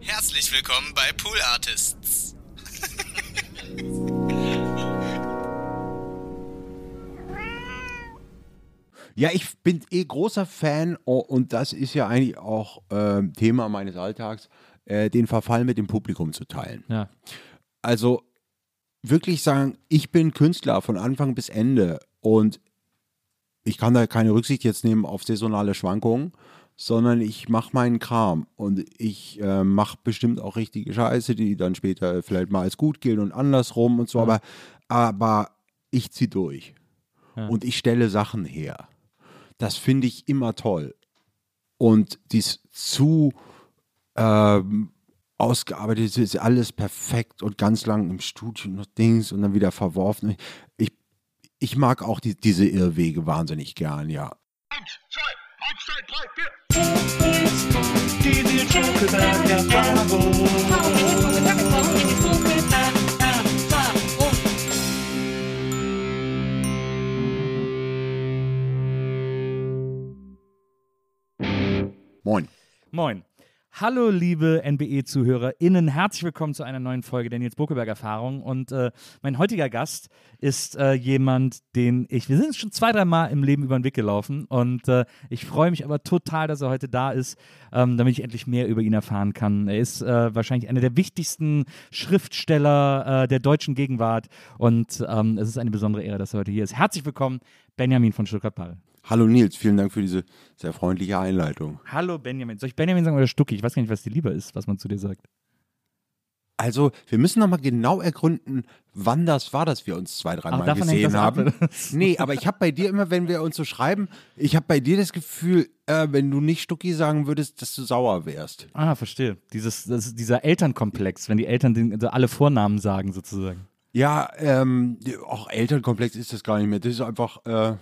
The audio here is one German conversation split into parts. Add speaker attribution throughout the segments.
Speaker 1: Herzlich willkommen bei Pool Artists.
Speaker 2: Ja, ich bin eh großer Fan oh, und das ist ja eigentlich auch äh, Thema meines Alltags, äh, den Verfall mit dem Publikum zu teilen.
Speaker 3: Ja.
Speaker 2: Also wirklich sagen, ich bin Künstler von Anfang bis Ende und ich kann da keine Rücksicht jetzt nehmen auf saisonale Schwankungen, sondern ich mache meinen Kram und ich äh, mache bestimmt auch richtige Scheiße, die dann später vielleicht mal als gut gilt und andersrum und so, aber, aber ich ziehe durch und ich stelle Sachen her. Das finde ich immer toll. Und dies zu ähm, ausgearbeitet ist alles perfekt und ganz lang im Studio noch Dings und dann wieder verworfen. Ich, ich mag auch die, diese Irrwege wahnsinnig gern, ja.
Speaker 4: Eins, zwei, eins, zwei, drei, vier.
Speaker 5: Diese Schokolade-Erfahrung.
Speaker 2: Moin.
Speaker 3: Moin. Hallo, liebe NBE-ZuhörerInnen. Herzlich willkommen zu einer neuen Folge der Nils Bokelberg-Erfahrung. Und äh, mein heutiger Gast ist äh, jemand, den ich, wir sind schon zwei, drei Mal im Leben über den Weg gelaufen. Und äh, ich freue mich aber total, dass er heute da ist, ähm, damit ich endlich mehr über ihn erfahren kann. Er ist äh, wahrscheinlich einer der wichtigsten Schriftsteller äh, der deutschen Gegenwart. Und ähm, es ist eine besondere Ehre, dass er heute hier ist. Herzlich willkommen, Benjamin von Stuttgart-Pall.
Speaker 2: Hallo Nils, vielen Dank für diese sehr freundliche Einleitung.
Speaker 3: Hallo Benjamin. Soll ich Benjamin sagen oder Stucki? Ich weiß gar nicht, was dir lieber ist, was man zu dir sagt.
Speaker 2: Also, wir müssen nochmal genau ergründen, wann das war, dass wir uns zwei, dreimal gesehen
Speaker 3: ab,
Speaker 2: haben. nee, aber ich habe bei dir immer, wenn wir uns so schreiben, ich habe bei dir das Gefühl, äh, wenn du nicht Stucki sagen würdest, dass du sauer wärst.
Speaker 3: Ah, verstehe. Dieses, dieser Elternkomplex, wenn die Eltern den, also alle Vornamen sagen, sozusagen.
Speaker 2: Ja, ähm, auch Elternkomplex ist das gar nicht mehr. Das ist einfach, äh,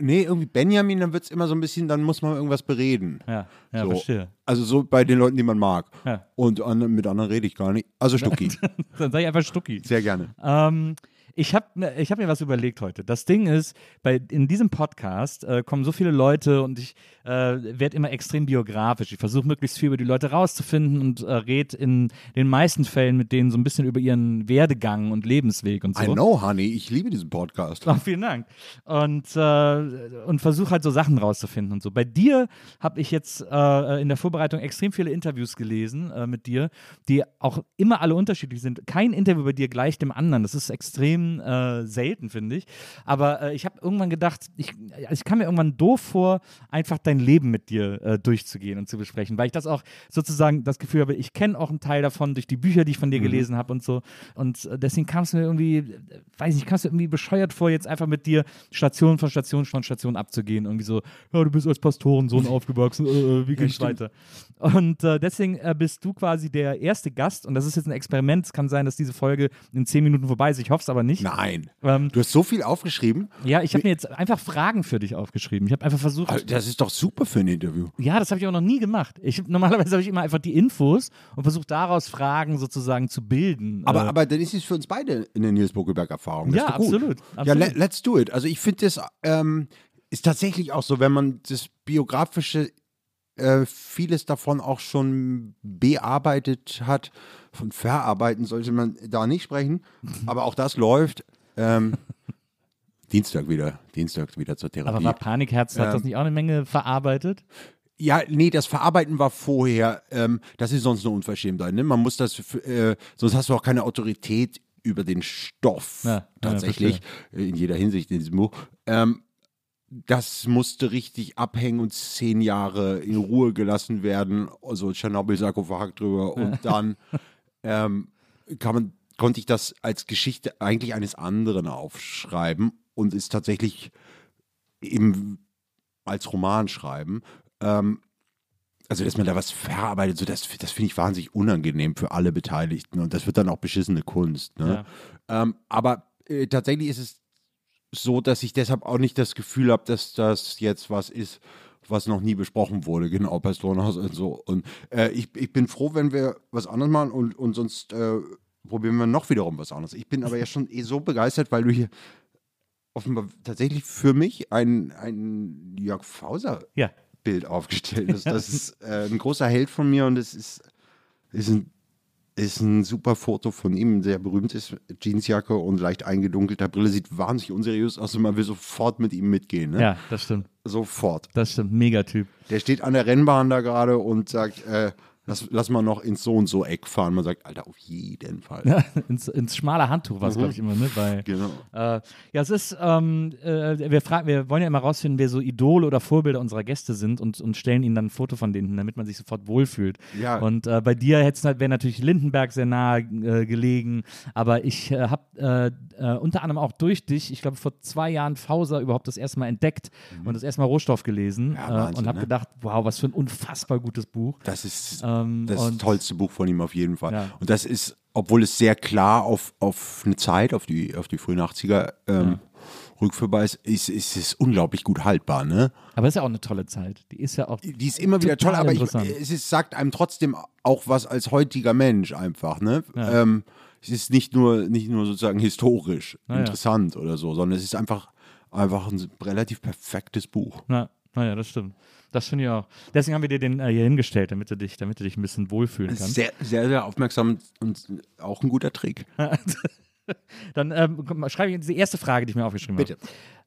Speaker 2: nee, irgendwie Benjamin, dann wird es immer so ein bisschen, dann muss man irgendwas bereden.
Speaker 3: Ja, ja,
Speaker 2: so.
Speaker 3: verstehe.
Speaker 2: Also so bei den Leuten, die man mag.
Speaker 3: Ja.
Speaker 2: Und an, mit anderen rede ich gar nicht. Also Stucki,
Speaker 3: Dann sage ich einfach Stucki.
Speaker 2: sehr gerne.
Speaker 3: Ähm, ich habe ich hab mir was überlegt heute. Das Ding ist, bei, in diesem Podcast äh, kommen so viele Leute und ich äh, werde immer extrem biografisch. Ich versuche möglichst viel über die Leute rauszufinden und äh, rede in den meisten Fällen mit denen so ein bisschen über ihren Werdegang und Lebensweg und so.
Speaker 2: I know, honey, ich liebe diesen Podcast.
Speaker 3: Oh, vielen Dank. Und, äh, und versuche halt so Sachen rauszufinden und so. Bei dir habe ich jetzt äh, in der Vorbereitung extrem viele Interviews gelesen äh, mit dir, die auch immer alle unterschiedlich sind. Kein Interview bei dir gleich dem anderen. Das ist extrem äh, selten, finde ich. Aber äh, ich habe irgendwann gedacht, ich, also ich kam mir irgendwann doof vor, einfach dein Leben mit dir äh, durchzugehen und zu besprechen, weil ich das auch sozusagen das Gefühl habe, ich kenne auch einen Teil davon durch die Bücher, die ich von dir gelesen habe und so. Und äh, deswegen kam es mir irgendwie, weiß nicht, kam es mir irgendwie bescheuert vor, jetzt einfach mit dir Station von Station von Station abzugehen. Irgendwie so, ja, du bist als Pastorensohn aufgewachsen, äh, äh, wie geht's
Speaker 2: stimmt.
Speaker 3: weiter? Und deswegen bist du quasi der erste Gast und das ist jetzt ein Experiment. Es kann sein, dass diese Folge in zehn Minuten vorbei ist. Ich hoffe es aber nicht.
Speaker 2: Nein.
Speaker 3: Ähm,
Speaker 2: Du hast so viel aufgeschrieben.
Speaker 3: ja, ich habe mir jetzt einfach Fragen für dich aufgeschrieben. Ich habe einfach versucht,
Speaker 2: Also, Das ist doch super für ein Interview.
Speaker 3: ja, das habe ich auch noch nie gemacht. Ich, normalerweise habe ich immer einfach die Infos und versucht daraus Fragen sozusagen zu bilden.
Speaker 2: Aber,
Speaker 3: Äh,
Speaker 2: aber dann ist es für uns beide eine Nils Buckelberg-Erfahrung.
Speaker 3: Ja,
Speaker 2: gut.
Speaker 3: absolut,
Speaker 2: Ja,
Speaker 3: absolut.
Speaker 2: let, let's do it. Also ich finde das ähm, ist tatsächlich auch so, wenn man das Biografische äh, vieles davon auch schon bearbeitet hat, von verarbeiten sollte man da nicht sprechen. Aber auch das läuft. Ähm, Dienstag wieder, Dienstag wieder zur Therapie.
Speaker 3: aber war Panikherz, hat
Speaker 2: Ja.
Speaker 3: das nicht auch eine Menge verarbeitet?
Speaker 2: Ja, nee, das Verarbeiten war vorher, ähm, das ist sonst eine Unverschämtheit. Ne? Man muss das, äh, sonst hast du auch keine Autorität über den Stoff
Speaker 3: Ja, ja,
Speaker 2: tatsächlich, äh, in jeder Hinsicht in diesem Buch. Ähm, das musste richtig abhängen und zehn Jahre in Ruhe gelassen werden, also Tschernobyl-Sarkophag drüber und dann ähm, kann man, konnte ich das als Geschichte eigentlich eines anderen aufschreiben und ist tatsächlich eben als Roman schreiben. Ähm, also, dass man da was verarbeitet, so das, das finde ich wahnsinnig unangenehm für alle Beteiligten und das wird dann auch beschissene Kunst. Ne? Ähm, aber äh, tatsächlich ist es so, dass ich deshalb auch nicht das Gefühl habe, dass das jetzt was ist, was noch nie besprochen wurde, genau, Pastorenhaus und so. Und äh, ich, ich bin froh, wenn wir was anderes machen und, und sonst äh, probieren wir noch wiederum was anderes. Ich bin aber ja schon eh so begeistert, weil du hier offenbar tatsächlich für mich einen, einen Jörg Fauser
Speaker 3: Ja.
Speaker 2: Nacktbild aufgestellt ist. Das ist äh, ein großer Held von mir und es ist, ist, ein, ist ein super Foto von ihm, sehr berühmt ist. Jeansjacke und leicht eingedunkelter Brille, sieht wahnsinnig unseriös aus und man will sofort mit ihm mitgehen. Ne?
Speaker 3: Ja, das stimmt.
Speaker 2: Sofort.
Speaker 3: Das stimmt. Megatyp.
Speaker 2: Der steht an der Rennbahn da gerade und sagt, äh, lass, lass mal noch ins so und so Eck fahren. Man sagt, Alter, auf jeden Fall.
Speaker 3: Ja, ins, ins schmale Handtuch war es, glaube ich, immer, ne? Bei,
Speaker 2: Genau.
Speaker 3: Äh, ja, es ist, ähm, äh, wir, fragen, wir wollen ja immer rausfinden, wer so Idole oder Vorbilder unserer Gäste sind und, und stellen ihnen dann ein Foto von denen, hin, damit man sich sofort wohlfühlt.
Speaker 2: Ja.
Speaker 3: Und äh, bei dir wäre natürlich Lindenberg sehr nahe äh, gelegen, aber ich äh, habe äh, unter anderem auch durch dich, ich glaube vor zwei Jahren Fauser überhaupt das erste Mal entdeckt und das erste Mal Rohstoff gelesen
Speaker 2: Mhm. Ja, Wahnsinn,
Speaker 3: und habe
Speaker 2: ne?
Speaker 3: gedacht, wow, was für ein unfassbar gutes Buch.
Speaker 2: Das ist
Speaker 3: Ähm,
Speaker 2: das tollste Buch von ihm auf jeden Fall.
Speaker 3: Ja.
Speaker 2: Und das ist, obwohl es sehr klar auf, auf eine Zeit, auf die, auf die frühen 80er ähm, rückführbar ist, ist, ist es unglaublich gut haltbar. Ne?
Speaker 3: Aber es ist ja auch eine tolle Zeit. Die ist ja auch
Speaker 2: Die ist immer wieder toll, aber ich, es ist, sagt einem trotzdem auch was als heutiger Mensch einfach. Ne? Ähm, es ist nicht nur, nicht nur sozusagen historisch
Speaker 3: ja.
Speaker 2: interessant oder so, sondern es ist einfach, einfach ein relativ perfektes Buch.
Speaker 3: Na, naja, das stimmt. Das finde ich auch. Deswegen haben wir dir den äh, hier hingestellt, damit du dich, damit du dich ein bisschen wohlfühlen kannst.
Speaker 2: Sehr, sehr, sehr aufmerksam und auch ein guter Trick.
Speaker 3: Dann ähm, schreibe ich die erste Frage, die ich mir aufgeschrieben
Speaker 2: Bitte.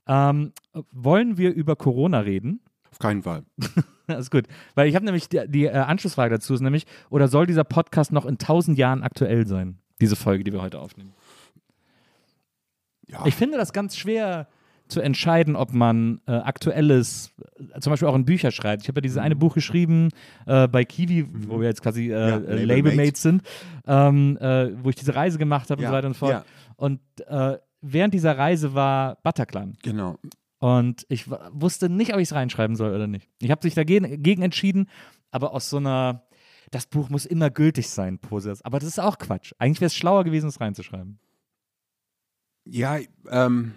Speaker 3: habe. Ähm, wollen wir über Corona reden?
Speaker 2: Auf keinen Fall.
Speaker 3: Das ist gut. Weil ich habe nämlich die, die äh, Anschlussfrage dazu ist nämlich, oder soll dieser Podcast noch in tausend Jahren aktuell sein? Diese Folge, die wir heute aufnehmen.
Speaker 2: Ja.
Speaker 3: Ich finde das ganz schwer zu entscheiden, ob man äh, aktuelles, äh, zum Beispiel auch in Bücher schreibt. Ich habe ja dieses eine Buch geschrieben äh, bei Kiwi, wo wir jetzt quasi äh,
Speaker 2: Mhm. Ja,
Speaker 3: äh,
Speaker 2: Labelmates.
Speaker 3: Sind, ähm, äh, wo ich diese Reise gemacht habe
Speaker 2: Ja,
Speaker 3: und so weiter und fort.
Speaker 2: ja.
Speaker 3: Und äh, während dieser Reise war Bataclan.
Speaker 2: Genau.
Speaker 3: Und ich wusste nicht, ob ich es reinschreiben soll oder nicht. Ich habe sich dagegen gegen entschieden, aber aus so einer, das Buch muss immer gültig sein, Pose. Aber das ist auch Quatsch. Eigentlich wäre es schlauer gewesen, es reinzuschreiben.
Speaker 2: Ja, ähm,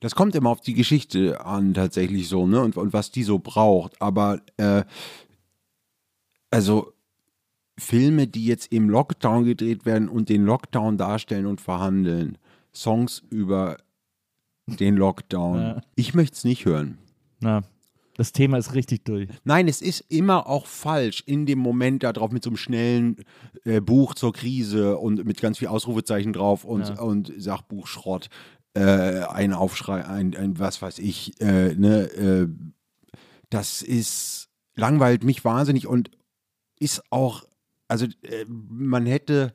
Speaker 2: das kommt immer auf die Geschichte an, tatsächlich so, ne? Und, und was die so braucht. Aber, äh, also, Filme, die jetzt im Lockdown gedreht werden und den Lockdown darstellen und verhandeln, Songs über den Lockdown.
Speaker 3: Ja.
Speaker 2: Ich möchte es nicht hören.
Speaker 3: Na, das Thema ist richtig durch.
Speaker 2: Nein, es ist immer auch falsch, in dem Moment da drauf mit so einem schnellen äh, Buch zur Krise und mit ganz viel Ausrufezeichen drauf und,
Speaker 3: Ja.
Speaker 2: und Sachbuchschrott, äh, ein Aufschrei, ein, ein was weiß ich, äh, ne, äh, das ist, langweilt mich wahnsinnig und ist auch, also äh, man hätte,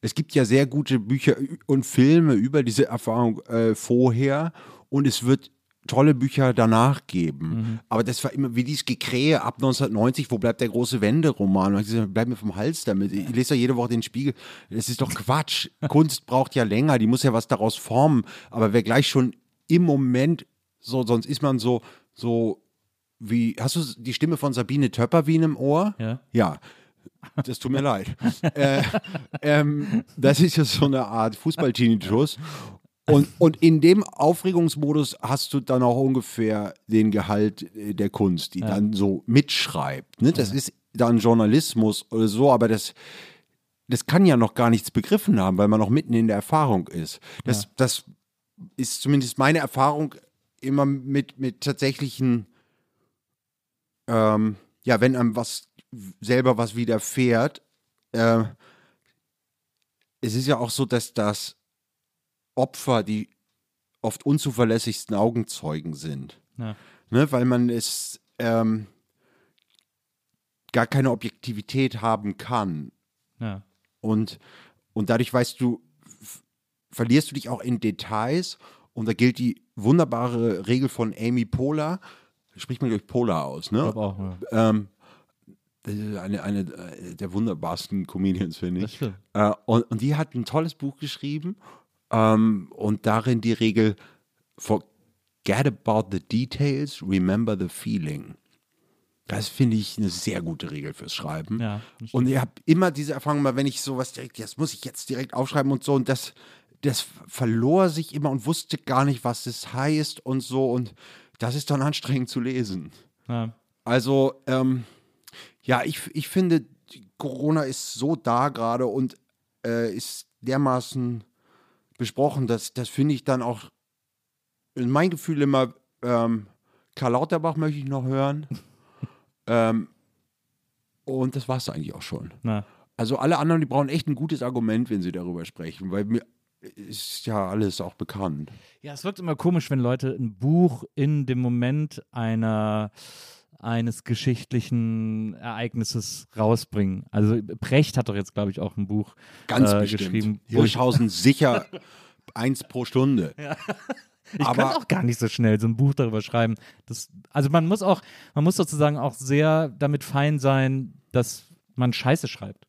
Speaker 2: es gibt ja sehr gute Bücher und Filme über diese Erfahrung äh, vorher und es wird tolle Bücher danach geben. Aber das war immer wie dieses Gekrähe ab 1990, wo bleibt der große Wende-Roman? Und ich gesagt, Bleib mir vom Hals damit. Ich lese ja jede Woche den Spiegel. Das ist doch Quatsch. Kunst braucht ja länger, die muss ja was daraus formen. Aber wer gleich schon im Moment so, sonst ist man so, so wie, hast du die Stimme von Sabine Töpperwien im Ohr?
Speaker 3: Ja.
Speaker 2: Ja. Das tut mir leid. äh, ähm, das ist ja so eine Art Fußball-Tinnitus. Und, und in dem Aufregungsmodus hast du dann auch ungefähr den Gehalt äh, der Kunst, die dann so mitschreibt. Ne? Das ist dann Journalismus oder so, aber das, das kann ja noch gar nichts begriffen haben, weil man noch mitten in der Erfahrung ist. Das, das ist zumindest meine Erfahrung immer mit, mit tatsächlichen, ähm, ja, wenn einem was selber was widerfährt, äh, es ist ja auch so, dass das Opfer die oft unzuverlässigsten Augenzeugen sind.
Speaker 3: Ja.
Speaker 2: Ne, weil man es ähm, gar keine Objektivität haben kann.
Speaker 3: Ja.
Speaker 2: Und, und dadurch weißt du, verlierst du dich auch in Details. Und da gilt die wunderbare Regel von Amy Poehler. Spricht man durch Poehler aus, ne?
Speaker 3: Ich glaube auch. Ja.
Speaker 2: Ähm, eine, eine äh, der wunderbarsten Comedians, finde ich. Äh, und, und die hat ein tolles Buch geschrieben ähm, und darin die Regel Forget about the details, remember the feeling. Das finde ich eine sehr gute Regel fürs Schreiben.
Speaker 3: Ja,
Speaker 2: und ich habe immer diese Erfahrung, mal wenn ich sowas direkt, das muss ich jetzt direkt aufschreiben und so und das, das verlor sich immer und wusste gar nicht, was das heißt und so und das ist dann anstrengend zu lesen.
Speaker 3: Ja.
Speaker 2: Also, ähm, ja, ich, ich finde, Corona ist so da gerade und äh, ist dermaßen besprochen, dass das finde ich dann auch, in mein Gefühl immer ähm, Karl Lauterbach möchte ich noch hören. ähm, und das war es eigentlich auch schon.
Speaker 3: Na.
Speaker 2: Also alle anderen, die brauchen echt ein gutes Argument, wenn sie darüber sprechen, weil mir ist ja alles auch bekannt.
Speaker 3: Ja, es wirkt immer komisch, wenn Leute ein Buch in dem Moment einer eines geschichtlichen Ereignisses rausbringen. Also Precht hat doch jetzt, glaube ich, auch ein Buch
Speaker 2: Ganz
Speaker 3: äh,
Speaker 2: bestimmt.
Speaker 3: geschrieben. ich-
Speaker 2: Hirschhausen sicher eins pro Stunde.
Speaker 3: Ich
Speaker 2: Aber-
Speaker 3: kann auch gar nicht so schnell so ein Buch darüber schreiben. Das, also man muss auch, man muss sozusagen auch sehr damit fein sein, dass man Scheiße schreibt.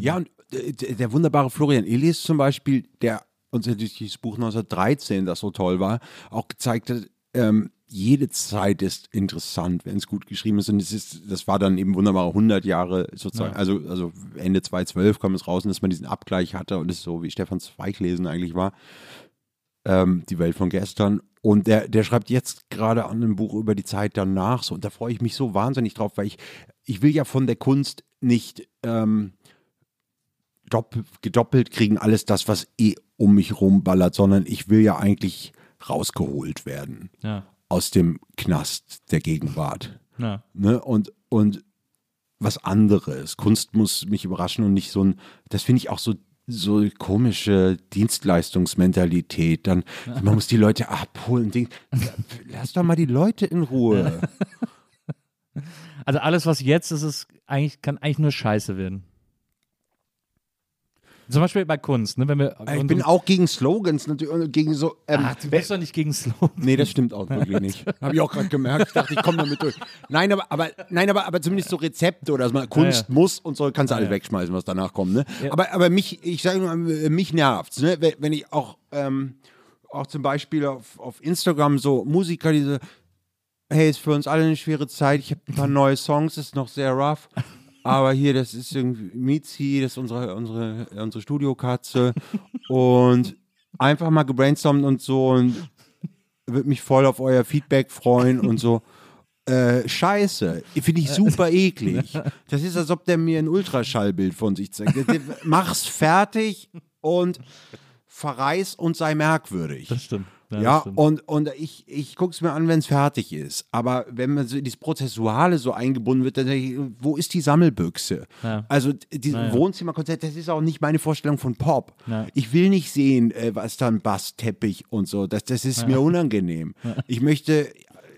Speaker 2: Ja, und äh, der der wunderbare Florian Illies zum Beispiel, der uns ja durch dieses Buch 1913, das so toll war, auch gezeigt hat, ähm, jede Zeit ist interessant, wenn es gut geschrieben ist. Und es ist, das war dann eben wunderbare 100 Jahre sozusagen,
Speaker 3: Ja.
Speaker 2: also, also Ende 2012 kam es raus, und dass man diesen Abgleich hatte und es so wie Stefan Zweig lesen eigentlich war. Ähm, die Welt von gestern. Und der, der schreibt jetzt gerade an einem Buch über die Zeit danach so. Und da freue ich mich so wahnsinnig drauf, weil ich, ich will ja von der Kunst nicht ähm, dopp gedoppelt kriegen, alles das, was eh um mich rumballert, sondern ich will ja eigentlich rausgeholt werden
Speaker 3: Ja,
Speaker 2: aus dem Knast der Gegenwart.
Speaker 3: ja.
Speaker 2: Ne? Und, und was anderes. Kunst muss mich überraschen und nicht so ein, das finde ich auch so, so komische Dienstleistungsmentalität. Dann, man muss die Leute abholen. Ding. Lass doch mal die Leute in Ruhe.
Speaker 3: Also alles, was jetzt ist, ist eigentlich, kann eigentlich nur Scheiße werden. Zum Beispiel bei Kunst, ne? Wenn wir
Speaker 2: Ich bin auch gegen Slogans, natürlich, und gegen so. Ähm,
Speaker 3: Ach, du bist doch nicht gegen Slogan.
Speaker 2: Nee, das stimmt auch wirklich nicht. Habe ich auch gerade gemerkt. Ich dachte, ich komme damit durch. Nein, aber, aber, nein, aber, aber zumindest so Rezepte oder man Kunst
Speaker 3: Ja, ja.
Speaker 2: muss und so kannst du alles
Speaker 3: ja.
Speaker 2: wegschmeißen, was danach kommt. Ne? Aber, aber mich, ich sage mal, mich nervt's, ne? wenn, wenn ich auch, ähm, auch zum Beispiel auf, auf Instagram so Musiker, diese, hey, ist für uns alle eine schwere Zeit, ich habe ein paar neue Songs, ist noch sehr rough. Aber hier, das ist irgendwie Mizi, das ist unsere, unsere, unsere Studiokatze. und einfach mal gebrainstormt und so und würde mich voll auf euer Feedback freuen und so. Äh, scheiße, finde ich super eklig. Das ist, als ob der mir ein Ultraschallbild von sich zeigt. Mach's fertig und verreiß und sei merkwürdig.
Speaker 3: Das stimmt.
Speaker 2: Ja,
Speaker 3: stimmt.
Speaker 2: und, und ich, ich gucke es mir an, wenn es fertig ist. Aber wenn man so in dieses Prozessuale so eingebunden wird, dann denke ich, wo ist die Sammelbüchse?
Speaker 3: Ja.
Speaker 2: Also dieses
Speaker 3: Naja.
Speaker 2: Wohnzimmerkonzert, das ist auch nicht meine Vorstellung von Pop.
Speaker 3: Ja.
Speaker 2: Ich will nicht sehen, äh, was dann Bassteppich und so. Das, das ist mir unangenehm. Ich möchte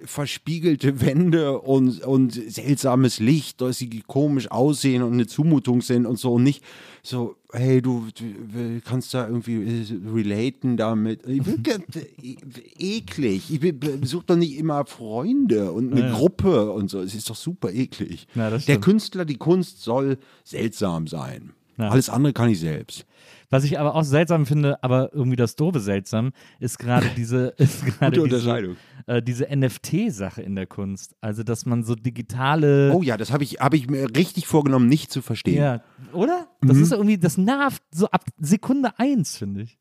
Speaker 2: verspiegelte Wände und, und seltsames Licht, dass sie komisch aussehen und eine Zumutung sind und so und nicht so, hey, du, du kannst da irgendwie äh, relaten damit. Ich gar- e- eklig. Ich besuche doch nicht immer Freunde und eine
Speaker 3: Ja.
Speaker 2: Gruppe und so. Es ist doch super eklig.
Speaker 3: Ja,
Speaker 2: Der. Künstler, die Kunst soll seltsam sein.
Speaker 3: Ja.
Speaker 2: Alles andere kann ich selbst.
Speaker 3: Was ich aber auch seltsam finde, aber irgendwie das Doofe seltsam, ist gerade diese, ist gerade
Speaker 2: Gute
Speaker 3: diese, äh, diese NFT-Sache in der Kunst. Also, dass man so digitale.
Speaker 2: Oh ja, das habe ich, hab ich mir richtig vorgenommen, nicht zu verstehen.
Speaker 3: ja, oder? Das
Speaker 2: Mhm.
Speaker 3: ist irgendwie, das nervt so ab Sekunde eins, finde ich.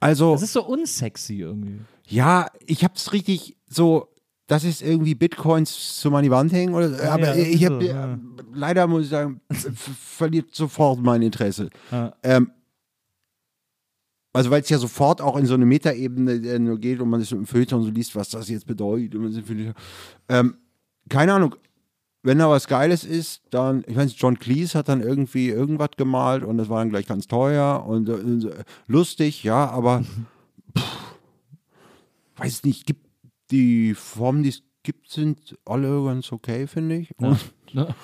Speaker 2: Also,
Speaker 3: Das ist so unsexy irgendwie.
Speaker 2: ja, ich habe es richtig so, das ist irgendwie Bitcoins zu meine Wand hängen. Oder,
Speaker 3: Ja,
Speaker 2: aber
Speaker 3: ja,
Speaker 2: ich habe,
Speaker 3: so, ja.
Speaker 2: leider muss ich sagen, ver- verliert sofort mein Interesse. Ähm, also weil es ja sofort auch in so eine Metaebene äh, nur geht und man es im Feuilleton so liest, was das jetzt bedeutet. Und ähm, keine Ahnung, wenn da was Geiles ist, dann, ich weiß John Cleese hat dann irgendwie irgendwas gemalt und das war dann gleich ganz teuer und, äh, und äh, lustig, ja, aber pff, weiß nicht, gibt die Formen, die es gibt, sind alle ganz okay, finde ich.
Speaker 3: Ne?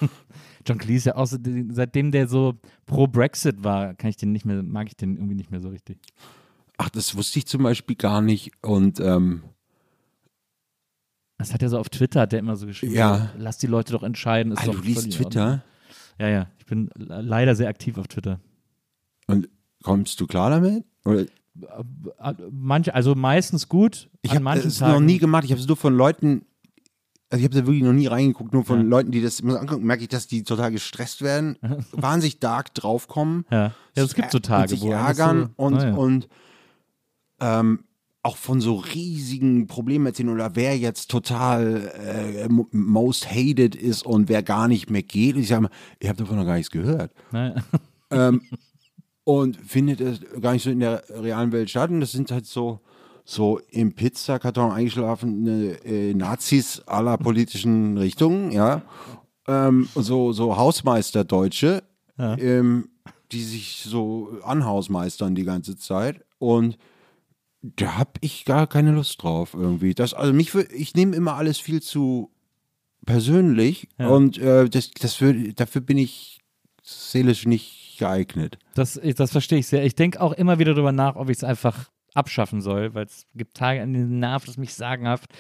Speaker 3: John Cleese ja die- seitdem der so pro Brexit war, kann ich den nicht mehr, mag ich den irgendwie nicht mehr so richtig.
Speaker 2: ach, das wusste ich zum Beispiel gar nicht und ähm,
Speaker 3: Das hat er so auf Twitter, hat er immer so geschrieben,
Speaker 2: Ja.
Speaker 3: so, lass die Leute doch entscheiden. Ist
Speaker 2: also,
Speaker 3: doch
Speaker 2: du liest Twitter.
Speaker 3: Ja, ja, ich bin le- leider sehr aktiv auf Twitter.
Speaker 2: und kommst du klar damit? Oder
Speaker 3: Äh, Manche, also meistens gut,
Speaker 2: Ich habe es
Speaker 3: Tagen.
Speaker 2: noch nie gemacht. Ich habe es nur von Leuten, also ich habe da wirklich noch nie reingeguckt, nur von
Speaker 3: Ja.
Speaker 2: Leuten, die das immer angucken, merke ich, dass die total gestresst werden, wahnsinnig dark draufkommen.
Speaker 3: Ja, ja es gibt so
Speaker 2: und
Speaker 3: Tage,
Speaker 2: sich
Speaker 3: wo alles
Speaker 2: ärgern
Speaker 3: so,
Speaker 2: und,
Speaker 3: Ah, ja.
Speaker 2: und ähm, auch von so riesigen Problemen erzählen oder wer jetzt total äh, mo- most hated ist und wer gar nicht mehr geht. Und ich sage mal, ihr habt davon noch gar nichts gehört.
Speaker 3: Naja.
Speaker 2: ähm, und findet es gar nicht so in der realen Welt statt. Und das sind halt so, so im Pizzakarton eingeschlafene äh, Nazis aller politischen Richtungen, ja. Ähm, so, so Hausmeister-Deutsche, ähm, die sich so anhausmeistern die ganze Zeit. Und da habe ich gar keine Lust drauf irgendwie. Das, also mich, ich nehme immer alles viel zu persönlich und äh, das, das wür- dafür bin ich seelisch nicht geeignet.
Speaker 3: Das, das verstehe ich sehr. Ich denke auch immer wieder darüber nach, ob ich es einfach abschaffen soll, weil es gibt Tage, an denen nervt es mich sagenhaft.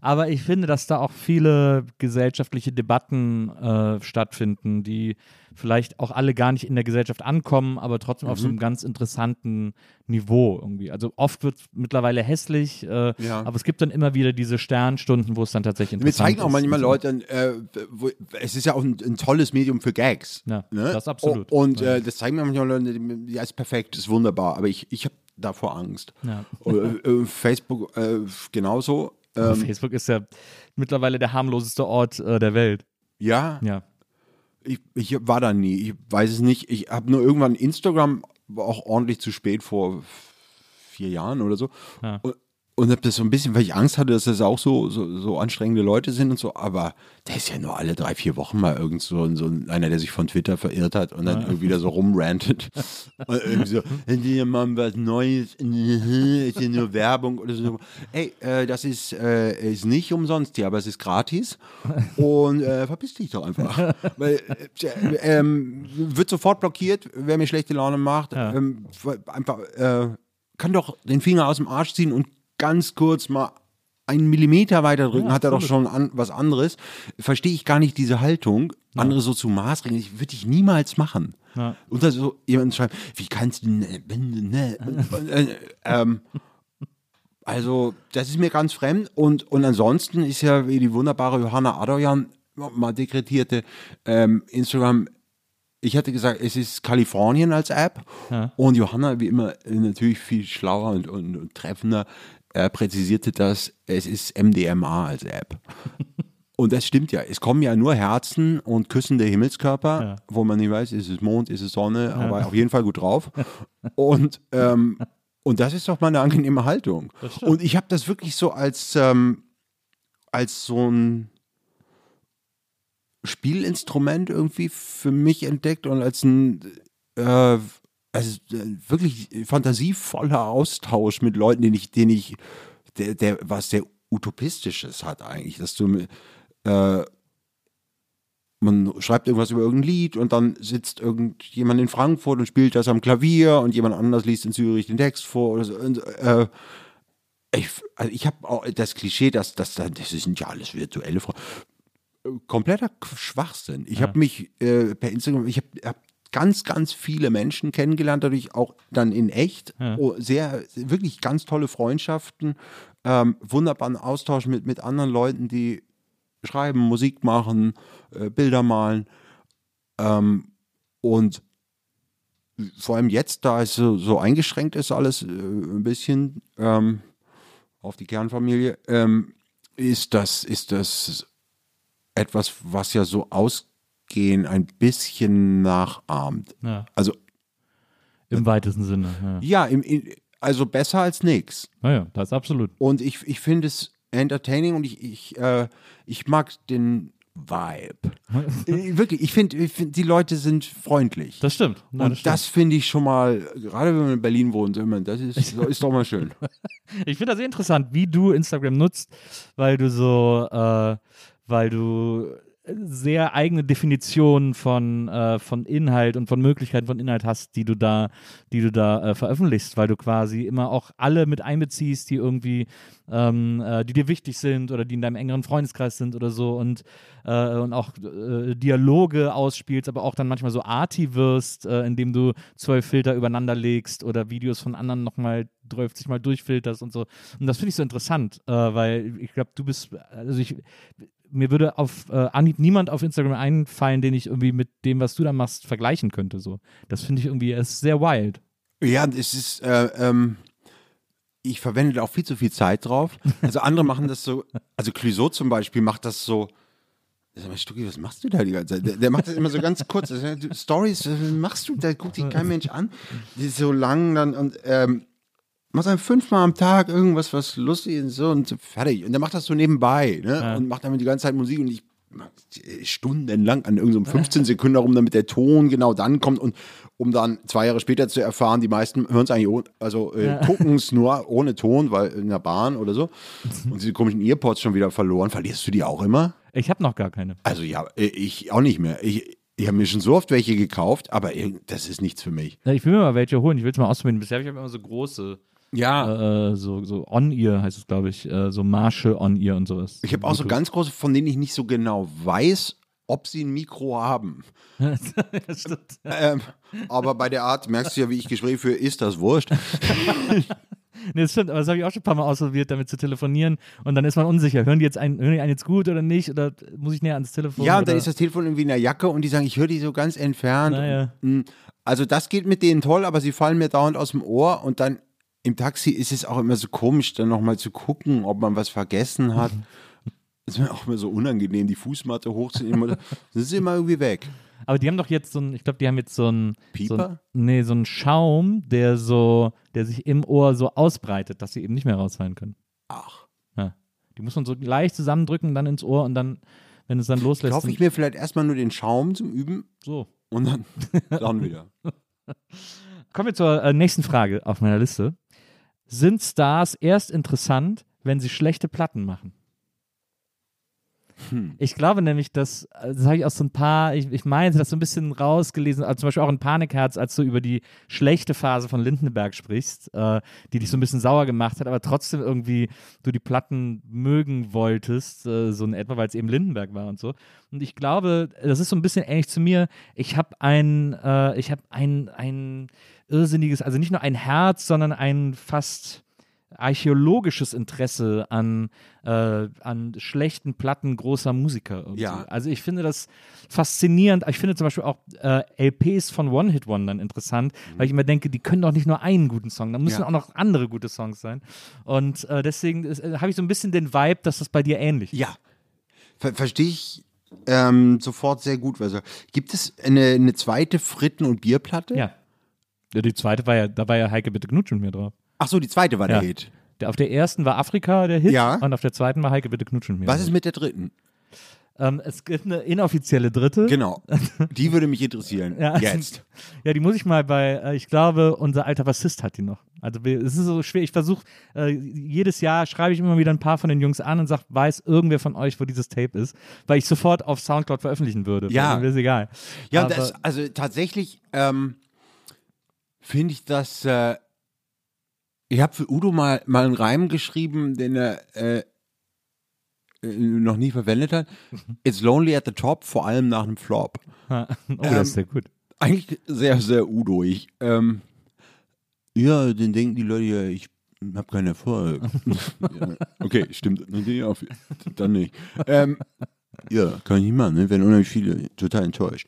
Speaker 3: Aber ich finde, dass da auch viele gesellschaftliche Debatten äh, stattfinden, die vielleicht auch alle gar nicht in der Gesellschaft ankommen, aber trotzdem auf so einem ganz interessanten Niveau irgendwie. Also oft wird es mittlerweile hässlich, äh,
Speaker 2: Ja.
Speaker 3: aber es gibt dann immer wieder diese Sternstunden, wo es dann tatsächlich interessant
Speaker 2: zeigen auch
Speaker 3: ist
Speaker 2: manchmal
Speaker 3: und so.
Speaker 2: Leute, äh, wo, es ist ja auch ein, ein tolles Medium für Gags.
Speaker 3: Ja,
Speaker 2: ne?
Speaker 3: das absolut.
Speaker 2: Und äh, das zeigen mir manchmal Leute, die- ja, ist perfekt, ist wunderbar, aber ich, ich habe davor Angst.
Speaker 3: Ja.
Speaker 2: Äh, äh, Facebook äh, genauso. Ähm,
Speaker 3: Facebook ist ja mittlerweile der harmloseste Ort äh, der Welt.
Speaker 2: ja,
Speaker 3: Ja.
Speaker 2: ich, ich war da nie. Ich weiß es nicht. Ich habe nur irgendwann Instagram war auch ordentlich zu spät vor vier Jahren oder so.
Speaker 3: Ja.
Speaker 2: Und, und habe das so ein bisschen, weil ich Angst hatte, dass das auch so, so, so anstrengende Leute sind und so. Aber der ist ja nur alle drei, vier Wochen mal irgend so, so einer, der sich von Twitter verirrt hat und dann irgendwie da so rumrantet. und irgendwie so, hier machen was Neues, ist ja nur Werbung oder so. Ey, äh, das ist, äh, ist nicht umsonst hier, aber es ist gratis. Und äh, verpiss dich doch einfach. Weil äh, ähm, wird sofort blockiert, wer mir schlechte Laune macht.
Speaker 3: Ja.
Speaker 2: Ähm, einfach, äh, kann doch den Finger aus dem Arsch ziehen und ganz kurz mal einen Millimeter weiter drücken,
Speaker 3: Ja,
Speaker 2: hat er doch schon an, was anderes. Verstehe ich gar nicht diese Haltung, andere so zu maßregeln. Ich würde ich niemals machen.
Speaker 3: Ja.
Speaker 2: Und dann so jemand schreibt, wie kannst du, ne, ne, ne, äh, ähm, also, das ist mir ganz fremd. Und, und ansonsten ist ja, wie die wunderbare Johanna Adoyan mal dekretierte, ähm, Instagram, ich hatte gesagt, es ist Kalifornien als App. Und Johanna, wie immer, äh, natürlich viel schlauer und, und, und treffender, äh, präzisierte das, es ist MDMA als App. Und das stimmt ja. Es kommen ja nur Herzen und küssende Himmelskörper,
Speaker 3: Ja.
Speaker 2: wo man nicht weiß, ist es Mond, ist es Sonne, aber auf jeden Fall gut drauf. Und, ähm, und das ist doch mal eine angenehme Haltung. Und ich habe das wirklich so als, ähm, als so ein Spielinstrument irgendwie für mich entdeckt und als ein äh, also äh, wirklich fantasievoller Austausch mit Leuten, den ich, den ich, der, der was sehr utopistisches hat eigentlich, dass du äh, man schreibt irgendwas über irgendein Lied und dann sitzt irgendjemand in Frankfurt und spielt das am Klavier und jemand anders liest in Zürich den Text vor oder so. Und, äh, ich, also ich habe auch das Klischee, dass, dass da- das sind ja alles virtuelle Frauen. Kompletter Qu- Schwachsinn. Ich habe mich äh, per Instagram, ich habe hab ganz, ganz viele Menschen kennengelernt, dadurch auch dann in echt. Oh, sehr, wirklich ganz tolle Freundschaften, ähm, wunderbaren Austausch mit, mit anderen Leuten, die schreiben, Musik machen, äh, Bilder malen. Ähm, und vor allem jetzt, da es so, so eingeschränkt ist, alles äh, ein bisschen ähm, auf die Kernfamilie, ähm, ist das, ist das etwas, was ja so Ausgehen ein bisschen nachahmt.
Speaker 3: Ja.
Speaker 2: Also
Speaker 3: Im weitesten Sinne. Ja.
Speaker 2: ja, im, in, also besser als nichts.
Speaker 3: Naja, das ist absolut.
Speaker 2: Und ich, ich finde es entertaining und ich, ich, äh, ich mag den Vibe. Äh, Wirklich, ich finde, find, die Leute sind freundlich.
Speaker 3: Das stimmt. Ja,
Speaker 2: und das,
Speaker 3: stimmt.
Speaker 2: finde ich schon mal, gerade wenn man in Berlin wohnt, immer, das ist, ist doch mal schön.
Speaker 3: Ich finde das sehr interessant, wie du Instagram nutzt, weil du so, äh, weil du sehr eigene Definitionen von, äh, von Inhalt und von Möglichkeiten von Inhalt hast, die du da, die du da äh, veröffentlichst, weil du quasi immer auch alle mit einbeziehst, die irgendwie, ähm, äh, die dir wichtig sind oder die in deinem engeren Freundeskreis sind oder so und, äh, und auch äh, Dialoge ausspielst, aber auch dann manchmal so arty wirst, äh, indem du zwölf Filter übereinander legst oder Videos von anderen nochmal 30 Mal durchfilterst und so. Und das finde ich so interessant, weil ich glaube, du bist, also ich, mir würde auf äh, Anhieb niemand auf Instagram einfallen, den ich irgendwie mit dem, was du da machst, vergleichen könnte. So. Das finde ich irgendwie, ist sehr wild.
Speaker 2: Ja, es ist, äh, ähm, ich verwende da auch viel zu viel Zeit drauf. Also andere machen das so, also Clouseau zum Beispiel macht das so, Sag mal, Stucki, was machst du da die ganze Zeit? Der, der macht das immer so ganz kurz. Stories, was machst du? Da guckt sich kein Mensch an. Die ist so lang dann und ähm, machst dann fünfmal am Tag irgendwas, was lustig ist so und fertig. Und der macht das so nebenbei, ne? Und macht damit die ganze Zeit Musik und ich stundenlang an irgendeinem 15 Sekunden herum, damit der Ton genau dann kommt und um dann zwei Jahre später zu erfahren, die meisten hören es eigentlich, also äh, gucken es nur ohne Ton, weil in der Bahn oder so. Und diese komischen Earpods schon wieder verloren. Verlierst du die auch immer?
Speaker 3: Ich habe noch gar keine.
Speaker 2: Also ja, äh, ich auch nicht mehr. Ich, ich habe mir schon so oft welche gekauft, aber das ist nichts für mich.
Speaker 3: Ja, Ich will mir mal welche holen. Ich will es mal ausprobieren. Bisher habe ich immer so große,
Speaker 2: Ja,
Speaker 3: äh, so, so On-Ear heißt es, glaube ich. Äh, so Marshall On-Ear und sowas.
Speaker 2: ich habe auch so ganz große, von denen ich nicht so genau weiß, ob sie ein Mikro haben. Ähm, aber bei der Art merkst du ja, wie ich Gespräche führe, ist das wurscht.
Speaker 3: Nee, das stimmt, aber das habe ich auch schon ein paar Mal ausprobiert, damit zu telefonieren. Und dann ist man unsicher. Hören die jetzt einen, hören die einen jetzt gut oder nicht? Oder muss ich näher ans Telefon?
Speaker 2: Ja, und dann
Speaker 3: oder?
Speaker 2: ist das Telefon irgendwie in der Jacke und die sagen, ich höre die so ganz entfernt.
Speaker 3: Naja.
Speaker 2: Mm, Also das geht mit denen toll, aber sie fallen mir dauernd aus dem Ohr und dann im Taxi ist es auch immer so komisch, dann nochmal zu gucken, ob man was vergessen hat. Das ist mir auch immer so unangenehm, die Fußmatte hochzunehmen. Das ist immer irgendwie weg.
Speaker 3: Aber die haben doch jetzt so ein, ich glaube, die haben jetzt so ein, so
Speaker 2: Pieper?
Speaker 3: ein, nee, so ein Schaum, der so, der sich im Ohr so ausbreitet, dass sie eben nicht mehr rausfallen können.
Speaker 2: Ach,
Speaker 3: Ja. Die muss man so leicht zusammendrücken, dann ins Ohr und dann, wenn es dann loslässt.
Speaker 2: kaufe ich mir vielleicht erstmal nur den Schaum zum Üben
Speaker 3: so.
Speaker 2: und dann, dann wieder.
Speaker 3: Kommen wir zur äh, nächsten Frage auf meiner Liste. Sind Stars erst interessant, wenn sie schlechte Platten machen?
Speaker 2: Hm.
Speaker 3: Ich glaube nämlich, dass, äh, das habe ich auch so ein paar, ich, ich meine, das so ein bisschen rausgelesen, also zum Beispiel auch in Panikherz, als du über die schlechte Phase von Lindenberg sprichst, äh, die dich so ein bisschen sauer gemacht hat, aber trotzdem irgendwie du die Platten mögen wolltest, äh, so in etwa, weil es eben Lindenberg war und so. Und ich glaube, das ist so ein bisschen ähnlich zu mir. Ich habe ein, äh, ich habe ein, ein irrsinniges, also nicht nur ein Herz, sondern ein fast archäologisches Interesse an, äh, an schlechten Platten großer Musiker. Irgendwie.
Speaker 2: Ja.
Speaker 3: Also ich finde das faszinierend. Ich finde zum Beispiel auch äh, LPs von One-Hit-Wondern interessant, weil ich immer denke, die können doch nicht nur einen guten Song, da müssen
Speaker 2: Ja.
Speaker 3: auch noch andere gute Songs sein. Und äh, deswegen äh, habe ich so ein bisschen den Vibe, dass das bei dir ähnlich ist.
Speaker 2: Ja, Ver verstehe ich ähm, sofort sehr gut. Also, gibt es eine, eine zweite Fritten- und Bierplatte?
Speaker 3: Ja. Ja. Die zweite war ja, da war ja Heike Bitte Knutschen mir drauf.
Speaker 2: Ach so, die zweite war
Speaker 3: Ja.
Speaker 2: der Hit.
Speaker 3: Der, auf der ersten war Afrika der Hit
Speaker 2: Ja.
Speaker 3: und auf der zweiten war Heike Bitte Knutschen mir.
Speaker 2: Was ist mit der dritten?
Speaker 3: Ähm, es gibt eine inoffizielle dritte.
Speaker 2: Genau. Die würde mich interessieren.
Speaker 3: Ja,
Speaker 2: Jetzt.
Speaker 3: Ja, die muss ich mal bei, äh, ich glaube, unser alter Bassist hat die noch. Also wir, es ist so schwer. Ich versuche, äh, jedes Jahr schreibe ich immer wieder ein paar von den Jungs an und sage, weiß irgendwer von euch, wo dieses Tape ist, weil ich sofort auf Soundcloud veröffentlichen würde.
Speaker 2: Ja.
Speaker 3: Mir ist egal.
Speaker 2: Ja,
Speaker 3: Aber-
Speaker 2: das, also tatsächlich ähm, finde ich das. Äh, ich habe für Udo mal, mal einen Reim geschrieben, den er äh, äh, noch nie verwendet hat. It's lonely at the top, vor allem nach einem Flop.
Speaker 3: oh,
Speaker 2: Ähm,
Speaker 3: das ist sehr gut.
Speaker 2: Eigentlich sehr, sehr Udo. Ich, ähm, ja, dann denken die Leute ja, ich habe keinen Erfolg. ja, okay, stimmt. Dann nicht. Ähm, ja, kann ich nicht machen, ne? werden unheimlich viele total enttäuscht.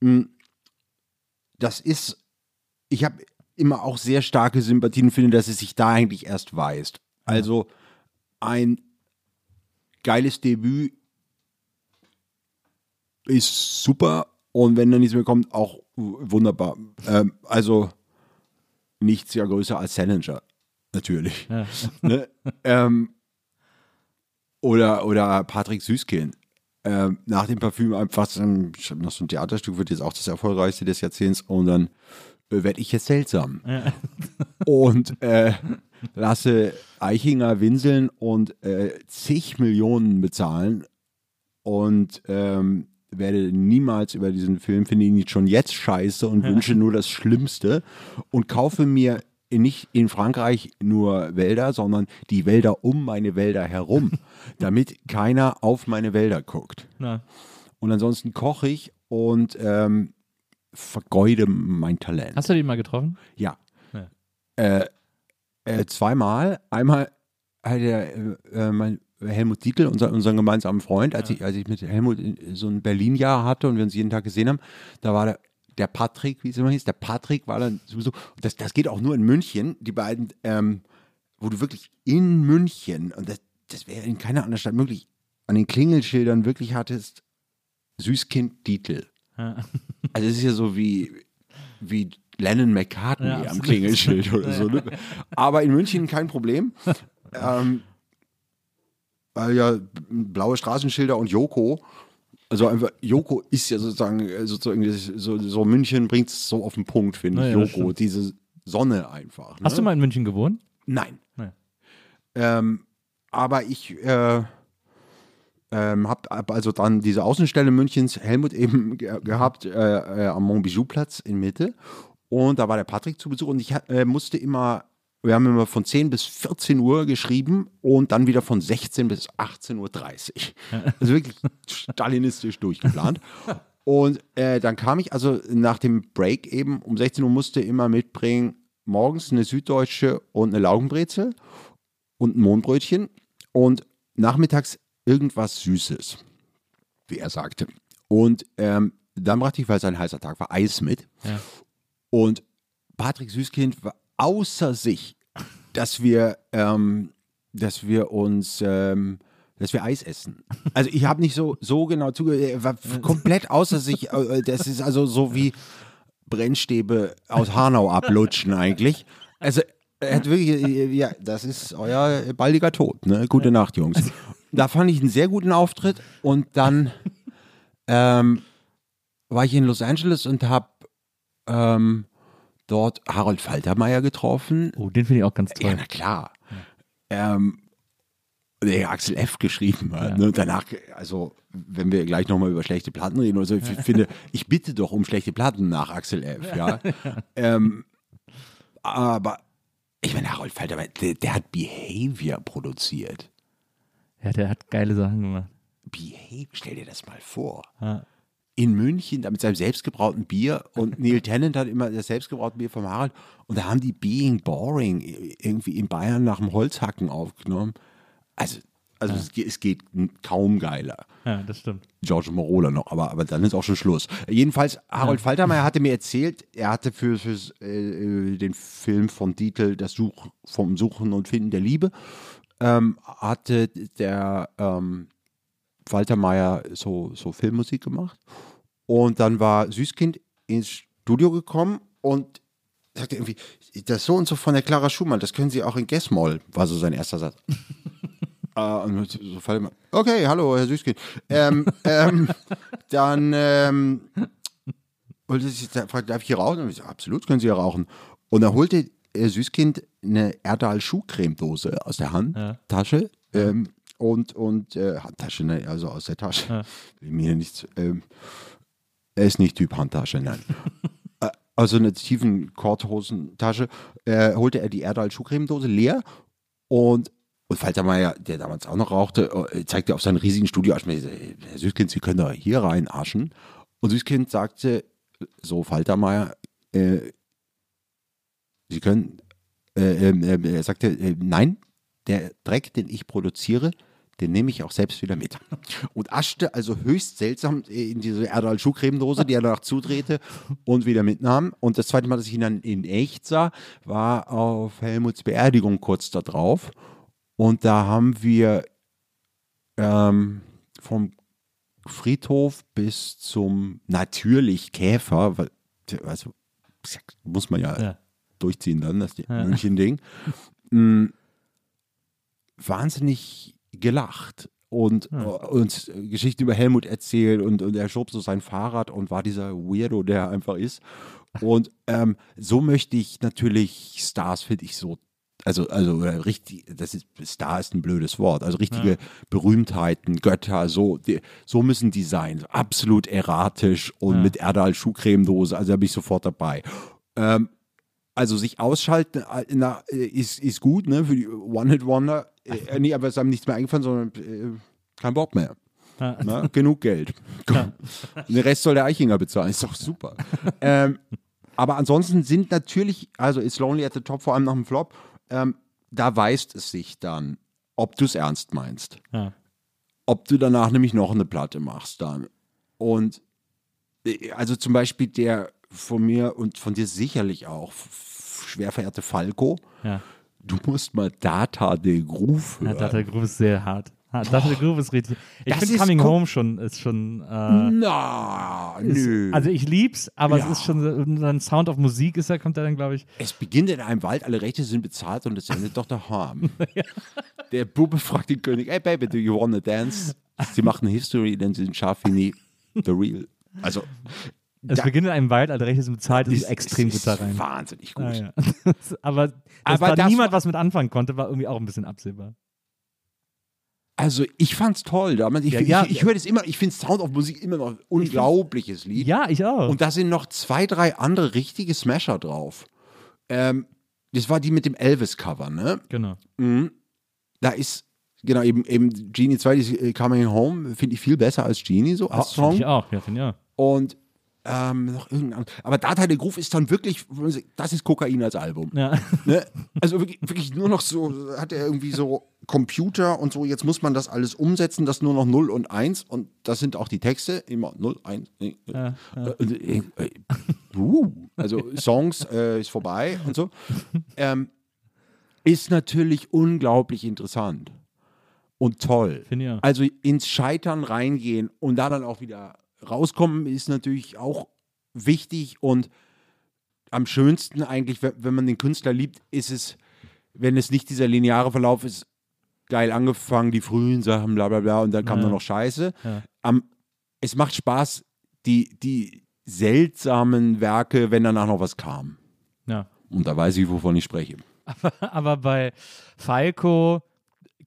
Speaker 2: Mm, Das ist, ich habe immer auch sehr starke Sympathien und finde, dass es sich da eigentlich erst weist. Also ein geiles Debüt ist super und wenn da nichts mehr kommt, auch wunderbar. Ähm, also nichts ja größer als Challenger, natürlich.
Speaker 3: Ja.
Speaker 2: ne? ähm, oder, oder Patrick Süßkind. Ähm, nach dem Parfüm einfach noch so ein Theaterstück, wird jetzt auch das erfolgreichste des Jahrzehnts und dann werde ich jetzt seltsam. Und äh, lasse Eichinger winseln und äh, zig Millionen bezahlen und ähm, werde niemals über diesen Film, finde ihn schon jetzt scheiße und wünsche nur das Schlimmste und kaufe mir nicht in Frankreich nur Wälder, sondern die Wälder um meine Wälder herum, damit keiner auf meine Wälder guckt.
Speaker 3: Na,
Speaker 2: Und ansonsten koche ich und ähm, vergeude mein Talent.
Speaker 3: hast du die mal getroffen?
Speaker 2: Ja.
Speaker 3: Ja.
Speaker 2: Äh, äh, zweimal. Einmal hat der, äh, äh, mein Helmut Dietl, unser, unseren gemeinsamen Freund, als, ich, als ich mit Helmut in- so ein Berlin-Jahr hatte und wir uns jeden Tag gesehen haben, da war der, der Patrick, wie es immer hieß, der Patrick war dann sowieso, das, das geht auch nur in München, die beiden, ähm, wo du wirklich in München, und das, das wäre in keiner anderen Stadt möglich, an den Klingelschildern wirklich hattest, Süßkind Dietl.
Speaker 3: Ja.
Speaker 2: Also es ist ja so wie, wie Lennon McCartney
Speaker 3: Ja,
Speaker 2: am. Klingelschild oder so. Ne? Aber in München kein Problem. ähm, weil ja blaue Straßenschilder und Joko. Also einfach, Joko ist ja sozusagen, äh, sozusagen so, so München bringt es so auf den Punkt, finde
Speaker 3: Ja,
Speaker 2: ich. Joko, diese Sonne einfach. Ne?
Speaker 3: Hast du mal in München gewohnt?
Speaker 2: Nein.
Speaker 3: Nein.
Speaker 2: Ähm, aber ich äh, ähm, habe hab also dann diese Außenstelle Münchens Helmut eben ge gehabt äh, äh, am Montbijou-Platz in Mitte. Und da war der Patrick zu Besuch und ich äh, musste immer, wir haben immer von 10 bis 14 Uhr geschrieben und dann wieder von 16 bis 18.30 Uhr. Also wirklich stalinistisch durchgeplant. Und äh, dann kam ich also nach dem Break eben um 16 Uhr musste immer mitbringen, morgens eine Süddeutsche und eine Laugenbrezel und ein Mohnbrötchen und nachmittags irgendwas Süßes, wie er sagte. Und ähm, dann brachte ich, weil es ein heißer Tag war, Eis mit.
Speaker 3: Ja.
Speaker 2: Und Patrick Süßkind war außer sich, dass wir, ähm, dass wir uns, ähm, dass wir Eis essen. Also ich habe nicht so, so genau zugehört, er war komplett außer sich. Äh, Das ist also so wie Brennstäbe aus Hanau ablutschen eigentlich. Also er hat wirklich, äh, ja, das ist euer baldiger Tod. Ne? Gute Nacht, Jungs. Da fand ich einen sehr guten Auftritt und dann ähm, war ich in Los Angeles und habe ähm, dort Harold Faltermeier getroffen.
Speaker 3: Oh, den finde ich auch ganz
Speaker 2: Ja,
Speaker 3: toll.
Speaker 2: na klar. Ähm, der Axel F. geschrieben hat. Ne? Und danach, also, wenn wir gleich nochmal über schlechte Platten reden oder so, ich finde, ich bitte doch um schlechte Platten nach Axel F. Ja. ähm, aber ich meine, Harold Faltermeier, der, der hat Behavior produziert.
Speaker 3: Ja, der hat geile Sachen gemacht.
Speaker 2: Behavior, stell dir das mal vor.
Speaker 3: Ja.
Speaker 2: in München da mit seinem selbstgebrauten Bier und Neil Tennant hat immer das selbstgebraute Bier vom Harald und da haben die Being Boring irgendwie in Bayern nach dem Holzhacken aufgenommen. Also, also es, geht, es geht kaum geiler.
Speaker 3: ja, das stimmt.
Speaker 2: George Morola noch, aber, aber dann ist auch schon Schluss. Jedenfalls, Harold Faltermeier hatte mir erzählt, er hatte für, für äh, den Film von Dietl, das Such, vom Suchen und Finden der Liebe, ähm, hatte der ähm, Faltermeier so, so Filmmusik gemacht. Und dann war Süßkind ins Studio gekommen und sagte irgendwie, das so und so von der Clara Schumann, das können Sie auch in Guessmoll, war so sein erster Satz. Äh, und so Faltermeier, okay, hallo, Herr Süßkind. Ähm, ähm, dann ähm, wollte sie da fragte, darf ich hier rauchen? Und ich so, absolut, können Sie hier rauchen. Und dann holte äh, Süßkind eine Erdal Schuhcremedose aus der Handtasche ähm, und, und äh, Handtasche, ne, also aus der Tasche. Will mir nichts, ähm, er ist nicht Typ Handtasche, nein. Äh, also eine tiefen Korthosentasche, äh, holte er die Erdal Schuhcremedose leer und und Faltermeier, der damals auch noch rauchte, äh, zeigte auf seinen riesigen Studio, Herr Süßkind, Sie können da hier rein aschen. Und Süßkind sagte, so Faltermeier, äh, Sie können, äh, äh, er sagte, äh, nein, der Dreck, den ich produziere, den nehme ich auch selbst wieder mit. Und aschte also höchst seltsam in diese Erdal Schuhcremedose, die er danach zudrehte und wieder mitnahm. Und das zweite Mal, dass ich ihn dann in echt sah, war auf Helmuts Beerdigung kurz da drauf. Und da haben wir ähm, vom Friedhof bis zum natürlich Käfer, also, muss man ja,
Speaker 3: Ja.
Speaker 2: Durchziehen dann, das München-Ding, mm, wahnsinnig gelacht und äh, uns Geschichten über Helmut erzählt und, und er schob so sein Fahrrad und war dieser Weirdo, der er einfach ist. Und ähm, so möchte ich natürlich Stars, finde ich so also, also richtig, das ist, Star ist ein blödes Wort, also richtige Berühmtheiten, Götter, so, die, so müssen die sein, absolut erratisch und mit Erdal Schuhcremedose, also da bin ich sofort dabei. Ähm, also sich ausschalten äh, na, äh, ist, ist gut, ne, für die One-Hit-Wonder, äh, nee, aber es ist einem nichts mehr eingefallen, sondern äh, kein Bock mehr. Na, genug Geld. Den Rest soll der Eichinger bezahlen, ist doch super. ähm, aber ansonsten sind natürlich, also ist Lonely at the Top, vor allem nach dem Flop, ähm, da weist es sich dann, ob du es ernst meinst.
Speaker 3: Ja.
Speaker 2: Ob du danach nämlich noch eine Platte machst dann. Und äh, also zum Beispiel der von mir und von dir sicherlich auch schwer verehrte Falco,
Speaker 3: Ja.
Speaker 2: du musst mal Data de Groove
Speaker 3: Ja,
Speaker 2: hören.
Speaker 3: Data Groove ist sehr hart. Dusty Groove ist richtig. Ich finde Coming Home schon ist schon. Äh,
Speaker 2: Na, nö.
Speaker 3: ist, also ich lieb's, aber
Speaker 2: Ja.
Speaker 3: es ist schon so ein Sound of Musik ist da kommt da dann glaube ich.
Speaker 2: es beginnt in einem Wald, alle Rechte sind bezahlt und es endet doch daheim. Der Bube fragt den König, hey Baby, do you wanna dance? Sie machen History, denn sie sind scharf wie nie. The real. Also,
Speaker 3: Es
Speaker 2: Da-
Speaker 3: beginnt in einem Wald, alle Rechte sind bezahlt, das ist
Speaker 2: es-
Speaker 3: extrem gut da
Speaker 2: ist
Speaker 3: rein.
Speaker 2: Wahnsinnig gut.
Speaker 3: Ah, ja. aber dass
Speaker 2: Aber
Speaker 3: da
Speaker 2: das
Speaker 3: niemand was mit anfangen konnte, war irgendwie auch ein bisschen absehbar.
Speaker 2: Also, ich fand's toll. damals. Ich,
Speaker 3: Ja,
Speaker 2: ich,
Speaker 3: ja.
Speaker 2: ich, höre das immer, ich finde Sound of Musik immer noch ein unglaubliches Lied.
Speaker 3: Ja, ich auch.
Speaker 2: Und da sind noch zwei, drei andere richtige Smasher drauf. Ähm, das war die mit dem Elvis-Cover, ne?
Speaker 3: genau.
Speaker 2: Da ist, genau, eben, eben Genie 2, die äh, Coming Home, finde ich viel besser als Genie, so als
Speaker 3: Find
Speaker 2: Song.
Speaker 3: Ich auch, ja, finde ich auch.
Speaker 2: Und ähm, noch irgendein. Aber Data der Groove ist dann wirklich, das ist Kokain als Album.
Speaker 3: Ja.
Speaker 2: Ne? Also wirklich, wirklich nur noch so, hat er irgendwie so Computer und so, jetzt muss man das alles umsetzen, das nur noch 0 und 1 und das sind auch die Texte, immer 0, 1. Äh,
Speaker 3: Ja,
Speaker 2: äh, äh, äh, uh, also Songs äh, ist vorbei und so. Ähm, ist natürlich unglaublich interessant und toll. Also ins Scheitern reingehen und da dann auch wieder rauskommen, ist natürlich auch wichtig und am schönsten eigentlich, wenn man den Künstler liebt, ist es, wenn es nicht dieser lineare Verlauf ist, geil angefangen, die frühen Sachen, bla bla bla, und dann kam
Speaker 3: Ja.
Speaker 2: nur noch Scheiße.
Speaker 3: Ja.
Speaker 2: Am, es macht Spaß, die, die seltsamen Werke, wenn danach noch was kam.
Speaker 3: ja.
Speaker 2: Und da weiß ich, wovon ich spreche.
Speaker 3: Aber bei Falco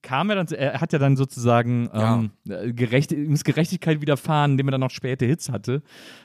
Speaker 3: kam er dann, er hat ja dann sozusagen
Speaker 2: Ja.
Speaker 3: ähm, äh, gerecht, Gerechtigkeit widerfahren, indem er dann noch späte Hits hatte.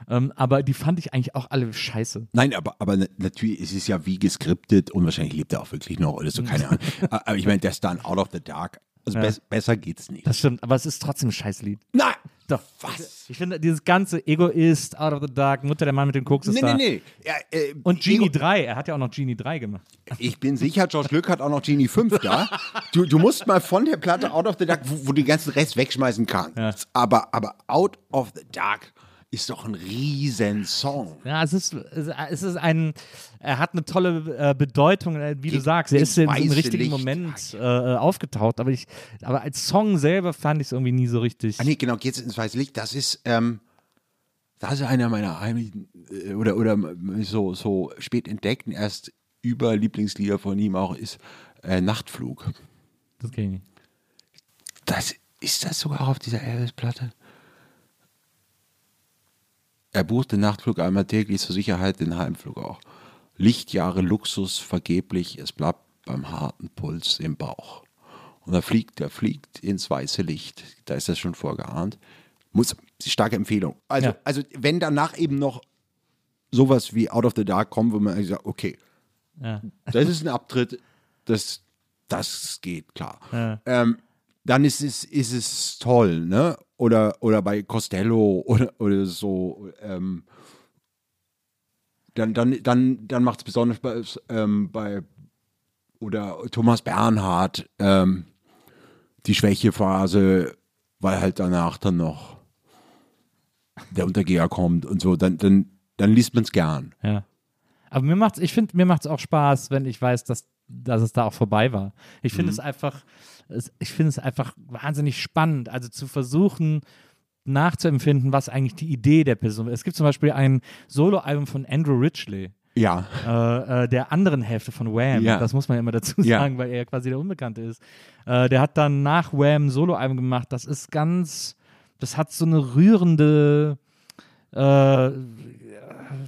Speaker 3: Ähm, aber die fand ich eigentlich auch alle scheiße.
Speaker 2: Nein, aber, aber na- natürlich ist es ja wie geskriptet und wahrscheinlich lebt er auch wirklich noch oder so, keine Ahnung. aber ich meine, der Star Out of the Dark, also
Speaker 3: Ja.
Speaker 2: bess- besser geht's nicht.
Speaker 3: Das stimmt, aber es ist trotzdem ein Scheißlied.
Speaker 2: Nein!
Speaker 3: Doch.
Speaker 2: Was?
Speaker 3: Ich finde, dieses ganze Egoist, Out of the Dark, Mutter der Mann mit dem Koks ist
Speaker 2: Nee,
Speaker 3: da.
Speaker 2: nee, nee. Ja, äh,
Speaker 3: Und Genie
Speaker 2: Ego-
Speaker 3: 3, er hat ja auch noch Genie 3 gemacht.
Speaker 2: Ich bin sicher, George Glück hat auch noch Genie 5 da. Du, du musst mal von der Platte Out of the Dark, wo, wo du den ganzen Rest wegschmeißen kannst. Aber, aber Out of the Dark ist doch ein riesen Song.
Speaker 3: Ja, es ist, es ist ein, er hat eine tolle äh, Bedeutung, äh, wie du
Speaker 2: Ins-
Speaker 3: sagst. Er ist
Speaker 2: weiße
Speaker 3: richtigen
Speaker 2: Licht.
Speaker 3: Moment äh, aufgetaucht, aber ich, aber als Song selber fand ich es irgendwie nie so richtig.
Speaker 2: Ah nee, genau, geht's ins weiße Licht. Das ist, ähm, das ist einer meiner heimlichen, äh, oder, oder so, so spät entdeckten, erst über Lieblingslieder von ihm auch ist äh, Nachtflug.
Speaker 3: Das kenn ich nicht.
Speaker 2: Das, ist das sogar auf dieser Elvis-Platte? Er buchte Nachtflug einmal täglich zur Sicherheit, den Heimflug auch. Lichtjahre Luxus vergeblich, es bleibt beim harten Puls im Bauch. Und er fliegt, er fliegt ins weiße Licht. Da ist das schon vorgeahnt. Muss, starke Empfehlung. Also,
Speaker 3: Ja.
Speaker 2: also wenn danach eben noch sowas wie Out of the Dark kommt, wo man sagt, okay,
Speaker 3: Ja.
Speaker 2: das ist ein Abtritt, das, das geht klar.
Speaker 3: Ja.
Speaker 2: Ähm, dann ist es, ist es toll, ne? Oder, oder bei Costello oder, oder so. Ähm, dann dann, dann, dann macht es besonders bei, ähm, bei oder Thomas Bernhard ähm, die Schwächephase, weil halt danach dann noch der Untergeher kommt und so, dann, dann, dann liest man es gern.
Speaker 3: Ja. Aber mir macht's, ich finde, mir macht es auch Spaß, wenn ich weiß, dass, dass es da auch vorbei war. Ich finde es einfach, es, ich finde es einfach wahnsinnig spannend, also zu versuchen, nachzuempfinden, was eigentlich die Idee der Person ist. Es gibt zum Beispiel ein Soloalbum von Andrew Ridgely,
Speaker 2: Ja.
Speaker 3: äh, äh, der anderen Hälfte von Wham.
Speaker 2: Ja.
Speaker 3: Das muss man ja immer dazu
Speaker 2: Ja.
Speaker 3: sagen, weil er quasi der Unbekannte ist. Äh, der hat dann nach Wham ein Soloalbum gemacht. Das ist ganz, das hat so eine rührende äh,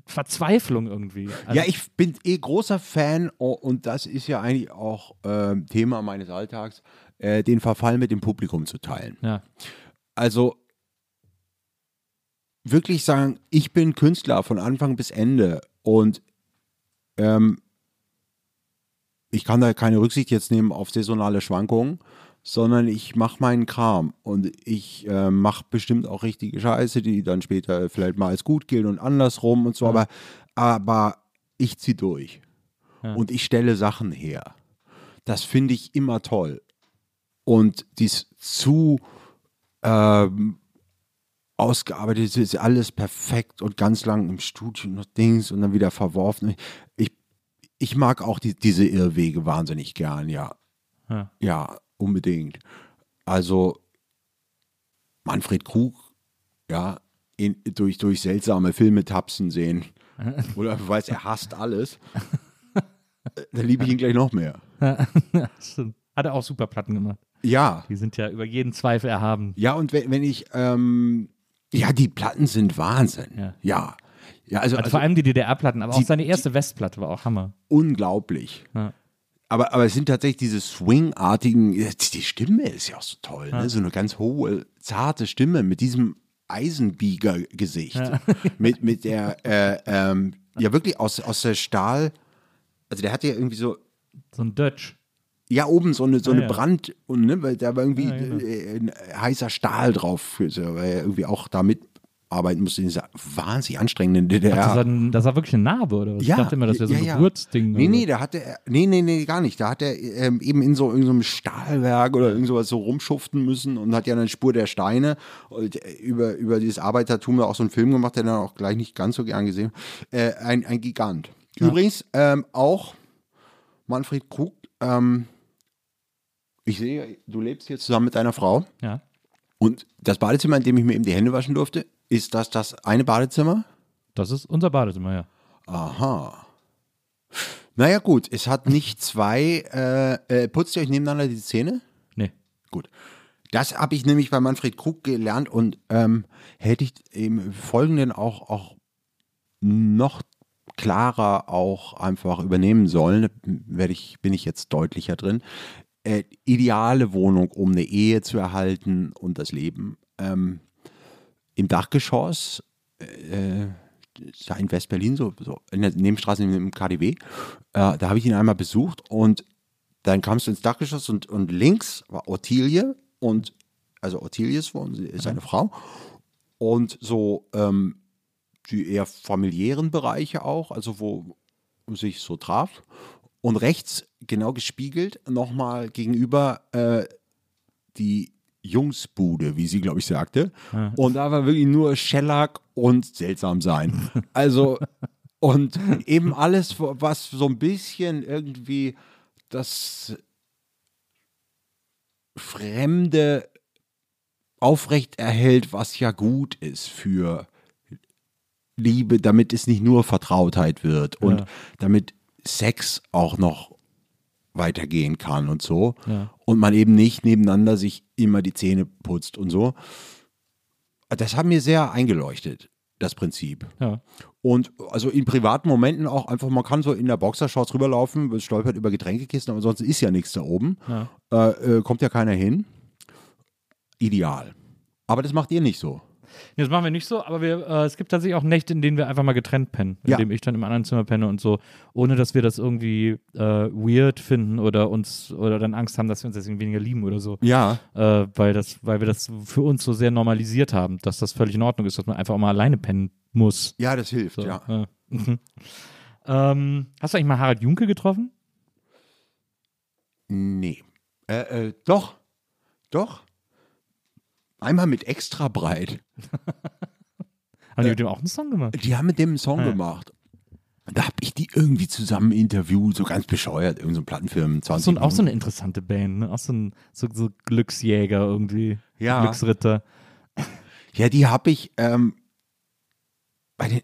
Speaker 3: Verzweiflung irgendwie. Also,
Speaker 2: ja, ich bin eh großer Fan oh, und das ist ja eigentlich auch ähm, Thema meines Alltags, äh, den Verfall mit dem Publikum zu teilen.
Speaker 3: ja.
Speaker 2: Also wirklich sagen, ich bin Künstler von Anfang bis Ende und ähm, ich kann da keine Rücksicht jetzt nehmen auf saisonale Schwankungen, sondern ich mache meinen Kram und ich äh, mache bestimmt auch richtige Scheiße, die dann später vielleicht mal als gut gilt und andersrum und so, aber, aber ich ziehe durch und ich stelle Sachen her. Das finde ich immer toll. Und dies zu ähm, ausgearbeitet ist alles perfekt und ganz lang im Studio noch Dings und dann wieder verworfen. Ich, ich mag auch die, diese Irrwege wahnsinnig gern, ja.
Speaker 3: Ja.
Speaker 2: Ja, unbedingt. Also Manfred Krug, ja, in, durch, durch seltsame Filme tapsen sehen. Oder weil er hasst alles. Äh, Dann liebe ich ihn gleich noch mehr.
Speaker 3: Hat er auch super Platten gemacht.
Speaker 2: Ja,
Speaker 3: Die sind ja über jeden Zweifel erhaben.
Speaker 2: ja, und wenn, wenn ich, ähm, ja, die Platten sind Wahnsinn.
Speaker 3: Ja.
Speaker 2: Ja. Ja, also,
Speaker 3: Also,
Speaker 2: also
Speaker 3: vor allem die DDR-Platten, aber
Speaker 2: die-
Speaker 3: auch seine erste Westplatte war auch Hammer.
Speaker 2: unglaublich.
Speaker 3: Ja.
Speaker 2: Aber, aber es sind tatsächlich diese Swing-artigen, die Stimme ist ja auch so toll, ne? so eine ganz hohe, zarte Stimme mit diesem Eisenbieger-Gesicht. mit, mit der, äh, ähm, ja wirklich aus, aus der Stahl, also der hatte ja irgendwie so,
Speaker 3: So ein Dutch.
Speaker 2: Ja oben so eine, so eine
Speaker 3: ja.
Speaker 2: Brand, und, ne, weil da war irgendwie
Speaker 3: Ja, genau.
Speaker 2: äh, ein heißer Stahl drauf, weil er irgendwie auch da mitarbeiten musste in dieser wahnsinnig anstrengenden DDR.
Speaker 3: Das, war ein, das war wirklich eine Narbe, oder was? ich dachte immer, das wäre so ein
Speaker 2: ja, ja.
Speaker 3: Geburtsding.
Speaker 2: Nee,
Speaker 3: oder
Speaker 2: nee, da hatte er, nee, nee, nee, gar nicht. Da hat er ähm, eben in so, in so einem Stahlwerk oder irgend sowas so rumschuften müssen und hat ja eine Spur der Steine und äh, über, über dieses Arbeitertum auch so einen Film gemacht, der dann auch gleich nicht ganz so gern gesehen. Äh, ein, ein Gigant. Übrigens ähm, auch Manfred Krug, ähm, ich sehe, du lebst hier zusammen mit deiner Frau
Speaker 3: Ja.
Speaker 2: und das Badezimmer, in dem ich mir eben die Hände waschen durfte, ist das das eine Badezimmer?
Speaker 3: Das ist unser Badezimmer, ja.
Speaker 2: Aha. Naja, gut, es hat nicht zwei. Äh, äh, putzt ihr euch nebeneinander die Zähne?
Speaker 3: Nee.
Speaker 2: Gut. Das habe ich nämlich bei Manfred Krug gelernt und ähm, hätte ich im Folgenden auch, auch noch klarer auch einfach übernehmen sollen. Werde ich, bin ich jetzt deutlicher drin. Äh, ideale Wohnung, um eine Ehe zu erhalten und das Leben. Ähm, Im Dachgeschoss äh, in West-Berlin, so, so in der Nebenstraße im KDW. Äh, da habe ich ihn einmal besucht und dann kamst du ins Dachgeschoss und, und links war Ottilie und also Ottilies Wohn- sie ist eine Frau und so ähm, die eher familiären Bereiche auch, also wo sich so traf. Und rechts, genau gespiegelt, nochmal gegenüber äh, die Jungsbude, wie sie, glaube ich, sagte. Und da war wirklich nur Shellac und seltsam sein. Also, und eben alles, was so ein bisschen irgendwie das Fremde aufrecht erhält, was ja gut ist für Liebe, damit es nicht nur Vertrautheit wird und
Speaker 3: Ja.
Speaker 2: damit Sex auch noch weitergehen kann und so.
Speaker 3: Ja.
Speaker 2: Und man eben nicht nebeneinander sich immer die Zähne putzt und so. Das hat mir sehr eingeleuchtet, das Prinzip.
Speaker 3: Ja.
Speaker 2: Und also in privaten Momenten auch einfach, man kann so in der Boxershorts rüberlaufen, stolpert über Getränkekisten, aber ansonsten ist ja nichts da oben.
Speaker 3: Ja.
Speaker 2: Äh, äh, kommt ja keiner hin. Ideal. Aber das macht ihr nicht so.
Speaker 3: Nee, das machen wir nicht so, aber wir, äh, es gibt tatsächlich auch Nächte, in denen wir einfach mal getrennt pennen, in
Speaker 2: Ja.
Speaker 3: dem ich dann im anderen Zimmer penne und so, ohne dass wir das irgendwie äh, weird finden oder uns oder dann Angst haben, dass wir uns deswegen weniger lieben oder so.
Speaker 2: Ja.
Speaker 3: Äh, weil das, weil wir das für uns so sehr normalisiert haben, dass das völlig in Ordnung ist, dass man einfach auch mal alleine pennen muss.
Speaker 2: Ja, das hilft,
Speaker 3: So,
Speaker 2: ja.
Speaker 3: äh, mhm. ähm, hast du eigentlich mal Harald Junke getroffen?
Speaker 2: Nee. Äh, äh, doch. Doch. Einmal mit extra breit.
Speaker 3: Haben die mit dem auch einen Song gemacht?
Speaker 2: Die haben mit dem einen Song
Speaker 3: Ja.
Speaker 2: gemacht. Da habe ich die irgendwie zusammen interviewt, so ganz bescheuert, irgendein so.
Speaker 3: Auch
Speaker 2: 20
Speaker 3: so, ein- auch so eine interessante Band, ne? Auch so ein so, so Glücksjäger irgendwie.
Speaker 2: Ja.
Speaker 3: Glücksritter.
Speaker 2: Ja, die habe ich ähm, bei den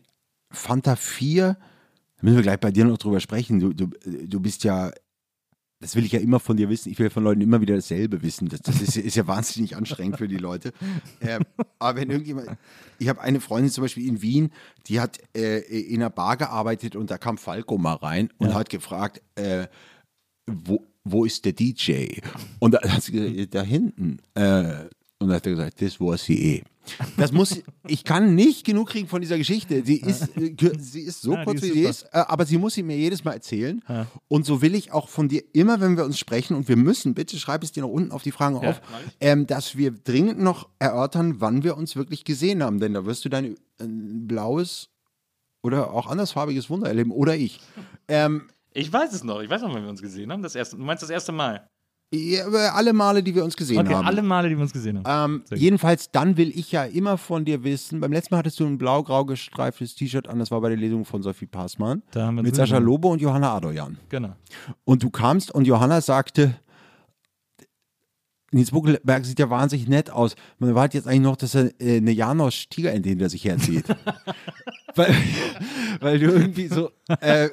Speaker 2: Fanta 4, da müssen wir gleich bei dir noch drüber sprechen. Du, du, du bist ja, das will ich ja immer von dir wissen. Ich will von Leuten immer wieder dasselbe wissen. Das, das ist, ist ja wahnsinnig anstrengend für die Leute. Ähm, aber wenn irgendjemand, ich habe eine Freundin zum Beispiel in Wien, die hat äh, in einer Bar gearbeitet und da kam Falco mal rein und hat gefragt, äh, wo, wo ist der DJ? Und da hat sie gesagt, da hinten. Äh, und da hat er gesagt, das war sie eh. Das muss, ich kann nicht genug kriegen von dieser Geschichte. Sie ist, äh, sie ist so
Speaker 3: Ja,
Speaker 2: kurz, wie sie ist, äh, aber sie muss sie mir jedes Mal erzählen. Und so will ich auch von dir, immer wenn wir uns sprechen, und wir müssen, bitte schreib es dir noch unten auf die Fragen auf, ähm, dass wir dringend noch erörtern, wann wir uns wirklich gesehen haben. Denn da wirst du dein äh, blaues oder auch andersfarbiges Wunder erleben. Oder ich. Ähm,
Speaker 3: Ich weiß es noch. Ich weiß noch, wann wir uns gesehen haben. Das erste, du meinst das erste Mal?
Speaker 2: Ja, alle Male, die wir uns gesehen
Speaker 3: Okay,
Speaker 2: haben.
Speaker 3: alle Male, die wir uns gesehen haben.
Speaker 2: Ähm, jedenfalls, dann will ich ja immer von dir wissen. Beim letzten Mal hattest du ein blau-grau gestreiftes T-Shirt an, das war bei der Lesung von Sophie Passmann. Mit Sascha
Speaker 3: gesehen.
Speaker 2: Lobe und Johanna Adoyan.
Speaker 3: Genau.
Speaker 2: Und du kamst und Johanna sagte, Nils Buckelberg sieht ja wahnsinnig nett aus. Man wartet jetzt eigentlich noch, dass er äh, eine Janosch Tigerente hinter sich herzieht. weil, weil du irgendwie so äh,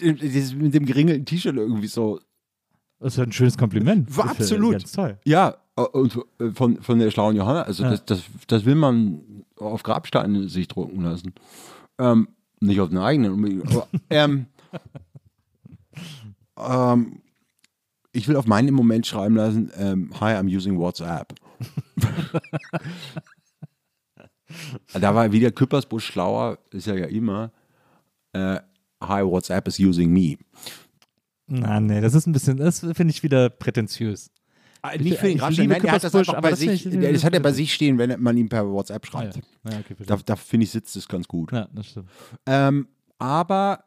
Speaker 2: mit dem geringelten T-Shirt irgendwie so
Speaker 3: Das ist ja ein schönes Kompliment.
Speaker 2: War
Speaker 3: ja
Speaker 2: absolut.
Speaker 3: Ganz toll.
Speaker 2: Ja, und von, von der schlauen Johanna, also
Speaker 3: Ja.
Speaker 2: das, das, das will man auf Grabsteine sich drucken lassen. Ähm, nicht auf den eigenen. Aber, ähm, ähm, ich will auf meinen im Moment schreiben lassen, ähm, hi, I'm using WhatsApp. da war wieder Küppersbusch schlauer, ist er ja immer. Äh, hi, WhatsApp is using me.
Speaker 3: Na, nee, das ist ein bisschen, das finde ich wieder prätentiös.
Speaker 2: Nicht für den Grabstein, nein, hat das einfach bei
Speaker 3: das
Speaker 2: sich,
Speaker 3: ich-
Speaker 2: das hat er bei sich stehen, wenn man ihm per WhatsApp
Speaker 3: Ah,
Speaker 2: schreibt.
Speaker 3: ja. Ja, okay,
Speaker 2: Da, da finde ich, sitzt es ganz gut.
Speaker 3: ja, das stimmt.
Speaker 2: Ähm, aber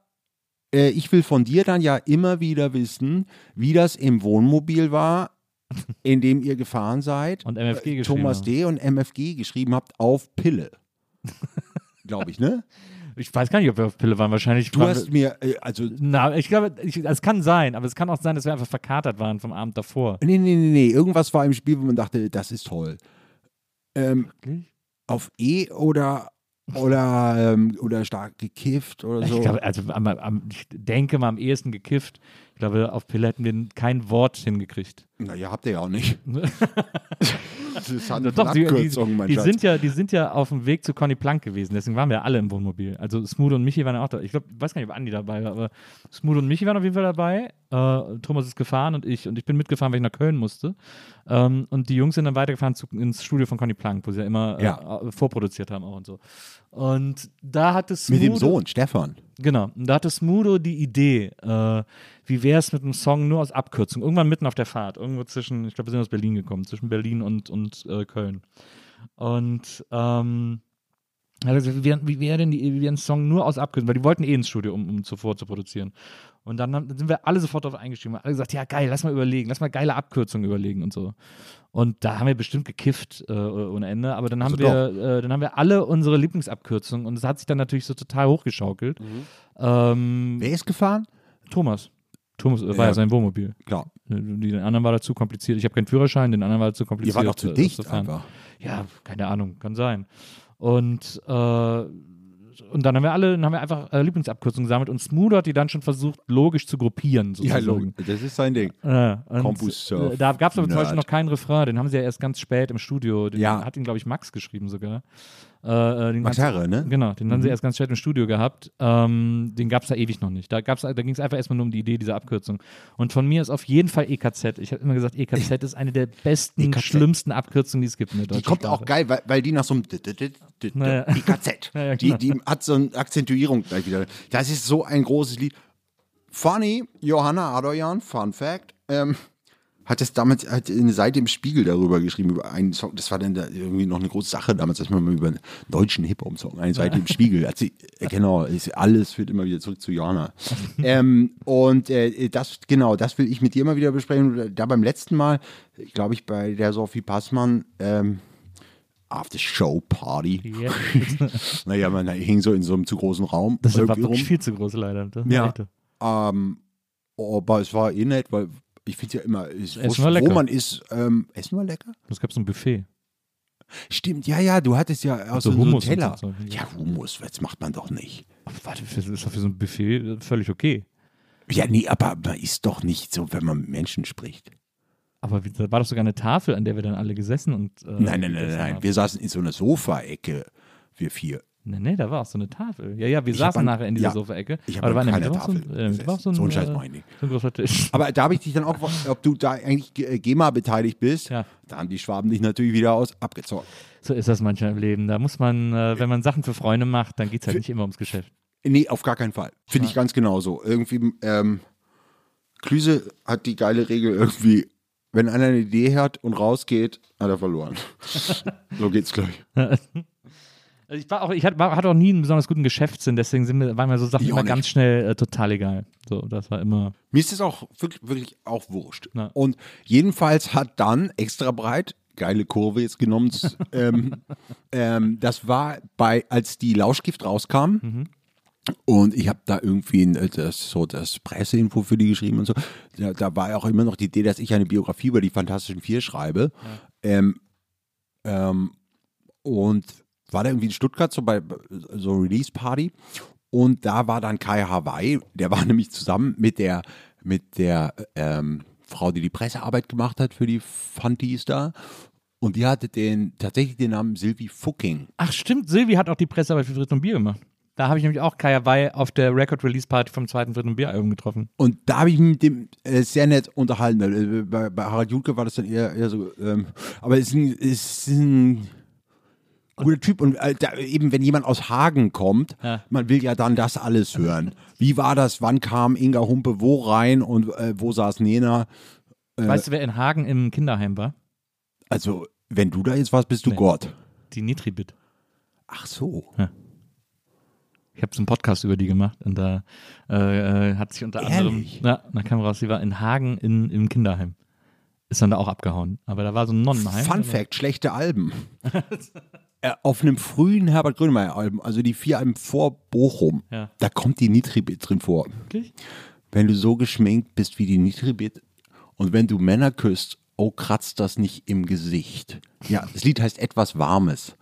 Speaker 2: äh, ich will von dir dann ja immer wieder wissen, wie das im Wohnmobil war, in dem ihr gefahren seid.
Speaker 3: Und MFG
Speaker 2: Äh, Thomas. D. und MFG geschrieben habt auf Pille. Glaube ich, ne?
Speaker 3: Ich weiß gar nicht, ob wir auf Pille waren. Wahrscheinlich
Speaker 2: Du
Speaker 3: waren
Speaker 2: hast mir, äh, also,
Speaker 3: Na, ich glaube, es kann sein, aber es kann auch sein, dass wir einfach verkatert waren vom Abend davor.
Speaker 2: nee, nee, nee, nee, irgendwas war im Spiel, wo man dachte, das ist toll. Ähm, auf E oder, oder, ähm, oder stark gekifft oder so.
Speaker 3: Ich glaube, also am, am, ich denke mal am ehesten gekifft. Ich glaube, auf Pille hätten wir kein Wort hingekriegt.
Speaker 2: naja, habt ihr ja auch nicht. das ist halt eine
Speaker 3: Doch, die, die, die, sind ja, die sind ja auf dem Weg zu Conny Plank gewesen, deswegen waren wir alle im Wohnmobil. Also Smoot und Michi waren ja auch da. Ich glaube, weiß gar nicht, ob Andi dabei war, aber Smoot und Michi waren auf jeden Fall dabei. Äh, Thomas ist gefahren und ich. Und ich bin mitgefahren, weil ich nach Köln musste. Ähm, und die Jungs sind dann weitergefahren zu, ins Studio von Conny Plank, wo sie ja immer äh,
Speaker 2: Ja.
Speaker 3: äh, vorproduziert haben auch und so. Und da hatte Smudo,
Speaker 2: Mit dem Sohn, Stefan.
Speaker 3: Genau, und da hatte Smudo die Idee, äh, wie wäre es mit einem Song nur aus Abkürzung, irgendwann mitten auf der Fahrt, irgendwo zwischen, ich glaube, wir sind aus Berlin gekommen, zwischen Berlin und, und äh, Köln. Und ähm, gesagt, wie wäre wär denn die, wie wär ein Song nur aus Abkürzung, weil die wollten eh ins Studio, um, um zuvor zu produzieren. Und dann, haben, dann sind wir alle sofort darauf eingestiegen, haben alle gesagt, ja geil, lass mal überlegen, lass mal geile Abkürzungen überlegen und so. Und da haben wir bestimmt gekifft äh, ohne Ende, aber dann haben
Speaker 2: Also
Speaker 3: wir, äh, dann haben wir alle unsere Lieblingsabkürzungen und es hat sich dann natürlich so total hochgeschaukelt. Ähm,
Speaker 2: Wer ist gefahren?
Speaker 3: Thomas. Thomas äh, war
Speaker 2: Ja.
Speaker 3: ja sein Wohnmobil.
Speaker 2: Klar.
Speaker 3: Die, den anderen war dazu kompliziert. Ich habe keinen Führerschein, den anderen war dazu
Speaker 2: Ihr
Speaker 3: kompliziert.
Speaker 2: wart auch zu
Speaker 3: äh,
Speaker 2: dicht
Speaker 3: das zu
Speaker 2: einfach.
Speaker 3: Ja, keine Ahnung, kann sein. Und, äh, und dann haben wir alle, dann haben wir einfach äh, Lieblingsabkürzungen gesammelt und Smooth hat die dann schon versucht, logisch zu gruppieren.
Speaker 2: Ja,
Speaker 3: sozusagen.
Speaker 2: logisch. Das ist sein Ding.
Speaker 3: Ja, und,
Speaker 2: Campus Surf
Speaker 3: äh, Da gab es aber zum. Beispiel noch keinen Refrain, den haben sie ja erst ganz spät im Studio. Den
Speaker 2: Ja.
Speaker 3: hat ihn, glaube ich, Max geschrieben sogar. Äh, äh, den
Speaker 2: Max
Speaker 3: ganz-
Speaker 2: Herre, ne?
Speaker 3: Genau, den haben sie erst ganz spät im Studio gehabt. Ähm, den gab es da ewig noch nicht. Da, gab's- da ging es einfach erstmal nur um die Idee dieser Abkürzung. Und von mir ist auf jeden Fall EKZ. Ich habe immer gesagt, EKZ ist eine der besten,
Speaker 2: EKZ.
Speaker 3: schlimmsten Abkürzungen, die es gibt in der
Speaker 2: Die kommt auch
Speaker 3: Sprache.
Speaker 2: geil, weil, weil die nach so einem
Speaker 3: Naja.
Speaker 2: IKZ,
Speaker 3: Ja,
Speaker 2: die,
Speaker 3: genau.
Speaker 2: die hat so eine Akzentuierung gleich wieder. Das ist so ein großes Lied. Funny, Johanna Adoyan, Fun Fact, ähm, hat es damals hat eine Seite im Spiegel darüber geschrieben, über einen Song. Das war dann da irgendwie noch eine große Sache damals, dass man mal über einen deutschen Hip-Hop-Song, eine Seite im Spiegel, hat sie, äh, genau, ist, alles führt immer wieder zurück zu Johanna. ähm, und äh, das, genau, das will ich mit dir mal wieder besprechen. Da beim letzten Mal, glaube ich, bei der Sophie Passmann, ähm, After-Show-Party.
Speaker 3: Ja.
Speaker 2: Naja, man hing so in so einem zu großen Raum.
Speaker 3: Das war wirklich
Speaker 2: rum.
Speaker 3: viel zu groß, leider. Das
Speaker 2: Ja. Ähm, aber es war eh nett, weil ich finde ja immer, es,
Speaker 3: Essen
Speaker 2: wo,
Speaker 3: war
Speaker 2: wo
Speaker 3: lecker.
Speaker 2: man ist, ähm, Essen war lecker?
Speaker 3: Es gab so ein Buffet.
Speaker 2: Stimmt, ja, ja, du hattest ja aus
Speaker 3: So
Speaker 2: so, so
Speaker 3: Hummus
Speaker 2: Teller.
Speaker 3: so.
Speaker 2: Ja, Hummus, das macht man doch nicht.
Speaker 3: Aber warte, das ist doch für so ein Buffet völlig okay.
Speaker 2: Ja, nee, aber man ist doch nicht so, wenn man mit Menschen spricht.
Speaker 3: Aber da war doch sogar eine Tafel, an der wir dann alle gesessen und. Äh,
Speaker 2: Nein, nein, nein, nein.
Speaker 3: haben.
Speaker 2: Wir saßen in so einer Sofaecke, wir vier.
Speaker 3: Nee, nee, da war auch so eine Tafel. Ja, ja, wir
Speaker 2: Ich
Speaker 3: saßen nachher in dieser
Speaker 2: ja,
Speaker 3: Sofa-Ecke.
Speaker 2: ich hab
Speaker 3: Aber da so
Speaker 2: Tafel
Speaker 3: ein, äh, war so ein,
Speaker 2: So ein Scheiß
Speaker 3: äh,
Speaker 2: meine ich.
Speaker 3: so ein großer Tisch.
Speaker 2: Aber da habe ich dich dann auch, ob du da eigentlich äh, GEMA beteiligt bist,
Speaker 3: Ja.
Speaker 2: da haben die Schwaben dich natürlich wieder aus abgezockt.
Speaker 3: So ist das manchmal im Leben. Da muss man, äh, wenn man Sachen für Freunde macht, dann geht es halt nicht immer ums Geschäft.
Speaker 2: Nee, auf gar keinen Fall. Finde ich ganz genauso. Irgendwie, ähm, Klüse hat die geile Regel irgendwie, wenn einer eine Idee hat und rausgeht, hat er verloren. so geht's gleich.
Speaker 3: Also ich war auch, ich hatte, war, hatte auch nie einen besonders guten Geschäftssinn, deswegen sind mir, waren mir so Sachen
Speaker 2: Ich
Speaker 3: immer ganz schnell äh, total egal. So, das war immer.
Speaker 2: Mir ist das auch wirklich, wirklich auch wurscht.
Speaker 3: Na.
Speaker 2: Und jedenfalls hat dann extra breit, geile Kurve jetzt genommen, ähm, ähm, das war bei, als die Lauschgift rauskam, Und ich habe da irgendwie ein, äh, das, so das Presseinfo für die geschrieben und so. Da, da war ja auch immer noch die Idee, dass ich eine Biografie über die Fantastischen Vier schreibe. Ähm, ähm, und war da irgendwie in Stuttgart so bei so Release-Party. Und da war dann Kai Hawaii, der war nämlich zusammen mit der, mit der ähm, Frau, die die Pressearbeit gemacht hat für die Fantis da. Und die hatte den, tatsächlich den Namen Sylvie Fucking.
Speaker 3: Ach stimmt, Silvi hat auch die Pressearbeit für Fritz und Bier gemacht. Da habe ich nämlich auch Kaya Wei auf der Record-Release-Party vom zweiten Fritz und Bier-Album getroffen.
Speaker 2: Und da habe ich mich mit dem äh, sehr nett unterhalten. Äh, Bei, bei Harald Junke war das dann eher, eher so, ähm, aber es ist ein, es ist ein guter Typ. Und äh, da, eben, wenn jemand aus Hagen kommt,
Speaker 3: Ja.
Speaker 2: man will ja dann das alles hören. Wie war das? Wann kam Inga Humpe wo rein und äh, wo saß Nena?
Speaker 3: Weißt du, wer in Hagen im Kinderheim war?
Speaker 2: Also, wenn du da jetzt warst, bist du
Speaker 3: Nee.
Speaker 2: Gott.
Speaker 3: Die Nitribit.
Speaker 2: Ach so.
Speaker 3: Ich habe so einen Podcast über die gemacht und da äh, äh, hat sich unter
Speaker 2: Ehrlich?
Speaker 3: anderem, ja, da kam raus, sie war in Hagen in, im Kinderheim. Ist dann da auch abgehauen. Aber da war so ein Nonnenheim.
Speaker 2: Fun Fact, schlechte Alben. Äh, Auf einem frühen Herbert Grönemeyer-Album, also die vier Alben vor Bochum,
Speaker 3: Ja.
Speaker 2: da kommt die Nitribit drin vor.
Speaker 3: Wirklich?
Speaker 2: Wenn du so geschminkt bist wie die Nitribit und wenn du Männer küsst, oh, kratzt das nicht im Gesicht. Ja, das Lied heißt etwas Warmes.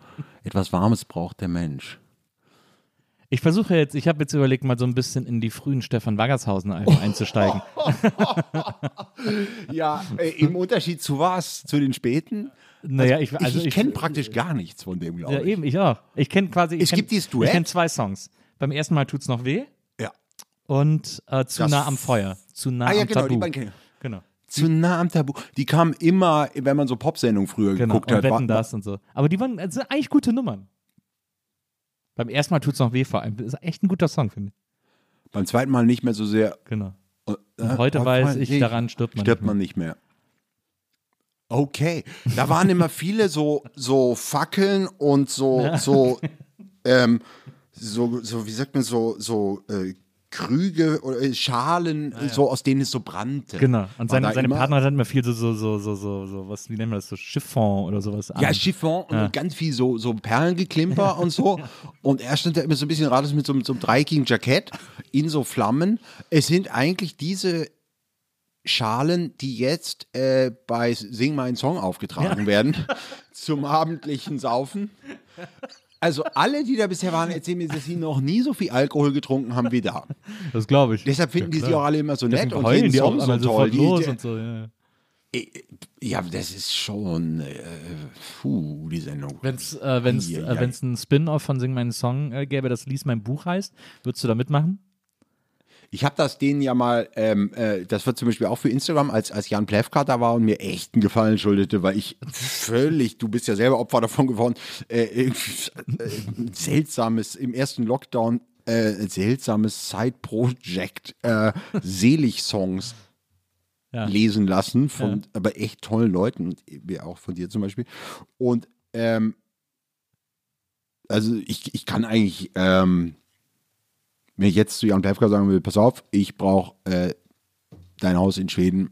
Speaker 2: Etwas Warmes braucht der Mensch.
Speaker 3: Ich versuche jetzt, ich habe jetzt überlegt, mal so ein bisschen in die frühen Stefan Waggershausen Alben einzusteigen.
Speaker 2: Ja, äh, im Unterschied zu was? Zu den späten?
Speaker 3: Naja, ich, also
Speaker 2: ich, ich kenne praktisch gar nichts von dem, glaube
Speaker 3: Ja,
Speaker 2: ich.
Speaker 3: eben, ich auch. Ich kenne quasi. Ich
Speaker 2: Es
Speaker 3: kenn,
Speaker 2: gibt dieses Duett?
Speaker 3: Ich kenne zwei Songs. Beim ersten Mal tut's noch weh
Speaker 2: Ja.
Speaker 3: und äh, zu
Speaker 2: Das-
Speaker 3: nah am Feuer. Zu nah
Speaker 2: Ah ja,
Speaker 3: am
Speaker 2: genau,
Speaker 3: Tabu.
Speaker 2: die beiden kenne ich.
Speaker 3: Genau,
Speaker 2: Zu nah am Tabu. Die kamen immer, wenn man so Popsendungen früher
Speaker 3: genau.
Speaker 2: geguckt
Speaker 3: und
Speaker 2: hat.
Speaker 3: wetten das und so. Aber die waren das sind eigentlich gute Nummern. Beim ersten Mal tut's noch weh vor allem. Das ist echt ein guter Song, finde ich.
Speaker 2: Beim zweiten Mal nicht mehr so sehr.
Speaker 3: Genau.
Speaker 2: Äh,
Speaker 3: Und heute weiß ich, daran stirbt man.
Speaker 2: stirbt
Speaker 3: nicht
Speaker 2: man nicht mehr. Okay, da waren immer viele so, so Fackeln und so, so, ähm, so, so, wie sagt man, so, so äh, Krüge oder äh, Schalen, so aus denen es so brannte.
Speaker 3: Genau. Und
Speaker 2: War
Speaker 3: seine,
Speaker 2: immer-
Speaker 3: Partner hatten immer viel so, so, so, so, so, so, was, wie nennen wir das, so Chiffon oder sowas an.
Speaker 2: Ja, Chiffon und
Speaker 3: Ja.
Speaker 2: ganz viel so, so Perlengeklimper und so. Und er stand da immer so ein bisschen ratlos mit so, mit so einem dreieckigen Jackett in so Flammen. Es sind eigentlich diese Schalen, die jetzt äh, bei Sing meinen Song aufgetragen werden zum abendlichen Saufen. Also alle, die da bisher waren, erzählen mir, dass sie noch nie so viel Alkohol getrunken haben wie da.
Speaker 3: Das glaube ich.
Speaker 2: Deshalb finden die sie auch alle immer so nett
Speaker 3: Deswegen
Speaker 2: und
Speaker 3: heulen
Speaker 2: jeden
Speaker 3: die auch
Speaker 2: so toll. Die,
Speaker 3: los und so. Ja.
Speaker 2: ja, das ist schon, äh, puh, die Sendung.
Speaker 3: Wenn es äh, wenn's, äh, wenn's ein Spin-off von Sing meinen Song äh, gäbe, das Lies mein Buch heißt, würdest du da mitmachen?
Speaker 2: Ich habe das denen ja mal, ähm, äh, das wird zum Beispiel auch für Instagram, als, als Jan Plewka da war und mir echt einen Gefallen schuldete, weil ich völlig, du bist ja selber Opfer davon geworden, äh, äh, ein seltsames, im ersten Lockdown, äh, seltsames Side-Project, äh, Selig-Songs
Speaker 3: Ja.
Speaker 2: lesen lassen von aber echt tollen Leuten, wie auch von dir zum Beispiel. Und ähm, also ich, ich kann eigentlich, ähm, wenn ich jetzt zu Jan Plewka sagen will, pass auf, ich brauche äh, dein Haus in Schweden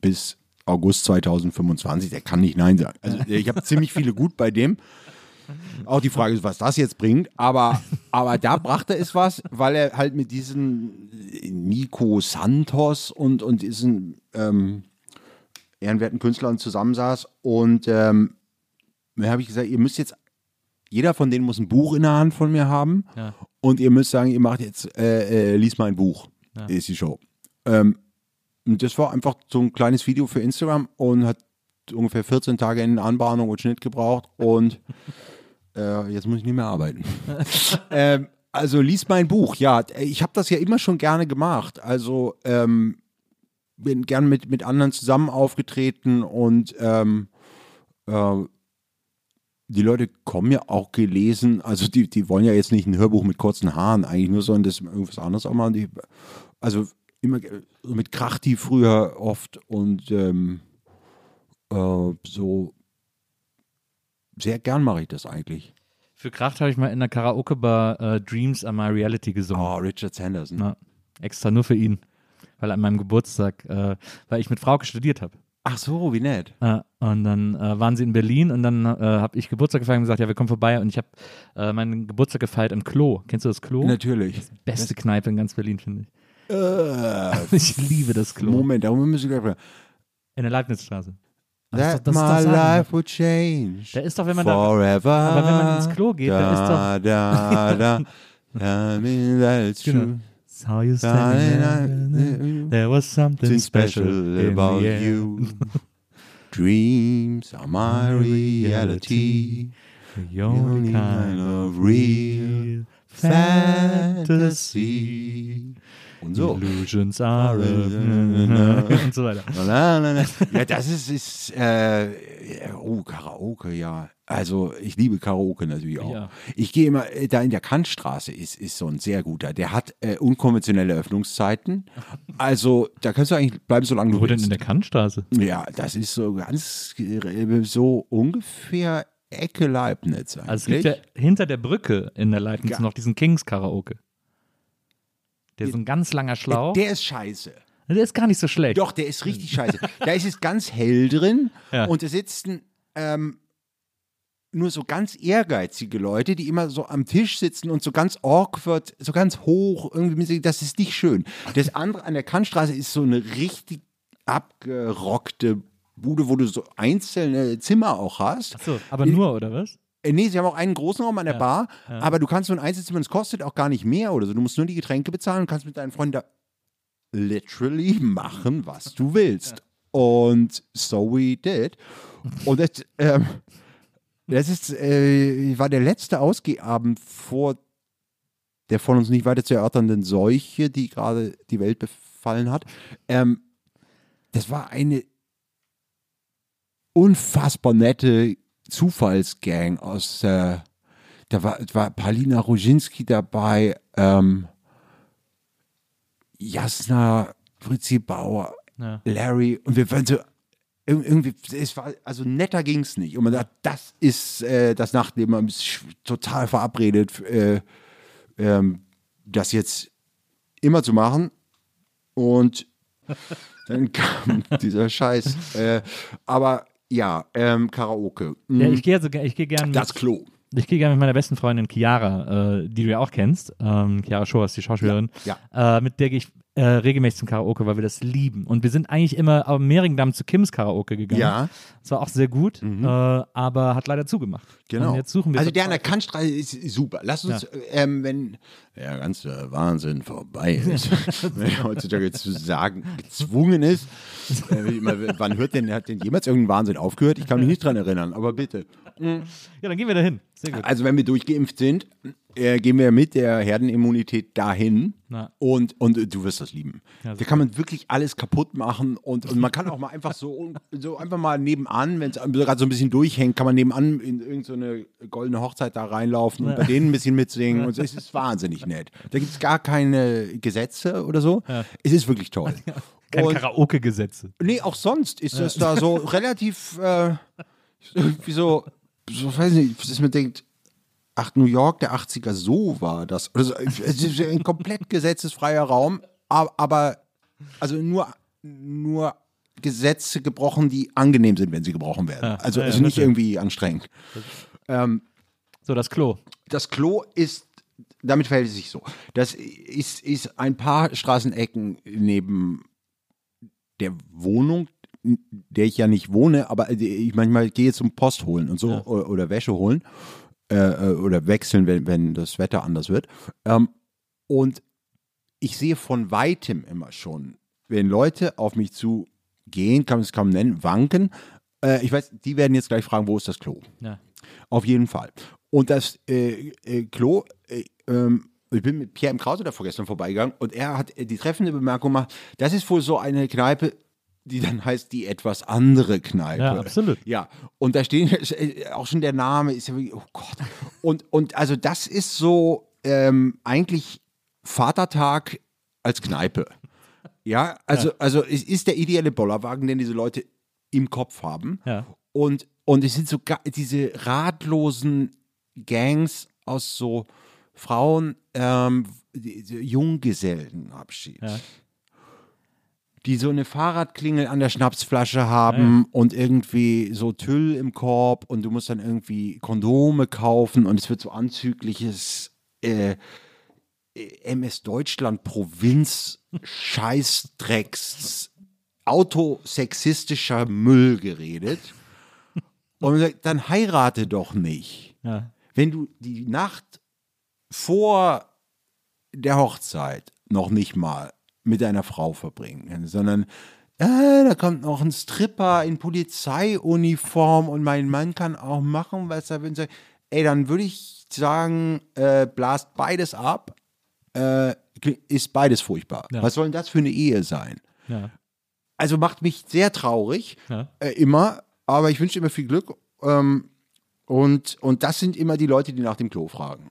Speaker 2: bis August 2025, der kann nicht Nein sagen. Also ich habe ziemlich viele gut bei dem. Auch die Frage ist, was das jetzt bringt, aber, aber da brachte es was, weil er halt mit diesen Nico Santos und, und diesen ähm, ehrenwerten Künstlern zusammensaß und ähm, dann habe ich gesagt, ihr müsst jetzt, jeder von denen muss ein Buch in der Hand von mir haben
Speaker 3: Ja.
Speaker 2: und ihr müsst sagen, ihr macht jetzt, äh, äh, lies mal ein Buch,
Speaker 3: Ja.
Speaker 2: ist die Show. Ähm, und das war einfach so ein kleines Video für Instagram und hat ungefähr 14 Tage in Anbahnung und Schnitt gebraucht und äh, jetzt muss ich nicht mehr arbeiten. ähm, also lies mein Buch, ja, ich habe das ja immer schon gerne gemacht. Also ähm, bin gern mit, mit anderen zusammen aufgetreten und ähm, äh, die Leute kommen ja auch gelesen, also die, die wollen ja jetzt nicht ein Hörbuch mit kurzen Haaren eigentlich nur, sondern das irgendwas anderes auch machen. Die, also immer äh, so mit Krachti früher oft und ähm, äh, so sehr gern mache ich das eigentlich.
Speaker 3: Für Kracht habe ich mal in der Karaoke-Bar äh, Dreams are my reality gesungen.
Speaker 2: Oh, Richard Sanderson.
Speaker 3: Na, extra nur für ihn. Weil an meinem Geburtstag, äh, weil ich mit Frauke studiert habe.
Speaker 2: Ach so, wie nett.
Speaker 3: Äh, und dann äh, waren sie in Berlin und dann äh, habe ich Geburtstag gefeiert und gesagt, ja, wir kommen vorbei. Und ich habe äh, meinen Geburtstag gefeiert im Klo. Kennst du das Klo?
Speaker 2: Natürlich.
Speaker 3: Beste Kneipe in ganz Berlin, finde ich.
Speaker 2: Äh,
Speaker 3: Ich liebe das Klo.
Speaker 2: Moment, darüber müssen wir gleich.
Speaker 3: In der Leibnizstraße. Das ist
Speaker 2: That
Speaker 3: doch- das ist
Speaker 2: my
Speaker 3: doch
Speaker 2: life would change.
Speaker 3: Da ist doch, wenn man da.
Speaker 2: Forever.
Speaker 3: Aber wenn man ins Klo geht, da ist
Speaker 2: da, da, da. I mean, that's
Speaker 3: Genau.
Speaker 2: True.
Speaker 3: Saw you standing there. There was something special,
Speaker 2: about you. Dreams are my reality.
Speaker 3: The only kind of
Speaker 2: real fantasy. Und so.
Speaker 3: Illusions are und so weiter.
Speaker 2: Ja, das ist, ist äh, oh, Karaoke, ja. Also ich liebe Karaoke natürlich auch.
Speaker 3: Ja.
Speaker 2: Ich gehe immer, äh, da in der Kantstraße ist, ist so ein sehr guter. Der hat äh, unkonventionelle Öffnungszeiten. Also da kannst du eigentlich bleiben, solange du
Speaker 3: Wo denn
Speaker 2: willst.
Speaker 3: in der Kantstraße?
Speaker 2: Ja, das ist so ganz, äh, so ungefähr Ecke Leibniz eigentlich.
Speaker 3: Also es gibt ja hinter der Brücke in der Leibniz
Speaker 2: Ja.
Speaker 3: noch diesen Kings Karaoke. Der ist so ein ganz langer Schlauch.
Speaker 2: der ist scheiße.
Speaker 3: Der ist gar nicht so schlecht.
Speaker 2: Doch, der ist richtig scheiße. Da ist es ganz hell drin
Speaker 3: Ja.
Speaker 2: und da sitzen ähm, nur so ganz ehrgeizige Leute, die immer so am Tisch sitzen und so ganz awkward, so ganz hoch, irgendwie, das ist nicht schön. Das andere an der Kantstraße ist so eine richtig abgerockte Bude, wo du so einzelne Zimmer auch hast.
Speaker 3: Achso, aber nur, oder was?
Speaker 2: Äh, nee, sie haben auch einen großen Raum an der Bar, aber du kannst so ein Einzelzimmer, das kostet auch gar nicht mehr oder so. Du musst nur die Getränke bezahlen und kannst mit deinen Freunden da literally machen, was du willst. Und so we did. Und das, ähm, das ist, äh, war der letzte Ausgehabend vor der von uns nicht weiter zu erörternden Seuche, die gerade die Welt befallen hat. Ähm, das war eine unfassbar nette Zufallsgang aus, äh, da war, war Palina Roginski dabei, ähm, Jasna, Fritzi Bauer,
Speaker 3: Ja.
Speaker 2: Larry und wir waren so irgendwie, es war, also netter ging es nicht. Und man dachte, das ist äh, das Nachtleben, man ist total verabredet, äh, ähm, das jetzt immer zu machen. Und dann kam dieser Scheiß. Äh, aber ja, ähm, Karaoke. Mm,
Speaker 3: Ja, ich gehe also, ich gehe gerne
Speaker 2: das
Speaker 3: mit,
Speaker 2: Klo.
Speaker 3: ich gehe gerne mit meiner besten Freundin Chiara, äh, die du ja auch kennst. Ähm, Chiara Schoer ist die Schauspielerin.
Speaker 2: Ja,
Speaker 3: Äh, mit der gehe ich äh, regelmäßig zum Karaoke, weil wir das lieben. Und wir sind eigentlich immer am Mehringdamm zu Kims Karaoke gegangen.
Speaker 2: Ja.
Speaker 3: Das war auch sehr gut, äh, aber hat leider zugemacht.
Speaker 2: Genau.
Speaker 3: Und jetzt suchen wir
Speaker 2: also der an der Kantstraße ist super. Lass uns, ähm, wenn der ganze Wahnsinn vorbei ist, wenn heutzutage zu sagen gezwungen ist, äh, wann hört denn, hat denn jemals irgendein Wahnsinn aufgehört? Ich kann mich nicht dran erinnern, aber bitte.
Speaker 3: Ja, dann gehen wir dahin. Sehr gut.
Speaker 2: Also wenn wir durchgeimpft sind, äh, gehen wir mit der Herdenimmunität dahin
Speaker 3: Na.
Speaker 2: und, und äh, du wirst das lieben.
Speaker 3: Ja,
Speaker 2: da kann man wirklich alles kaputt machen und, und man kann auch mal einfach so, so einfach mal nebenan, wenn es gerade so ein bisschen durchhängt, kann man nebenan in irgendeine goldene Hochzeit da reinlaufen und bei denen ein bisschen mitsingen und es ist wahnsinnig nett. Da gibt es gar keine Gesetze oder so. Es ist wirklich toll.
Speaker 3: Keine Karaoke-Gesetze.
Speaker 2: Nee, auch sonst ist das da so relativ, äh, irgendwie so, so weiß nicht, dass man denkt, ach, New York der 80er, so war das. Oder so, es ist ein komplett gesetzesfreier Raum, aber, also nur, nur Gesetze gebrochen, die angenehm sind, wenn sie gebrochen werden.
Speaker 3: Ja,
Speaker 2: Also,
Speaker 3: ja,
Speaker 2: also nicht irgendwie anstrengend. Ähm,
Speaker 3: So, das Klo.
Speaker 2: das Klo ist, damit verhält es sich so. Das ist, ist ein paar Straßenecken neben der Wohnung, der ich ja nicht wohne, aber ich manchmal gehe zum Post holen und so
Speaker 3: Ja.
Speaker 2: oder, Wäsche holen äh, äh, oder wechseln, wenn, wenn das Wetter anders wird. Ähm, und ich sehe von weitem immer schon, wenn Leute auf mich zu gehen, kann man es kaum nennen, wanken. Äh, ich weiß, die werden jetzt gleich fragen, wo ist das Klo?
Speaker 3: Ja.
Speaker 2: Auf jeden Fall. Und das äh, äh, Klo, äh, ähm, ich bin mit Pierre im Krause da vorgestern vorbeigegangen und er hat äh, die treffende Bemerkung gemacht, das ist wohl so eine Kneipe, die dann heißt die etwas andere Kneipe.
Speaker 3: Ja, absolut.
Speaker 2: Ja, und da stehen äh, auch schon der Name, ist ja wirklich, oh Gott. Und, und also das ist so ähm, eigentlich Vatertag als Kneipe. Ja, also, also es ist der ideelle Bollerwagen, den diese Leute im Kopf haben.
Speaker 3: Ja.
Speaker 2: Und, und es sind so diese ratlosen Gangs aus so Frauen, ähm, Junggesellenabschied.
Speaker 3: Ja.
Speaker 2: Die so eine Fahrradklingel an der Schnapsflasche haben und irgendwie so Tüll im Korb und du musst dann irgendwie Kondome kaufen und es wird so anzügliches äh, MS Deutschland Provinz Scheißdrecks autosexistischer Müll geredet. Und man sagt, dann heirate doch nicht.
Speaker 3: Ja.
Speaker 2: Wenn du die Nacht vor der Hochzeit noch nicht mal mit deiner Frau verbringen sondern äh, da kommt noch ein Stripper in Polizeiuniform und mein Mann kann auch machen, was er will. Und sagt, Ey, dann würde ich sagen, äh, blast beides ab. Äh, ist beides furchtbar.
Speaker 3: Ja.
Speaker 2: Was soll denn das für eine Ehe sein?
Speaker 3: Ja.
Speaker 2: Also macht mich sehr traurig,
Speaker 3: Ja.
Speaker 2: äh, immer, aber ich wünsche immer viel Glück. Ähm, und, und das sind immer die Leute, die nach dem Klo fragen.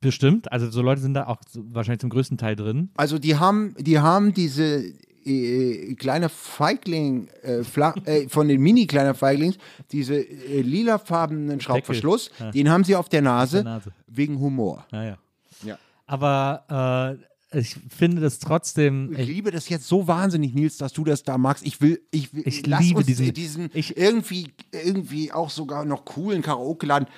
Speaker 3: Bestimmt. Also so Leute sind da auch wahrscheinlich zum größten Teil drin.
Speaker 2: Also die haben, die haben diese äh, kleine Feigling äh, flach, äh, von den mini kleiner Feiglings, diese äh, lilafarbenen Schraubverschluss,
Speaker 3: Ja.
Speaker 2: den haben sie auf der Nase,
Speaker 3: der Nase.
Speaker 2: wegen Humor.
Speaker 3: Naja.
Speaker 2: Ja.
Speaker 3: Aber äh, ich finde das trotzdem.
Speaker 2: Ich liebe das jetzt so wahnsinnig, Nils, dass du das da magst. Ich will, ich will,
Speaker 3: Ich
Speaker 2: lass
Speaker 3: liebe
Speaker 2: uns
Speaker 3: diesen-
Speaker 2: diesen
Speaker 3: ich-
Speaker 2: irgendwie, irgendwie auch sogar noch coolen Karaoke-Laden.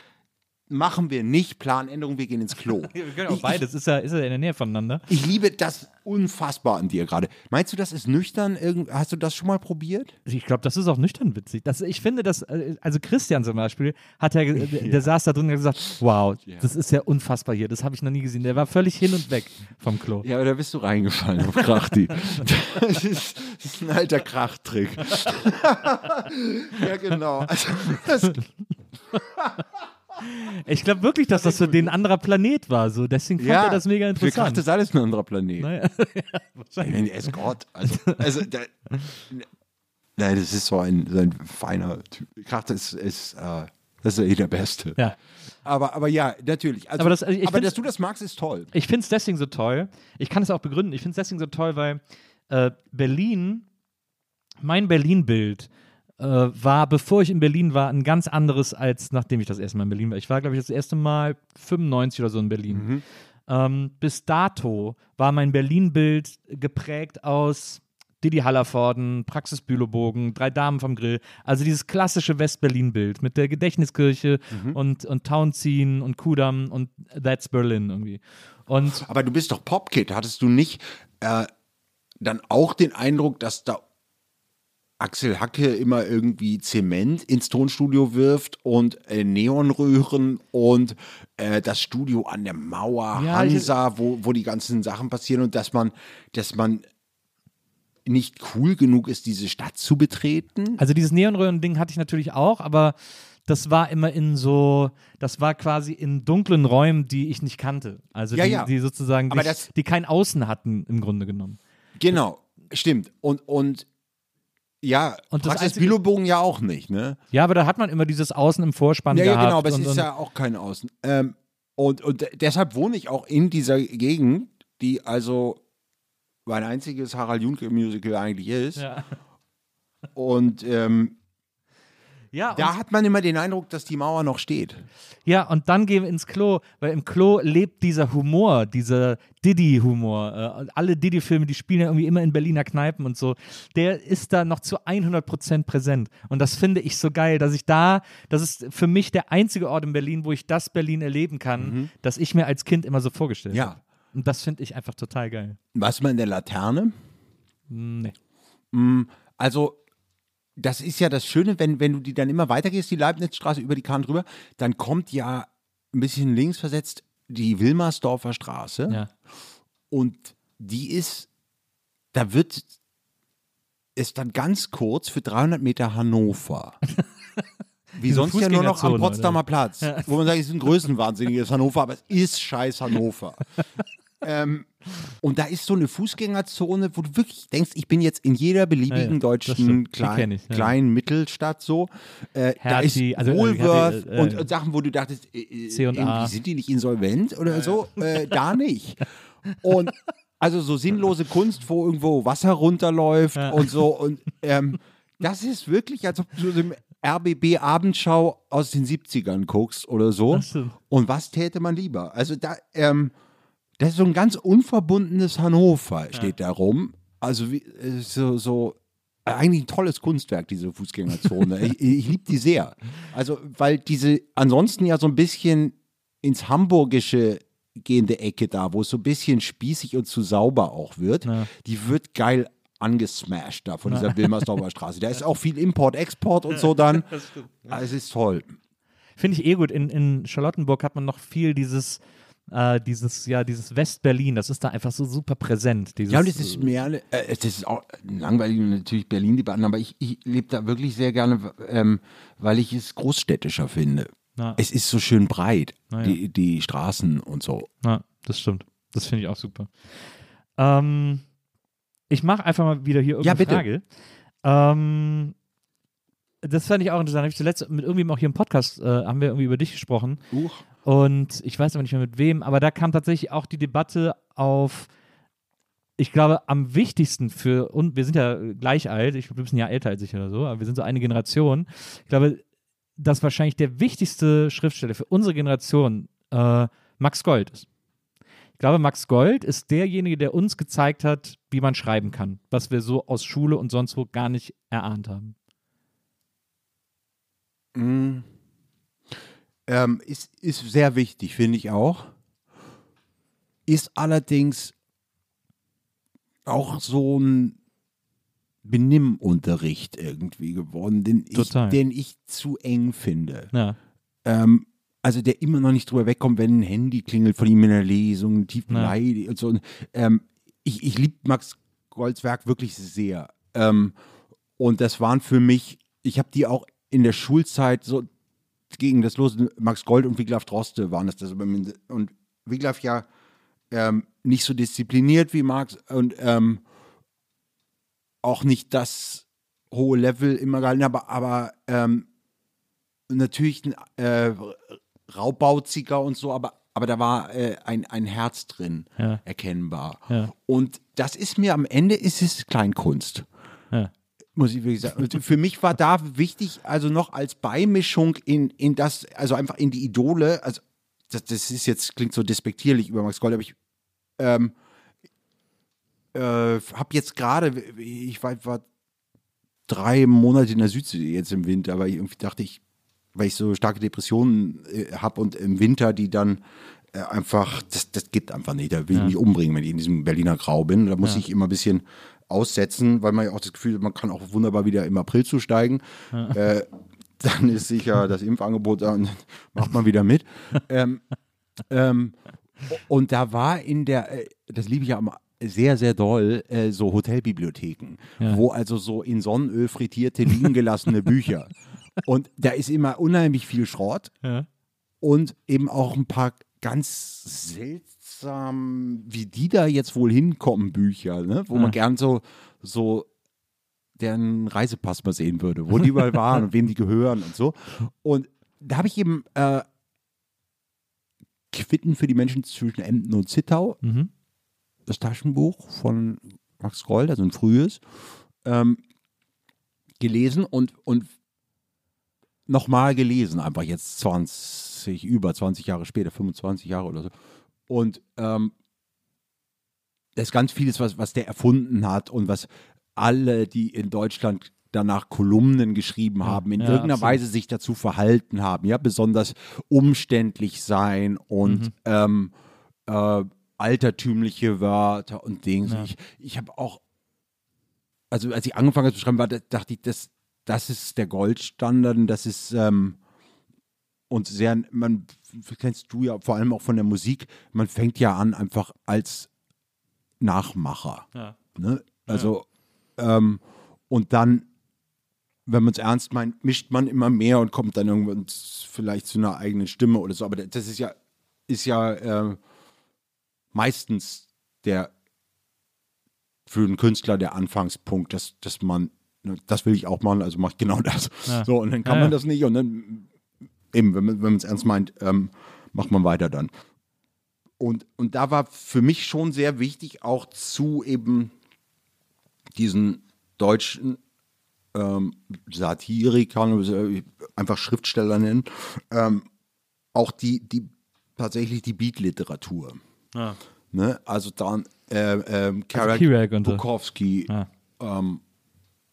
Speaker 2: Machen wir nicht Planänderung, wir gehen ins Klo.
Speaker 3: wir können auch
Speaker 2: Ich-
Speaker 3: beides. Ist ja, ist ja in der Nähe voneinander.
Speaker 2: Ich liebe das unfassbar an dir gerade. Meinst du, das ist nüchtern? Hast du das schon mal probiert?
Speaker 3: Ich glaube, das ist auch nüchtern witzig. Das, ich finde, dass, äh, also Christian zum Beispiel, hat ja, ge- der, saß da drin und hat gesagt, wow, das ist ja unfassbar hier, das habe ich noch nie gesehen. Der war völlig hin und weg vom Klo.
Speaker 2: Ja, da bist du reingefallen auf Krachti. das, ist, das ist ein alter Krachtrick. ja, genau. Also, das,
Speaker 3: Ich glaube wirklich, dass das für den ein anderer Planet war. So. Deswegen fand
Speaker 2: ja,
Speaker 3: er das mega
Speaker 2: Für Kracht
Speaker 3: interessant.
Speaker 2: ist alles ein anderer Planet.
Speaker 3: Naja,
Speaker 2: Ich meine, er ist Gott. Also, also da, nein, das ist so ein, so ein feiner Typ. Kracht ist, ist, äh, das ist eh der Beste.
Speaker 3: ja.
Speaker 2: Aber, aber ja, natürlich. Also,
Speaker 3: Aber das- ich
Speaker 2: aber dass du das magst, ist toll.
Speaker 3: Ich finde es deswegen so toll. Ich kann es auch begründen. Ich finde es deswegen so toll, weil äh, Berlin, mein Berlin-Bild äh, war, bevor ich in Berlin war, ein ganz anderes, als nachdem ich das erste Mal in Berlin war. Ich war, glaube ich, das erste Mal 95 oder so in Berlin. Ähm, bis dato war mein Berlin-Bild geprägt aus Didi Hallervorden, Praxis Bülowbogen, Drei Damen vom Grill. Also dieses klassische West-Berlin-Bild mit der Gedächtniskirche und, und Townziehen und Kudamm und That's Berlin irgendwie. Und
Speaker 2: Aber du bist doch Popkid. Hattest du nicht äh, dann auch den Eindruck, dass da Axel Hacke immer irgendwie Zement ins Tonstudio wirft und äh, Neonröhren und äh, das Studio an der Mauer,
Speaker 3: Ja, ich-
Speaker 2: Hansa, wo, wo die ganzen Sachen passieren und dass man, dass man nicht cool genug ist, diese Stadt zu betreten?
Speaker 3: Also dieses Neonröhren-Ding hatte ich natürlich auch, aber das war immer in so, das war quasi in dunklen Räumen, die ich nicht kannte. Also
Speaker 2: Ja,
Speaker 3: die,
Speaker 2: ja.
Speaker 3: die sozusagen, die,
Speaker 2: das-
Speaker 3: die kein Außen hatten im Grunde genommen.
Speaker 2: Genau, stimmt. Und, und ja,
Speaker 3: Und das einzige-
Speaker 2: Bülowbogen ja auch nicht, ne?
Speaker 3: Ja, aber da hat man immer dieses Außen im Vorspann
Speaker 2: Ja, ja,
Speaker 3: gehabt.
Speaker 2: genau, aber es ist ja auch kein Außen. Ähm, und, und deshalb wohne ich auch in dieser Gegend, die also mein einziges Harald Junke Musical eigentlich ist.
Speaker 3: ja.
Speaker 2: Und ähm,
Speaker 3: Ja,
Speaker 2: da hat man immer den Eindruck, dass die Mauer noch steht.
Speaker 3: ja, und dann gehen wir ins Klo, weil im Klo lebt dieser Humor, dieser Diddy-Humor. Äh, alle Diddy-Filme, die spielen ja irgendwie immer in Berliner Kneipen und so. Der ist da noch zu 100% präsent. Und das finde ich so geil, dass ich da, das ist für mich der einzige Ort in Berlin, wo ich das Berlin erleben kann, das ich mir als Kind immer so vorgestellt
Speaker 2: Mhm. Ja.
Speaker 3: habe. Und das finde ich einfach total geil.
Speaker 2: Was man in der Laterne?
Speaker 3: Nee.
Speaker 2: Also, das ist ja das Schöne, wenn, wenn du die dann immer weitergehst, die Leibnizstraße über die Kahn drüber, dann kommt ja ein bisschen links versetzt die Wilmersdorfer Straße.
Speaker 3: Ja.
Speaker 2: Und die ist, da wird es dann ganz kurz für 300 Meter Hannover. Wie sonst ja nur noch am Potsdamer Platz, wo man sagt, es ist ein größenwahnsinniges Hannover, aber es ist scheiß Hannover. ähm, und da ist so eine Fußgängerzone, wo du wirklich denkst, ich bin jetzt in jeder beliebigen
Speaker 3: Ja, ja,
Speaker 2: deutschen klein,
Speaker 3: ich, ja.
Speaker 2: kleinen Mittelstadt so. Äh, da ist
Speaker 3: Hertie, also, äh,
Speaker 2: Woolworth
Speaker 3: Hertie, äh,
Speaker 2: und,
Speaker 3: äh,
Speaker 2: und Sachen, wo du dachtest, äh, äh, sind die nicht insolvent oder so? Äh, da nicht. Und also so sinnlose Kunst, wo irgendwo Wasser runterläuft und so. Und ähm, das ist wirklich, als ob du so im RBB Abendschau aus den 70ern guckst oder so. Und was täte man lieber? Also da, ähm, das ist so ein ganz unverbundenes Hannover, steht da rum. Also wie, so, so eigentlich ein tolles Kunstwerk, diese Fußgängerzone. ich ich liebe die sehr. Also, weil diese ansonsten ja so ein bisschen ins Hamburgische gehende Ecke da, wo es so ein bisschen spießig und zu sauber auch wird,
Speaker 3: Ja.
Speaker 2: die wird geil angesmashed da von dieser Wilmersdorfer Straße. Da ist auch viel Import, Export und so dann. Also, es ist toll.
Speaker 3: Finde ich eh gut. In, in Charlottenburg hat man noch viel dieses, äh, dieses, ja, dieses West-Berlin. Das ist da einfach so super präsent. Dieses,
Speaker 2: Ja, und es ist mehr, eine- äh, es ist auch langweilig natürlich Berlin-Debatten, aber ich, ich lebe da wirklich sehr gerne, ähm, weil ich es großstädtischer finde.
Speaker 3: Ja.
Speaker 2: Es ist so schön breit,
Speaker 3: Na ja.
Speaker 2: die, die Straßen und so.
Speaker 3: Ja, das stimmt. Das finde ich auch super. Ähm, ich mache einfach mal wieder hier
Speaker 2: Ja,
Speaker 3: irgendeine
Speaker 2: bitte.
Speaker 3: Frage. Ähm, das fand ich auch interessant. Habe ich zuletzt mit irgendjemandem auch hier im Podcast, äh, haben wir irgendwie über dich gesprochen. Und ich weiß aber nicht mehr mit wem, aber da kam tatsächlich auch die Debatte auf, ich glaube, am wichtigsten für, und wir sind ja gleich alt, ich, du bist ein Jahr älter als ich oder so, aber wir sind so eine Generation. Ich glaube, dass wahrscheinlich der wichtigste Schriftsteller für unsere Generation äh, Max Gold ist. Ich glaube, Max Gold ist derjenige, der uns gezeigt hat, wie man schreiben kann, was wir so aus Schule und sonst wo gar nicht erahnt haben.
Speaker 2: Mm. Ähm, ist, ist sehr wichtig, finde ich auch. Ist allerdings auch so ein Benimmunterricht irgendwie geworden, den ich, den ich zu eng finde.
Speaker 3: Ja,
Speaker 2: ähm, also der immer noch nicht drüber wegkommt, wenn ein Handy klingelt von ihm in der Lesung, tief
Speaker 3: Ja.
Speaker 2: beleidigt und so. Ähm, ich ich liebe Max Golds Werk wirklich sehr. Ähm, und das waren für mich, ich habe die auch in der Schulzeit so gegen das los, Max Gold und Wiglaf Droste waren das. das und Wiglaf ja ähm, nicht so diszipliniert wie Max und ähm, auch nicht das hohe Level immer gehalten, aber, aber ähm, natürlich ein äh, raubauziger und so, aber, aber da war äh, ein, ein Herz drin,
Speaker 3: Ja.
Speaker 2: erkennbar.
Speaker 3: Ja.
Speaker 2: Und das ist mir am Ende ist es Kleinkunst.
Speaker 3: Ja,
Speaker 2: Muss ich wirklich sagen. Für mich war da wichtig, also noch als Beimischung in, in das, also einfach in die Idole, also das, das ist jetzt, klingt so despektierlich über Max Gold, aber ich ähm, äh, habe jetzt gerade, ich war, war drei Monate in der Südsee jetzt im Winter, aber irgendwie dachte ich, weil ich so starke Depressionen äh, habe und im Winter die dann äh, einfach, das, das geht einfach nicht. Da will ich mich umbringen, wenn ich in diesem Berliner Grau bin. Da muss ich immer ein bisschen aussetzen, weil man ja auch das Gefühl hat, man kann auch wunderbar wieder im April zusteigen. Äh, dann ist sicher das Impfangebot da und dann macht man wieder mit. ähm, ähm, und da war in der, äh, das liebe ich ja immer sehr, sehr doll, äh, so Hotelbibliotheken, wo also so in Sonnenöl frittierte, liegen gelassene Bücher. Und da ist immer unheimlich viel Schrott
Speaker 3: ja.
Speaker 2: und eben auch ein paar ganz seltsam, wie die da jetzt wohl hinkommen, Bücher, ne? wo
Speaker 3: Ja.
Speaker 2: man gern so, so deren Reisepass mal sehen würde, wo die überall waren und wem die gehören und so. Und da habe ich eben äh, Quitten für die Menschen zwischen Emden und Zittau,
Speaker 3: Mhm.
Speaker 2: das Taschenbuch von Max Gold, also ein frühes, ähm, gelesen und, und nochmal gelesen, einfach jetzt 20, über 20 Jahre später, 25 Jahre oder so. Und ähm, das ist ganz vieles, was, was der erfunden hat und was alle, die in Deutschland danach Kolumnen geschrieben haben, in
Speaker 3: ja,
Speaker 2: irgendeiner
Speaker 3: absolut.
Speaker 2: Weise sich dazu verhalten haben, ja, besonders umständlich sein und
Speaker 3: Mhm.
Speaker 2: ähm, äh, altertümliche Wörter und Dinge.
Speaker 3: Ja.
Speaker 2: Ich, ich habe auch, also als ich angefangen habe zu schreiben, war, da- dachte ich, das, das ist der Goldstandard und das ist ähm, und sehr, man kennst du ja vor allem auch von der Musik, man fängt ja an einfach als Nachmacher.
Speaker 3: Ja.
Speaker 2: Ne? Also, ähm, und dann, wenn man es ernst meint, mischt man immer mehr und kommt dann irgendwann vielleicht zu einer eigenen Stimme oder so. Aber das ist ja, ist ja äh, meistens der für einen Künstler der Anfangspunkt, dass, dass man, ne, das will ich auch machen, also mache ich genau das.
Speaker 3: Ja.
Speaker 2: So, und dann kann
Speaker 3: Ja,
Speaker 2: man
Speaker 3: ja.
Speaker 2: das nicht und dann eben, wenn man wenn man es ernst meint, ähm, macht man weiter dann. Und, und da war für mich schon sehr wichtig, auch zu eben diesen deutschen ähm, Satirikern, äh, einfach Schriftsteller nennen, ähm, auch die, die tatsächlich die Beat-Literatur.
Speaker 3: Ja.
Speaker 2: Ne? Also dann äh, ähm, Kerouac,
Speaker 3: Kerouac und so.
Speaker 2: Bukowski
Speaker 3: Ah.
Speaker 2: ähm,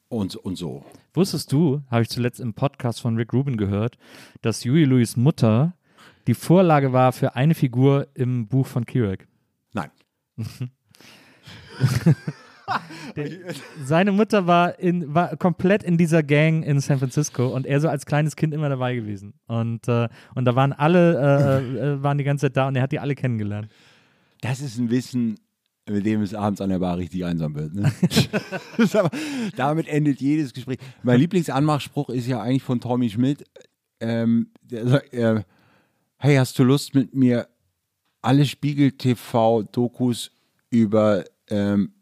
Speaker 2: und, und so.
Speaker 3: Wusstest du, habe ich zuletzt im Podcast von Rick Rubin gehört, dass Huey Lewis Mutter die Vorlage war für eine Figur im Buch von Kerouac.
Speaker 2: Nein.
Speaker 3: Seine Mutter war, in, war komplett in dieser Gang in San Francisco und er so als kleines Kind immer dabei gewesen. Und, äh, und da waren alle, äh, äh, waren die ganze Zeit da und er hat die alle kennengelernt.
Speaker 2: Das ist ein Wissen, mit dem es abends an der Bar richtig einsam wird. Ne? Aber, damit endet jedes Gespräch. Mein Lieblingsanmachspruch ist ja eigentlich von Tommy Schmidt. Ähm, der sagt, äh, hey, hast du Lust mit mir alle Spiegel-TV-Dokus über ähm,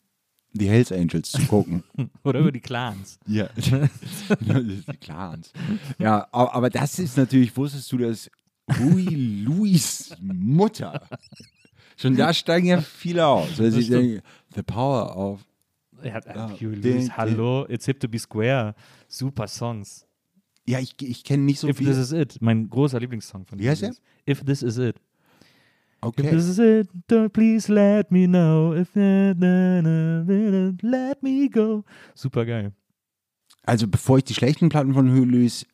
Speaker 2: die Hells Angels zu gucken?
Speaker 3: Oder über die Clans.
Speaker 2: Ja, die Clans. Ja, aber, aber das ist natürlich, wusstest du, dass Louis Louis Mutter, schon da steigen ja viele aus, weil sie denken, the power of,
Speaker 3: Er hat
Speaker 2: Ja, den-
Speaker 3: hallo, It's Hip to be Square. Super Songs.
Speaker 2: ja, ich, ich kenne nicht so
Speaker 3: If
Speaker 2: viel.
Speaker 3: This Is It, mein großer Lieblingssong von
Speaker 2: Wie heißt der?
Speaker 3: If This Is It. If
Speaker 2: Okay,
Speaker 3: this is it, don't please let me know. If na, na, let me go. Super geil.
Speaker 2: also bevor ich die schlechten Platten von Huey Lewis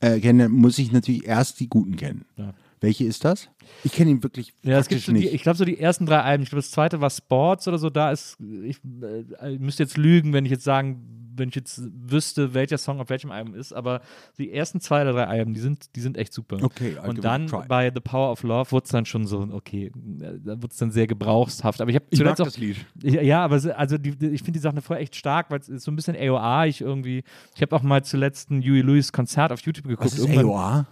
Speaker 2: äh, kenne, muss ich natürlich erst die guten kennen.
Speaker 3: Ja.
Speaker 2: Welche ist das? Ich kenne ihn wirklich
Speaker 3: Ja, es gibt so die,
Speaker 2: nicht.
Speaker 3: ich glaube, so die ersten drei Alben. Ich glaube, das zweite war Sports oder so. Da ist, ich, äh, ich müsste jetzt lügen, wenn ich jetzt sagen, wenn ich jetzt wüsste, welcher Song auf welchem Album ist. Aber die ersten zwei oder drei Alben, die sind, die sind echt super.
Speaker 2: Okay, I'll
Speaker 3: Und dann bei The Power of Love wurde es dann schon so, okay, da wurde es dann sehr gebrauchshaft. Aber ich habe
Speaker 2: ich mag
Speaker 3: zuletzt auch
Speaker 2: das Lied.
Speaker 3: Ja, aber also die, die, ich finde die Sache vorher echt stark, weil es ist so ein bisschen AOA. Ich irgendwie, ich habe auch mal zuletzt ein Huey Lewis Konzert auf YouTube geguckt.
Speaker 2: Was ist
Speaker 3: irgendwann-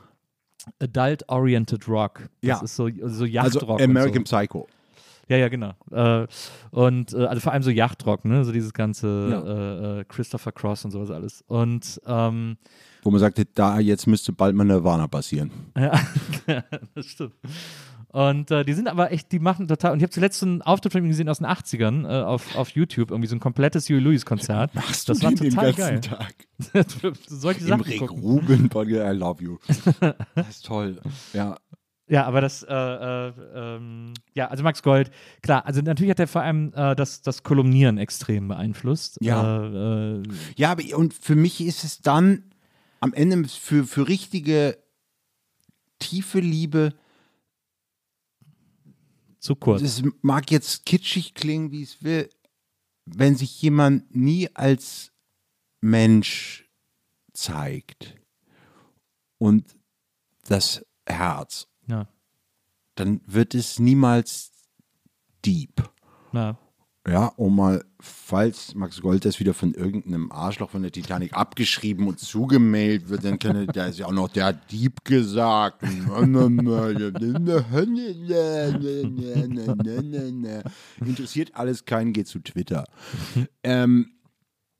Speaker 2: AOR?
Speaker 3: Adult Oriented Rock. Das
Speaker 2: Ja.
Speaker 3: ist so, so
Speaker 2: Also
Speaker 3: Yachtrock.
Speaker 2: American
Speaker 3: und so.
Speaker 2: Psycho.
Speaker 3: Ja, ja, genau. Äh, und äh, also vor allem so Yachtrock, ne? So dieses ganze
Speaker 2: Ja.
Speaker 3: äh, äh, Christopher Cross und sowas alles. Und ähm,
Speaker 2: Wo man sagte, da jetzt müsste bald mal Nirvana passieren.
Speaker 3: Ja, das stimmt. Und äh, die sind aber echt, die machen total. Und ich habe zuletzt so einen Auftritt von ihm gesehen aus den 80ern äh, auf, auf YouTube, irgendwie so ein komplettes Huey Lewis Konzert.
Speaker 2: Machst
Speaker 3: das
Speaker 2: du
Speaker 3: war
Speaker 2: den
Speaker 3: total
Speaker 2: den ganzen
Speaker 3: geil.
Speaker 2: Tag?
Speaker 3: Solche
Speaker 2: Im
Speaker 3: Sachen
Speaker 2: Rick
Speaker 3: gucken.
Speaker 2: Ruben Podcast, I love you. Das ist toll. Ja.
Speaker 3: Ja, aber das, äh, äh, ähm, ja, also Max Gold, klar, also natürlich hat er vor allem äh, das, das Kolumnieren extrem beeinflusst.
Speaker 2: Ja.
Speaker 3: Äh, äh,
Speaker 2: Ja, aber und für mich ist es dann am Ende für, für richtige tiefe Liebe,
Speaker 3: zu kurz.
Speaker 2: es mag jetzt kitschig klingen, wie es will, wenn sich jemand nie als Mensch zeigt und das Herz,
Speaker 3: Ja,
Speaker 2: dann wird es niemals deep.
Speaker 3: ja.
Speaker 2: Ja, um mal, falls Max Gold das wieder von irgendeinem Arschloch von der Titanic abgeschrieben und zugemailt wird, dann kann er, da ist ja auch noch der Dieb gesagt. Interessiert alles keinen, geht zu Twitter. Ähm,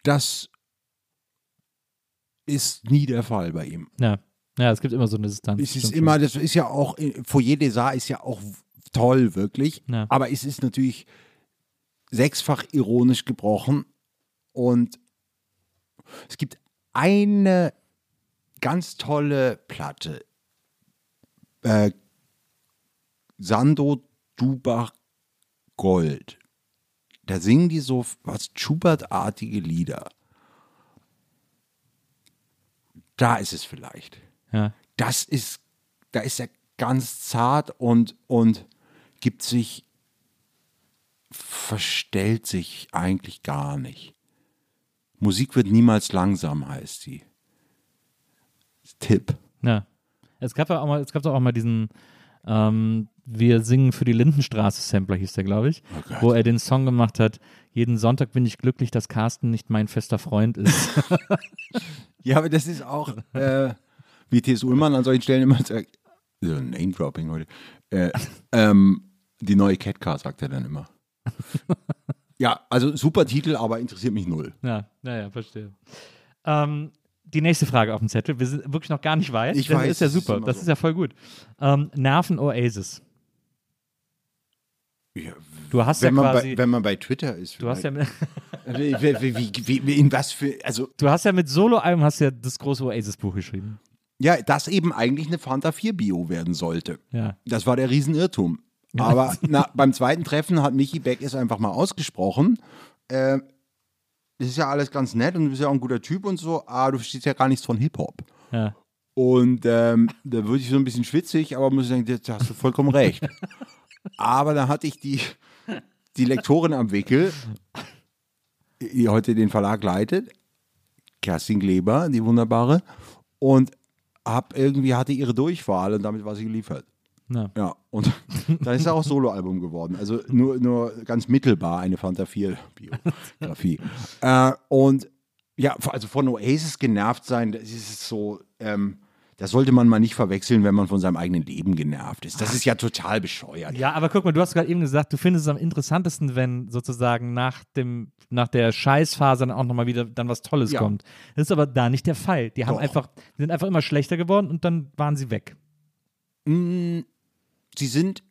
Speaker 2: das ist nie der Fall bei ihm.
Speaker 3: ja. Ja, es gibt immer so eine Distanz.
Speaker 2: Es ist immer, das ist ja auch, Foyer des Arts ist ja auch toll, wirklich.
Speaker 3: Ja.
Speaker 2: Aber es ist natürlich sechsfach ironisch gebrochen. Und es gibt eine ganz tolle Platte. Äh, Sando Dubach Gold. Da singen die so was Schubert-artige Lieder. Da ist es vielleicht.
Speaker 3: Ja.
Speaker 2: das ist, da ist er ganz zart und, und gibt sich, verstellt sich eigentlich gar nicht. Musik wird niemals langsam, heißt sie. Tipp.
Speaker 3: Ja. Es gab ja auch mal, es gab doch auch mal diesen ähm, Wir singen für die Lindenstraße Sampler, hieß der, glaube ich,
Speaker 2: Oh
Speaker 3: wo er den Song gemacht hat, jeden Sonntag bin ich glücklich, dass Carsten nicht mein fester Freund ist.
Speaker 2: Ja, aber das ist auch, äh, wie T.S. Ullmann an solchen Stellen immer sagt, so Name-Dropping heute, äh, ähm, die neue Catcar, sagt er dann immer. ja, also super Titel, aber interessiert mich null.
Speaker 3: ja, naja, verstehe. Ähm, die nächste Frage auf dem Zettel. Wir sind wirklich noch gar nicht weit.
Speaker 2: Ich
Speaker 3: das
Speaker 2: weiß,
Speaker 3: ist ja
Speaker 2: ist
Speaker 3: super.
Speaker 2: immer
Speaker 3: das
Speaker 2: so.
Speaker 3: ist ja voll gut. Ähm, Nerven Oasis.
Speaker 2: Ja,
Speaker 3: Du hast
Speaker 2: wenn,
Speaker 3: ja
Speaker 2: man
Speaker 3: quasi.
Speaker 2: bei, wenn man bei Twitter ist.
Speaker 3: du hast ja, mit-
Speaker 2: wie, wie, wie, wie, in was für, also,
Speaker 3: du hast ja mit Soloalbum hast ja das große Oasis-Buch geschrieben.
Speaker 2: Ja, das eben eigentlich eine Fanta 4 Bio werden sollte.
Speaker 3: Ja.
Speaker 2: Das war der Riesenirrtum. Aber na, beim zweiten Treffen hat Michi Beck es einfach mal ausgesprochen. Äh, das ist ja alles ganz nett und du bist ja auch ein guter Typ und so, aber du verstehst ja gar nichts von Hip-Hop.
Speaker 3: Ja.
Speaker 2: Und ähm, da wurde ich so ein bisschen schwitzig, aber muss ich sagen, da hast du vollkommen recht. aber da hatte ich die, die Lektorin am Wickel, die heute den Verlag leitet, Kerstin Kleber, die wunderbare, und hab irgendwie hatte ihre Durchwahl und damit war sie geliefert.
Speaker 3: Ja.
Speaker 2: Ja, und dann ist er auch Soloalbum geworden. Also nur, nur ganz mittelbar eine Fanta 4 Biografie. äh, und ja, also von Oasis genervt sein, das ist so, ähm, das sollte man mal nicht verwechseln, wenn man von seinem eigenen Leben genervt ist. Das ist ja total bescheuert.
Speaker 3: Ja, aber guck mal, du hast gerade eben gesagt, du findest es am interessantesten, wenn sozusagen nach dem nach der Scheißphase dann auch nochmal wieder dann was Tolles
Speaker 2: Ja.
Speaker 3: kommt. Das ist aber da nicht der Fall. Die haben
Speaker 2: Doch.
Speaker 3: einfach, die sind einfach immer schlechter geworden und dann waren sie weg.
Speaker 2: Mm, Sie sind.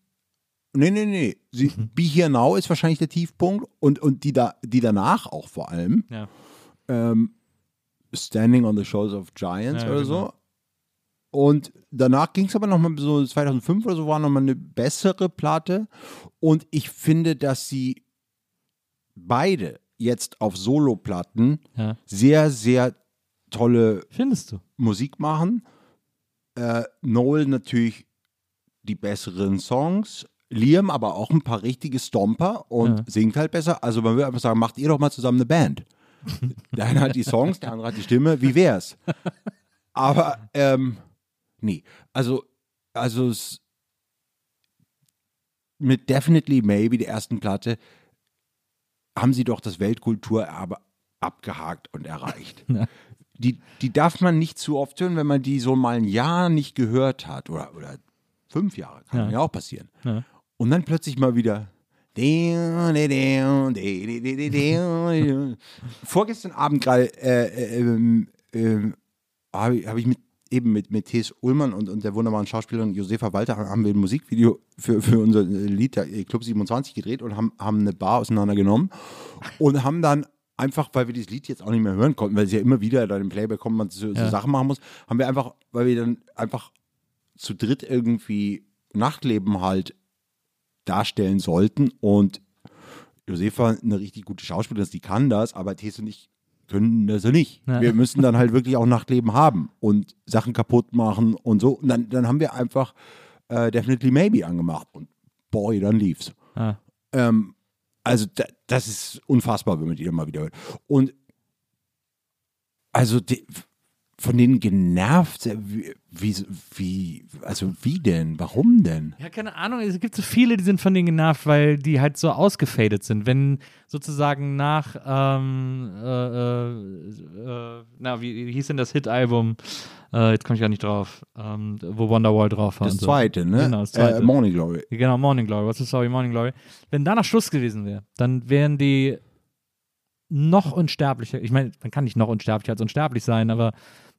Speaker 2: Nee, nee, nee. Sie, Be Here Now ist wahrscheinlich der Tiefpunkt und, und die, da, die danach auch vor allem.
Speaker 3: Ja.
Speaker 2: ähm, Standing on the Shoulders of Giants
Speaker 3: Ja,
Speaker 2: oder
Speaker 3: genau.
Speaker 2: so. Und danach ging es aber nochmal so 2005 oder so, war nochmal eine bessere Platte. Und ich finde, dass sie beide jetzt auf Soloplatten
Speaker 3: Ja.
Speaker 2: sehr, sehr tolle
Speaker 3: Findest du?
Speaker 2: Musik machen. Äh, Noel natürlich die besseren Songs. Liam aber auch ein paar richtige Stomper und
Speaker 3: Ja.
Speaker 2: singt halt besser. Also man würde einfach sagen, macht ihr doch mal zusammen eine Band. Der eine hat die Songs, der andere hat die Stimme. Wie wär's? Aber ähm, nee, also also es, mit Definitely Maybe der ersten Platte haben sie doch das Weltkulturerbe abgehakt und erreicht. Die, die darf man nicht zu oft hören, wenn man die so mal ein Jahr nicht gehört hat oder, oder fünf Jahre, kann
Speaker 3: Ja.
Speaker 2: ja auch passieren.
Speaker 3: Ja.
Speaker 2: Und dann plötzlich mal wieder. Vorgestern Abend gerade äh, ähm, ähm, habe ich, hab ich mit eben mit, mit Thes Ullmann und, und der wunderbaren Schauspielerin Josefa Walter haben wir ein Musikvideo für, für unser Lied der Club 27 gedreht und haben, haben eine Bar auseinandergenommen und haben dann einfach, weil wir dieses Lied jetzt auch nicht mehr hören konnten, weil es ja immer wieder dann im Playback kommt, man so, so
Speaker 3: Ja.
Speaker 2: Sachen machen muss, haben wir einfach, weil wir dann einfach zu dritt irgendwie Nachtleben halt darstellen sollten und Josefa eine richtig gute Schauspielerin ist, die kann das, aber Thes und ich können das ja nicht.
Speaker 3: Ja.
Speaker 2: Wir müssen dann halt wirklich auch Nachtleben haben und Sachen kaputt machen und so. Und dann, dann haben wir einfach äh, Definitely Maybe angemacht und boy, dann lief's.
Speaker 3: Ah.
Speaker 2: Ähm, also da, das ist unfassbar, wenn man die dann mal wieder hört. Und also die, von denen genervt, äh, wie, wie, wie, also wie denn? Warum denn?
Speaker 3: Ja, keine Ahnung. Es gibt so viele, die sind von denen genervt, weil die halt so ausgefadet sind. Wenn sozusagen nach, ähm, äh, äh, äh, na, wie, wie hieß denn das Hit-Album? Äh, jetzt komme ich gar nicht drauf, ähm, wo Wonderwall drauf war.
Speaker 2: Das
Speaker 3: und so.
Speaker 2: zweite, ne?
Speaker 3: Genau, das zweite.
Speaker 2: Äh, Morning Glory.
Speaker 3: Genau, Morning Glory. What's the Story, Morning Glory. Wenn danach Schluss gewesen wäre, dann wären die noch unsterblicher. Ich meine, man kann nicht noch unsterblicher als unsterblich sein, aber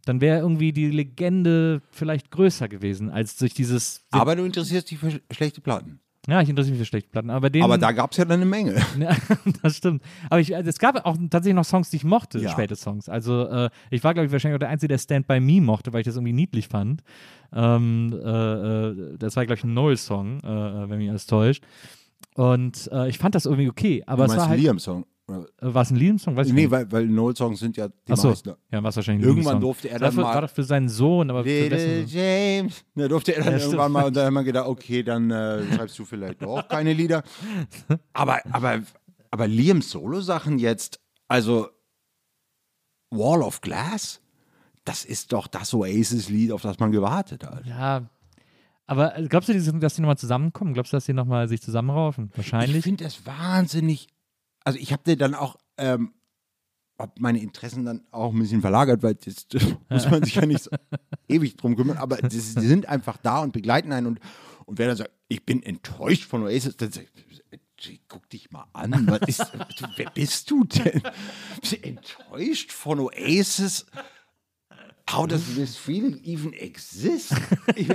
Speaker 3: dann wäre irgendwie die Legende vielleicht größer gewesen, als durch dieses.
Speaker 2: Aber du interessierst dich für sch- schlechte Platten.
Speaker 3: ja, ich interessiere mich für schlechte Platten, aber denen.
Speaker 2: Aber da gab es ja dann eine Menge.
Speaker 3: Ja, das stimmt. Aber ich, also es gab auch tatsächlich noch Songs, die ich mochte,
Speaker 2: Ja.
Speaker 3: späte Songs. Also äh, ich war, glaube ich, wahrscheinlich auch der Einzige, der Stand By Me mochte, weil ich das irgendwie niedlich fand. Ähm, äh, äh, das war, glaube ich, ein Noel-Song, äh, äh, wenn mich alles täuscht. Und äh, ich fand das irgendwie okay. Aber
Speaker 2: du
Speaker 3: es war halt.
Speaker 2: Liam-Song?
Speaker 3: Äh, war es ein Liam-Song? Weiß ich
Speaker 2: Nee,
Speaker 3: nicht.
Speaker 2: weil, weil Noel-Songs sind ja die
Speaker 3: Achso,
Speaker 2: meisten.
Speaker 3: ja, war es wahrscheinlich ein
Speaker 2: Irgendwann durfte er
Speaker 3: War
Speaker 2: dann
Speaker 3: für,
Speaker 2: mal-
Speaker 3: War doch für seinen Sohn, aber für
Speaker 2: Little
Speaker 3: wessen?
Speaker 2: James. Da durfte er dann
Speaker 3: Ja, stimmt.
Speaker 2: irgendwann mal und dann haben wir gedacht, okay, dann äh, schreibst du vielleicht doch keine Lieder. Aber, aber, aber Liams Solo-Sachen jetzt, also Wall of Glass, das ist doch das Oasis-Lied, auf das man gewartet hat.
Speaker 3: Ja. Aber äh, glaubst du, dass die nochmal zusammenkommen? Glaubst du, dass die nochmal sich zusammenraufen?
Speaker 2: Ich
Speaker 3: Wahrscheinlich.
Speaker 2: finde das wahnsinnig. Also ich habe dir dann auch ähm, hab meine Interessen dann auch ein bisschen verlagert, weil das muss man sich ja nicht so ewig drum kümmern, aber das, die sind einfach da und begleiten einen und, und wer dann sagt, ich bin enttäuscht von Oasis, dann sagt, guck dich mal an, was ist, wer bist du denn? Bist du enttäuscht von Oasis? How does this feeling even exist? Ich,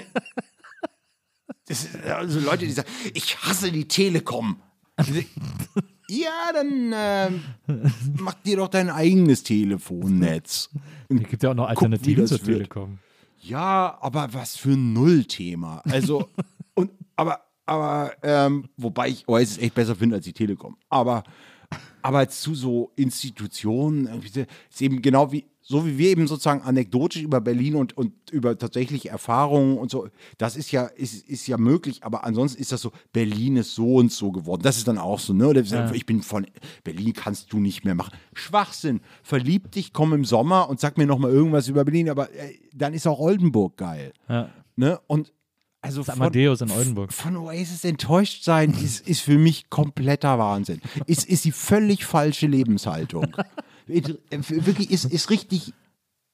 Speaker 2: das ist also Leute, die sagen, ich hasse die Telekom. Ja, dann ähm, mach dir doch dein eigenes Telefonnetz.
Speaker 3: Es gibt ja auch noch Alternativen zur. Telekom.
Speaker 2: Ja, aber was für ein Nullthema. Also, und, aber aber ähm, wobei ich Oasis echt besser finde als die Telekom. Aber, aber zu so Institutionen, irgendwie ist eben genau wie, so wie wir eben sozusagen anekdotisch über Berlin und, und über tatsächliche Erfahrungen und so, das ist ja, ist, ist ja möglich, aber ansonsten ist das so, Berlin ist so und so geworden. Das ist dann auch so, ne? Oder Ich bin von Berlin kannst du nicht mehr machen. Schwachsinn. Verlieb dich, komm im Sommer und sag mir nochmal irgendwas über Berlin, aber äh, dann ist auch Oldenburg geil.
Speaker 3: Ja.
Speaker 2: Ne? Und also
Speaker 3: Das Amadeus in Oldenburg.
Speaker 2: von Oasis enttäuscht sein, ist, ist für mich kompletter Wahnsinn. Ist, ist die völlig falsche Lebenshaltung. Ist- Wirklich, ist, ist richtig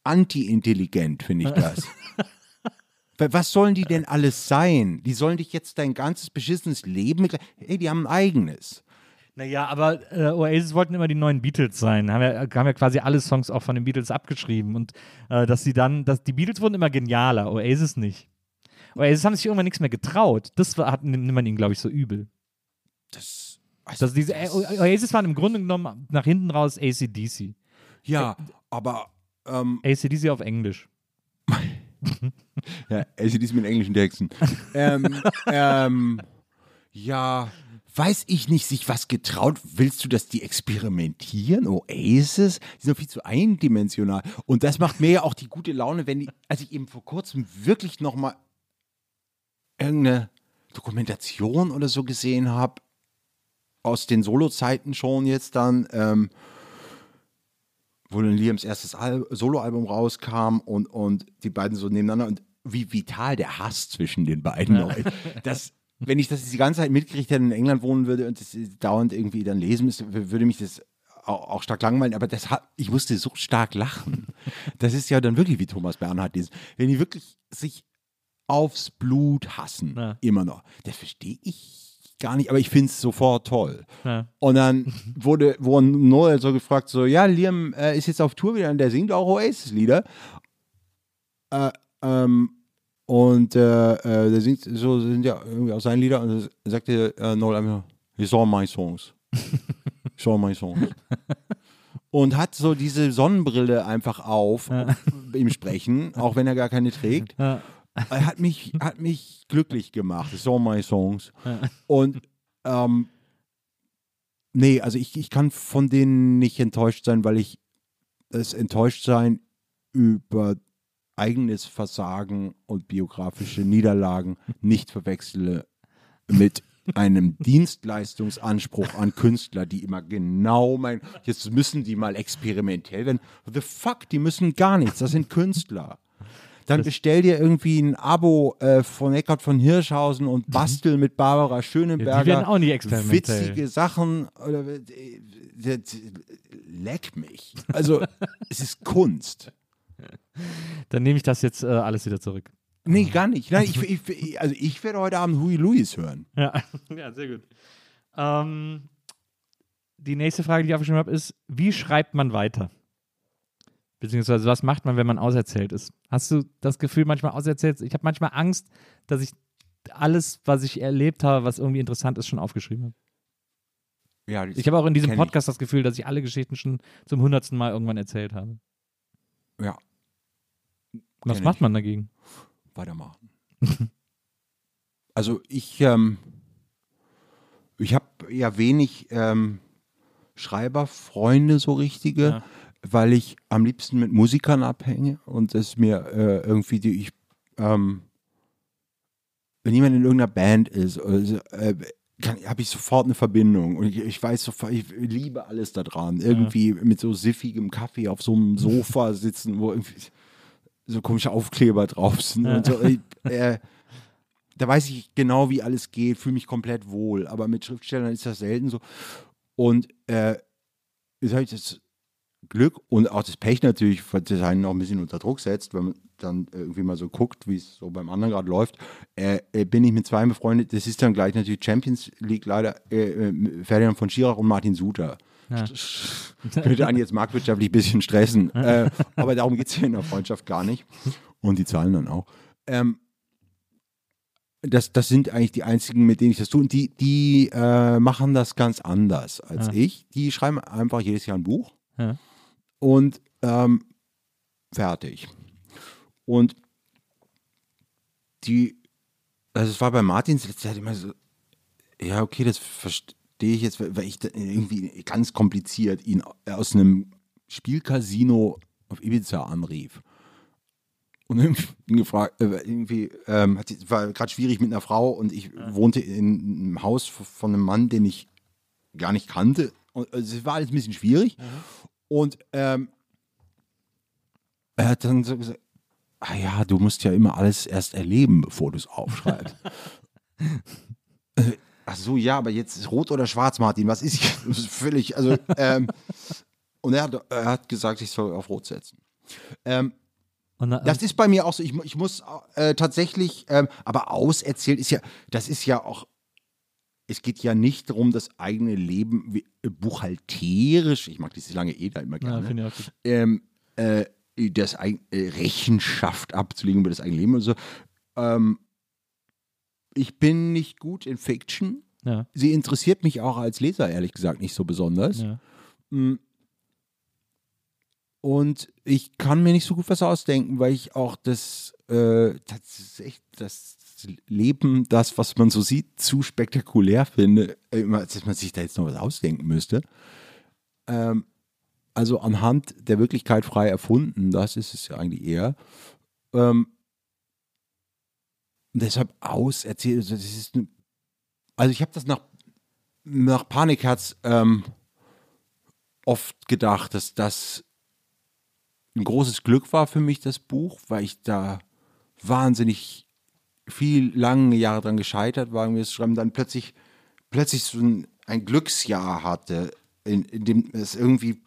Speaker 2: anti-intelligent, finde ich das. Was sollen die denn alles sein? Die sollen dich jetzt dein ganzes beschissenes Leben. Ey, die haben ein eigenes.
Speaker 3: Naja, aber äh, Oasis wollten immer die neuen Beatles sein. Haben ja, haben ja quasi alle Songs auch von den Beatles abgeschrieben. Und äh, dass sie dann, dass die Beatles wurden immer genialer, Oasis nicht. Oasis haben sich irgendwann nichts mehr getraut. Das war, hat, nimmt man ihnen, glaube ich, so übel.
Speaker 2: Das,
Speaker 3: Dass diese, äh, Oasis waren im Grunde genommen nach hinten raus ACDC.
Speaker 2: ja, aber ähm,
Speaker 3: ACDC auf Englisch.
Speaker 2: Ja, ACDs mit englischen Texten. ähm, ähm, ja, weiß ich nicht, sich was getraut. Willst du, dass die experimentieren? Oasis? Die sind doch viel zu eindimensional. Und das macht mir ja auch die gute Laune, wenn die, als ich eben vor kurzem wirklich nochmal irgendeine Dokumentation oder so gesehen habe, aus den Solo-Zeiten schon jetzt dann, ähm, wo dann Liams erstes Al Soloalbum rauskam und, und die beiden so nebeneinander und wie vital der Hass zwischen den beiden ist. Das, wenn ich das die ganze Zeit mitgekriegt hätte in England wohnen würde und das dauernd irgendwie dann lesen müsste, würde mich das auch, auch stark langweilen, aber das hat, ich musste so stark lachen. Das ist ja dann wirklich wie Thomas Bernhard lesen. Wenn die wirklich sich aufs Blut hassen,
Speaker 3: Ja.
Speaker 2: immer noch. Das verstehe ich gar nicht, aber ich finde es sofort toll.
Speaker 3: Ja.
Speaker 2: Und dann wurde, wurde Noel so gefragt, so, ja, Liam äh, ist jetzt auf Tour wieder und der singt auch Oasis-Lieder. Äh, ähm, und äh, äh, der singt, so sind ja irgendwie auch seine Lieder und dann sagte äh, Noel einfach, it's all my songs. It's all my songs. Und hat so diese Sonnenbrille einfach auf im Sprechen, auch wenn er gar keine trägt.
Speaker 3: Ja.
Speaker 2: Er hat mich, hat mich glücklich gemacht. All my songs. Und ähm, nee, also ich, ich kann von denen nicht enttäuscht sein, weil ich das Enttäuschtsein über eigenes Versagen und biografische Niederlagen nicht verwechsle mit einem Dienstleistungsanspruch an Künstler, die immer genau mein, jetzt müssen die mal experimentell werden. The fuck, die müssen gar nichts, das sind Künstler. Dann bestell dir irgendwie ein Abo äh, von Eckart von Hirschhausen und bastel mit Barbara Schöneberger.
Speaker 3: Ja, die werden auch nicht experimentell.
Speaker 2: Witzige Sachen. Oder, äh, leck mich. Also, es ist Kunst.
Speaker 3: Dann nehme ich das jetzt äh, alles wieder zurück.
Speaker 2: Nee, gar nicht. Nein, ich, ich, also ich werde heute Abend Huey Lewis hören.
Speaker 3: Ja, ja sehr gut. Ähm, die nächste Frage, die ich aufgeschrieben habe, ist: Wie schreibt man weiter? Beziehungsweise, was macht man, wenn man auserzählt ist? Hast du das Gefühl, manchmal auserzählt? Ich habe manchmal Angst, dass ich alles, was ich erlebt habe, was irgendwie interessant ist, schon aufgeschrieben habe.
Speaker 2: Ja,
Speaker 3: Ich habe auch in diesem
Speaker 2: kenn ich.
Speaker 3: Podcast das Gefühl, dass ich alle Geschichten schon zum hundertsten Mal irgendwann erzählt habe.
Speaker 2: Ja,
Speaker 3: Was macht
Speaker 2: ich.
Speaker 3: man dagegen?
Speaker 2: weitermachen. also ich, ähm, ich habe ja wenig ähm, Schreiberfreunde, so richtige,
Speaker 3: Ja.
Speaker 2: Weil ich am liebsten mit Musikern abhänge und es mir äh, irgendwie die, ich, ähm, wenn jemand in irgendeiner Band ist, oder so, äh, habe ich sofort eine Verbindung und ich, ich weiß sofort, ich liebe alles daran. Irgendwie mit so siffigem Kaffee auf so einem Sofa sitzen, wo irgendwie so komische Aufkleber drauf sind und so. Ich, äh, da weiß ich genau, wie alles geht, fühle mich komplett wohl. Aber mit Schriftstellern ist das selten so. Und äh, jetzt habe ich das Glück und auch das Pech natürlich, weil das einen auch ein bisschen unter Druck setzt, wenn man dann irgendwie mal so guckt, wie es so beim anderen gerade läuft, äh, äh, bin ich mit zwei befreundet. Das ist dann gleich natürlich Champions League leider äh, äh, Ferdinand von Schirach und Martin Suter.
Speaker 3: Ja.
Speaker 2: Könnte einen jetzt marktwirtschaftlich ein bisschen stressen. äh, aber darum geht es ja in der Freundschaft gar nicht. Und die Zahlen dann auch. Ähm, das, das sind eigentlich die einzigen, mit denen ich das tue. Und die, die äh, machen das ganz anders als
Speaker 3: Ja.
Speaker 2: ich. Die schreiben einfach jedes Jahr ein Buch
Speaker 3: Ja.
Speaker 2: Und ähm, fertig. Und die, also es war bei Martins letzte Zeit immer so, ja, okay, das verstehe ich jetzt, weil ich irgendwie ganz kompliziert ihn aus einem Spielcasino auf Ibiza anrief. Und irgendwie gefragt, äh, irgendwie ähm, hat, war gerade schwierig mit einer Frau und ich wohnte in einem Haus von einem Mann, den ich gar nicht kannte. Und also, es war alles ein bisschen schwierig. Und ähm, er hat dann so gesagt, ah ja, du musst ja immer alles erst erleben, bevor du es aufschreibst. Äh, Ach so, ja, aber jetzt ist rot oder schwarz, Martin. Was ist hier? Das ist völlig, also, ähm, und er hat, er hat gesagt, ich soll auf rot setzen. Ähm,
Speaker 3: Und dann,
Speaker 2: das ist bei mir auch so. Ich, ich muss äh, tatsächlich, ähm, aber auserzählt ist ja, das ist ja auch, es geht ja nicht darum, das eigene Leben wie, äh, buchhalterisch, ich mag dieses lange E da immer
Speaker 3: ja,
Speaker 2: gerne,
Speaker 3: gut.
Speaker 2: ähm, äh, das äh, Rechenschaft abzulegen über das eigene Leben und so. Ähm, ich bin nicht gut in Fiction.
Speaker 3: Ja,
Speaker 2: Sie interessiert mich auch als Leser, ehrlich gesagt, nicht so besonders.
Speaker 3: ja.
Speaker 2: Mm. Und ich kann mir nicht so gut was ausdenken, weil ich auch das, äh, tatsächlich das Leben, das, was man so sieht, zu spektakulär finde, äh, dass man sich da jetzt noch was ausdenken müsste. Ähm, also anhand der Wirklichkeit frei erfunden, das ist es ja eigentlich eher. Ähm, deshalb auserzählt, also das ist, ein- also ich habe das nach, nach Panikherz ähm, oft gedacht, dass das ein großes Glück war für mich, das Buch, weil ich da wahnsinnig viel lange Jahre dran gescheitert war, mir das Schreiben dann plötzlich, plötzlich so ein, ein Glücksjahr hatte, in, in dem es irgendwie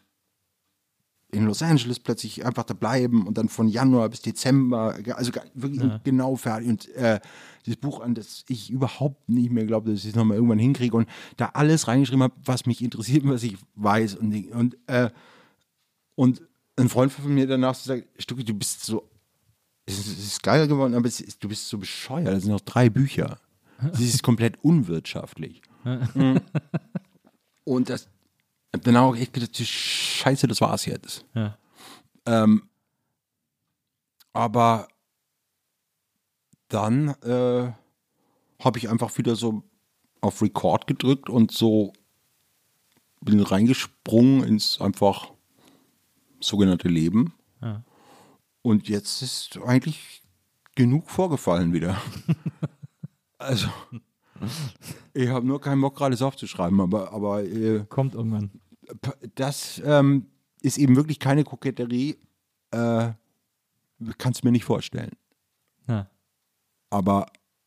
Speaker 2: in Los Angeles plötzlich einfach da bleiben und dann von Januar bis Dezember, also wirklich genau fertig. Und äh, dieses Buch, an das ich überhaupt nicht mehr glaube, dass ich es nochmal irgendwann hinkriege und da alles reingeschrieben habe, was mich interessiert, was ich weiß. Und, und, äh, und ein Freund von mir danach so sagt, Stucki, du bist so, es ist, es ist geil geworden, aber es ist, du bist so bescheuert. Das sind noch drei Bücher. Das ist komplett unwirtschaftlich. Mhm. Und das, hab dann auch echt gedacht, scheiße, das war's jetzt.
Speaker 3: Ja.
Speaker 2: Ähm, aber dann äh, habe ich einfach wieder so auf Record gedrückt und so bin reingesprungen ins einfach sogenannte Leben.
Speaker 3: Ja.
Speaker 2: Und jetzt ist eigentlich genug vorgefallen wieder. also, ich habe nur keinen Bock, gerade es aufzuschreiben, aber, aber äh,
Speaker 3: Kommt irgendwann.
Speaker 2: Das ähm, ist eben wirklich keine Koketterie. Äh, kannst mir nicht vorstellen.
Speaker 3: Ja.
Speaker 2: Aber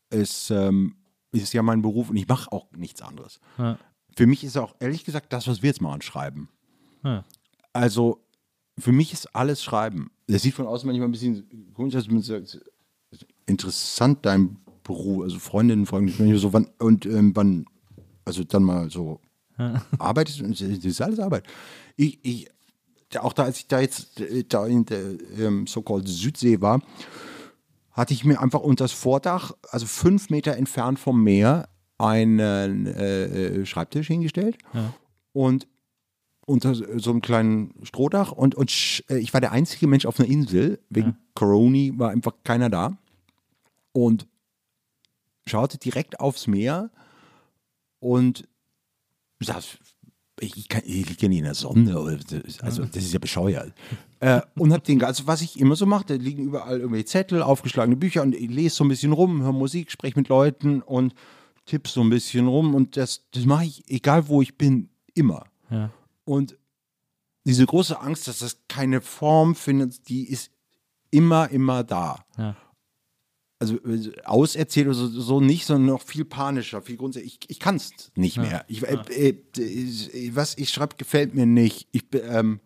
Speaker 2: es ähm, ist ja mein Beruf und ich mache auch nichts anderes.
Speaker 3: Ja.
Speaker 2: Für mich ist auch ehrlich gesagt das, was wir jetzt machen, Schreiben.
Speaker 3: Ja.
Speaker 2: Also für mich ist alles Schreiben. Das sieht von außen manchmal ein bisschen komisch aus, interessant dein Beruf, also Freundinnen fragen mich manchmal so, wann und ähm, wann, also dann mal so arbeitest du, das ist alles Arbeit. Ich, ich, auch da, als ich da jetzt äh, da in der ähm, so-called Südsee war, hatte ich mir einfach unter das Vordach, also fünf Meter entfernt vom Meer, einen äh, äh, Schreibtisch hingestellt und unter so einem kleinen Strohdach und, und äh, ich war der einzige Mensch auf einer Insel, wegen Corona war einfach keiner da und schaute direkt aufs Meer und saß, ich, kann, ich liege ja nie in der Sonne, also das ist ja bescheuert. Äh, und hab den, also was ich immer so mache, da liegen überall irgendwelche Zettel, aufgeschlagene Bücher und ich lese so ein bisschen rum, höre Musik, spreche mit Leuten und tippe so ein bisschen rum und das, das mache ich, egal wo ich bin, immer.
Speaker 3: Ja.
Speaker 2: Und diese große Angst, dass das keine Form findet, die ist immer, immer da.
Speaker 3: Ja.
Speaker 2: Also äh, auserzählt oder so, so nicht, sondern noch viel panischer, viel grundsätzlich. Ich, ich kann es nicht mehr. Ich, äh, äh, äh, was ich schreibe, gefällt mir nicht. Ich bin, ähm,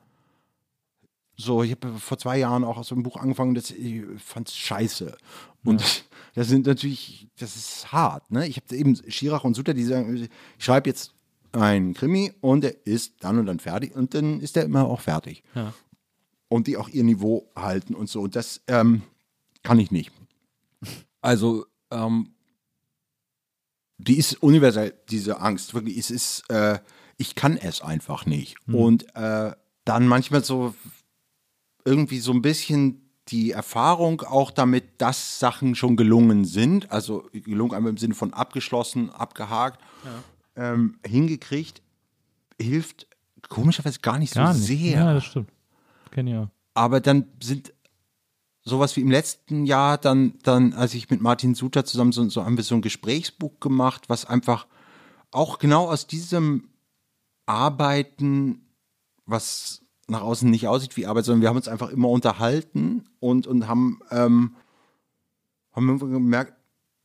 Speaker 2: so, ich habe vor zwei Jahren auch aus so einem Buch angefangen, das ich fand es scheiße. Und das sind natürlich, das ist hart. Ne? Ich habe eben Schirach und Suter, die sagen, ich schreibe jetzt einen Krimi und der ist dann und dann fertig und dann ist der immer auch fertig.
Speaker 3: Ja.
Speaker 2: Und die auch ihr Niveau halten und so. Und das ähm, kann ich nicht. Also, ähm, die ist universell, diese Angst. Wirklich, es ist, äh, ich kann es einfach nicht. Und äh, dann manchmal so irgendwie so ein bisschen die Erfahrung auch damit, dass Sachen schon gelungen sind, also gelungen einmal im Sinne von abgeschlossen, abgehakt, ähm, hingekriegt, hilft komischerweise gar nicht
Speaker 3: Gar
Speaker 2: so
Speaker 3: nicht.
Speaker 2: sehr.
Speaker 3: Ja, das stimmt. Kenn ich auch.
Speaker 2: Aber dann sind sowas wie im letzten Jahr, dann, dann, als ich mit Martin Suter zusammen so, so haben wir so ein Gesprächsbuch gemacht, was einfach auch genau aus diesem Arbeiten, was nach außen nicht aussieht wie Arbeit, sondern wir haben uns einfach immer unterhalten und, und haben, ähm, haben gemerkt,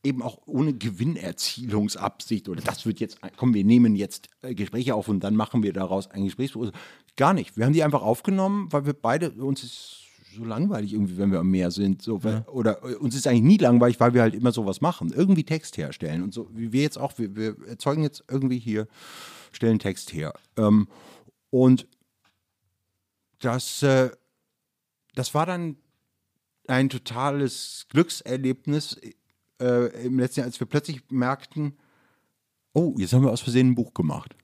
Speaker 2: eben auch ohne Gewinnerzielungsabsicht oder das wird jetzt, komm, wir nehmen jetzt äh, Gespräche auf und dann machen wir daraus ein Gesprächsbuch. Also Gar nicht. Wir haben die einfach aufgenommen, weil wir beide, uns ist so langweilig irgendwie, wenn wir am Meer sind. So, weil, Oder äh, uns ist eigentlich nie langweilig, weil wir halt immer sowas machen. Irgendwie Text herstellen. Und so wie wir jetzt auch, wir, wir erzeugen jetzt irgendwie hier, stellen Text her. Ähm, und das, äh, das war dann ein totales Glückserlebnis äh, im letzten Jahr, als wir plötzlich merkten, oh, jetzt haben wir aus Versehen ein Buch gemacht.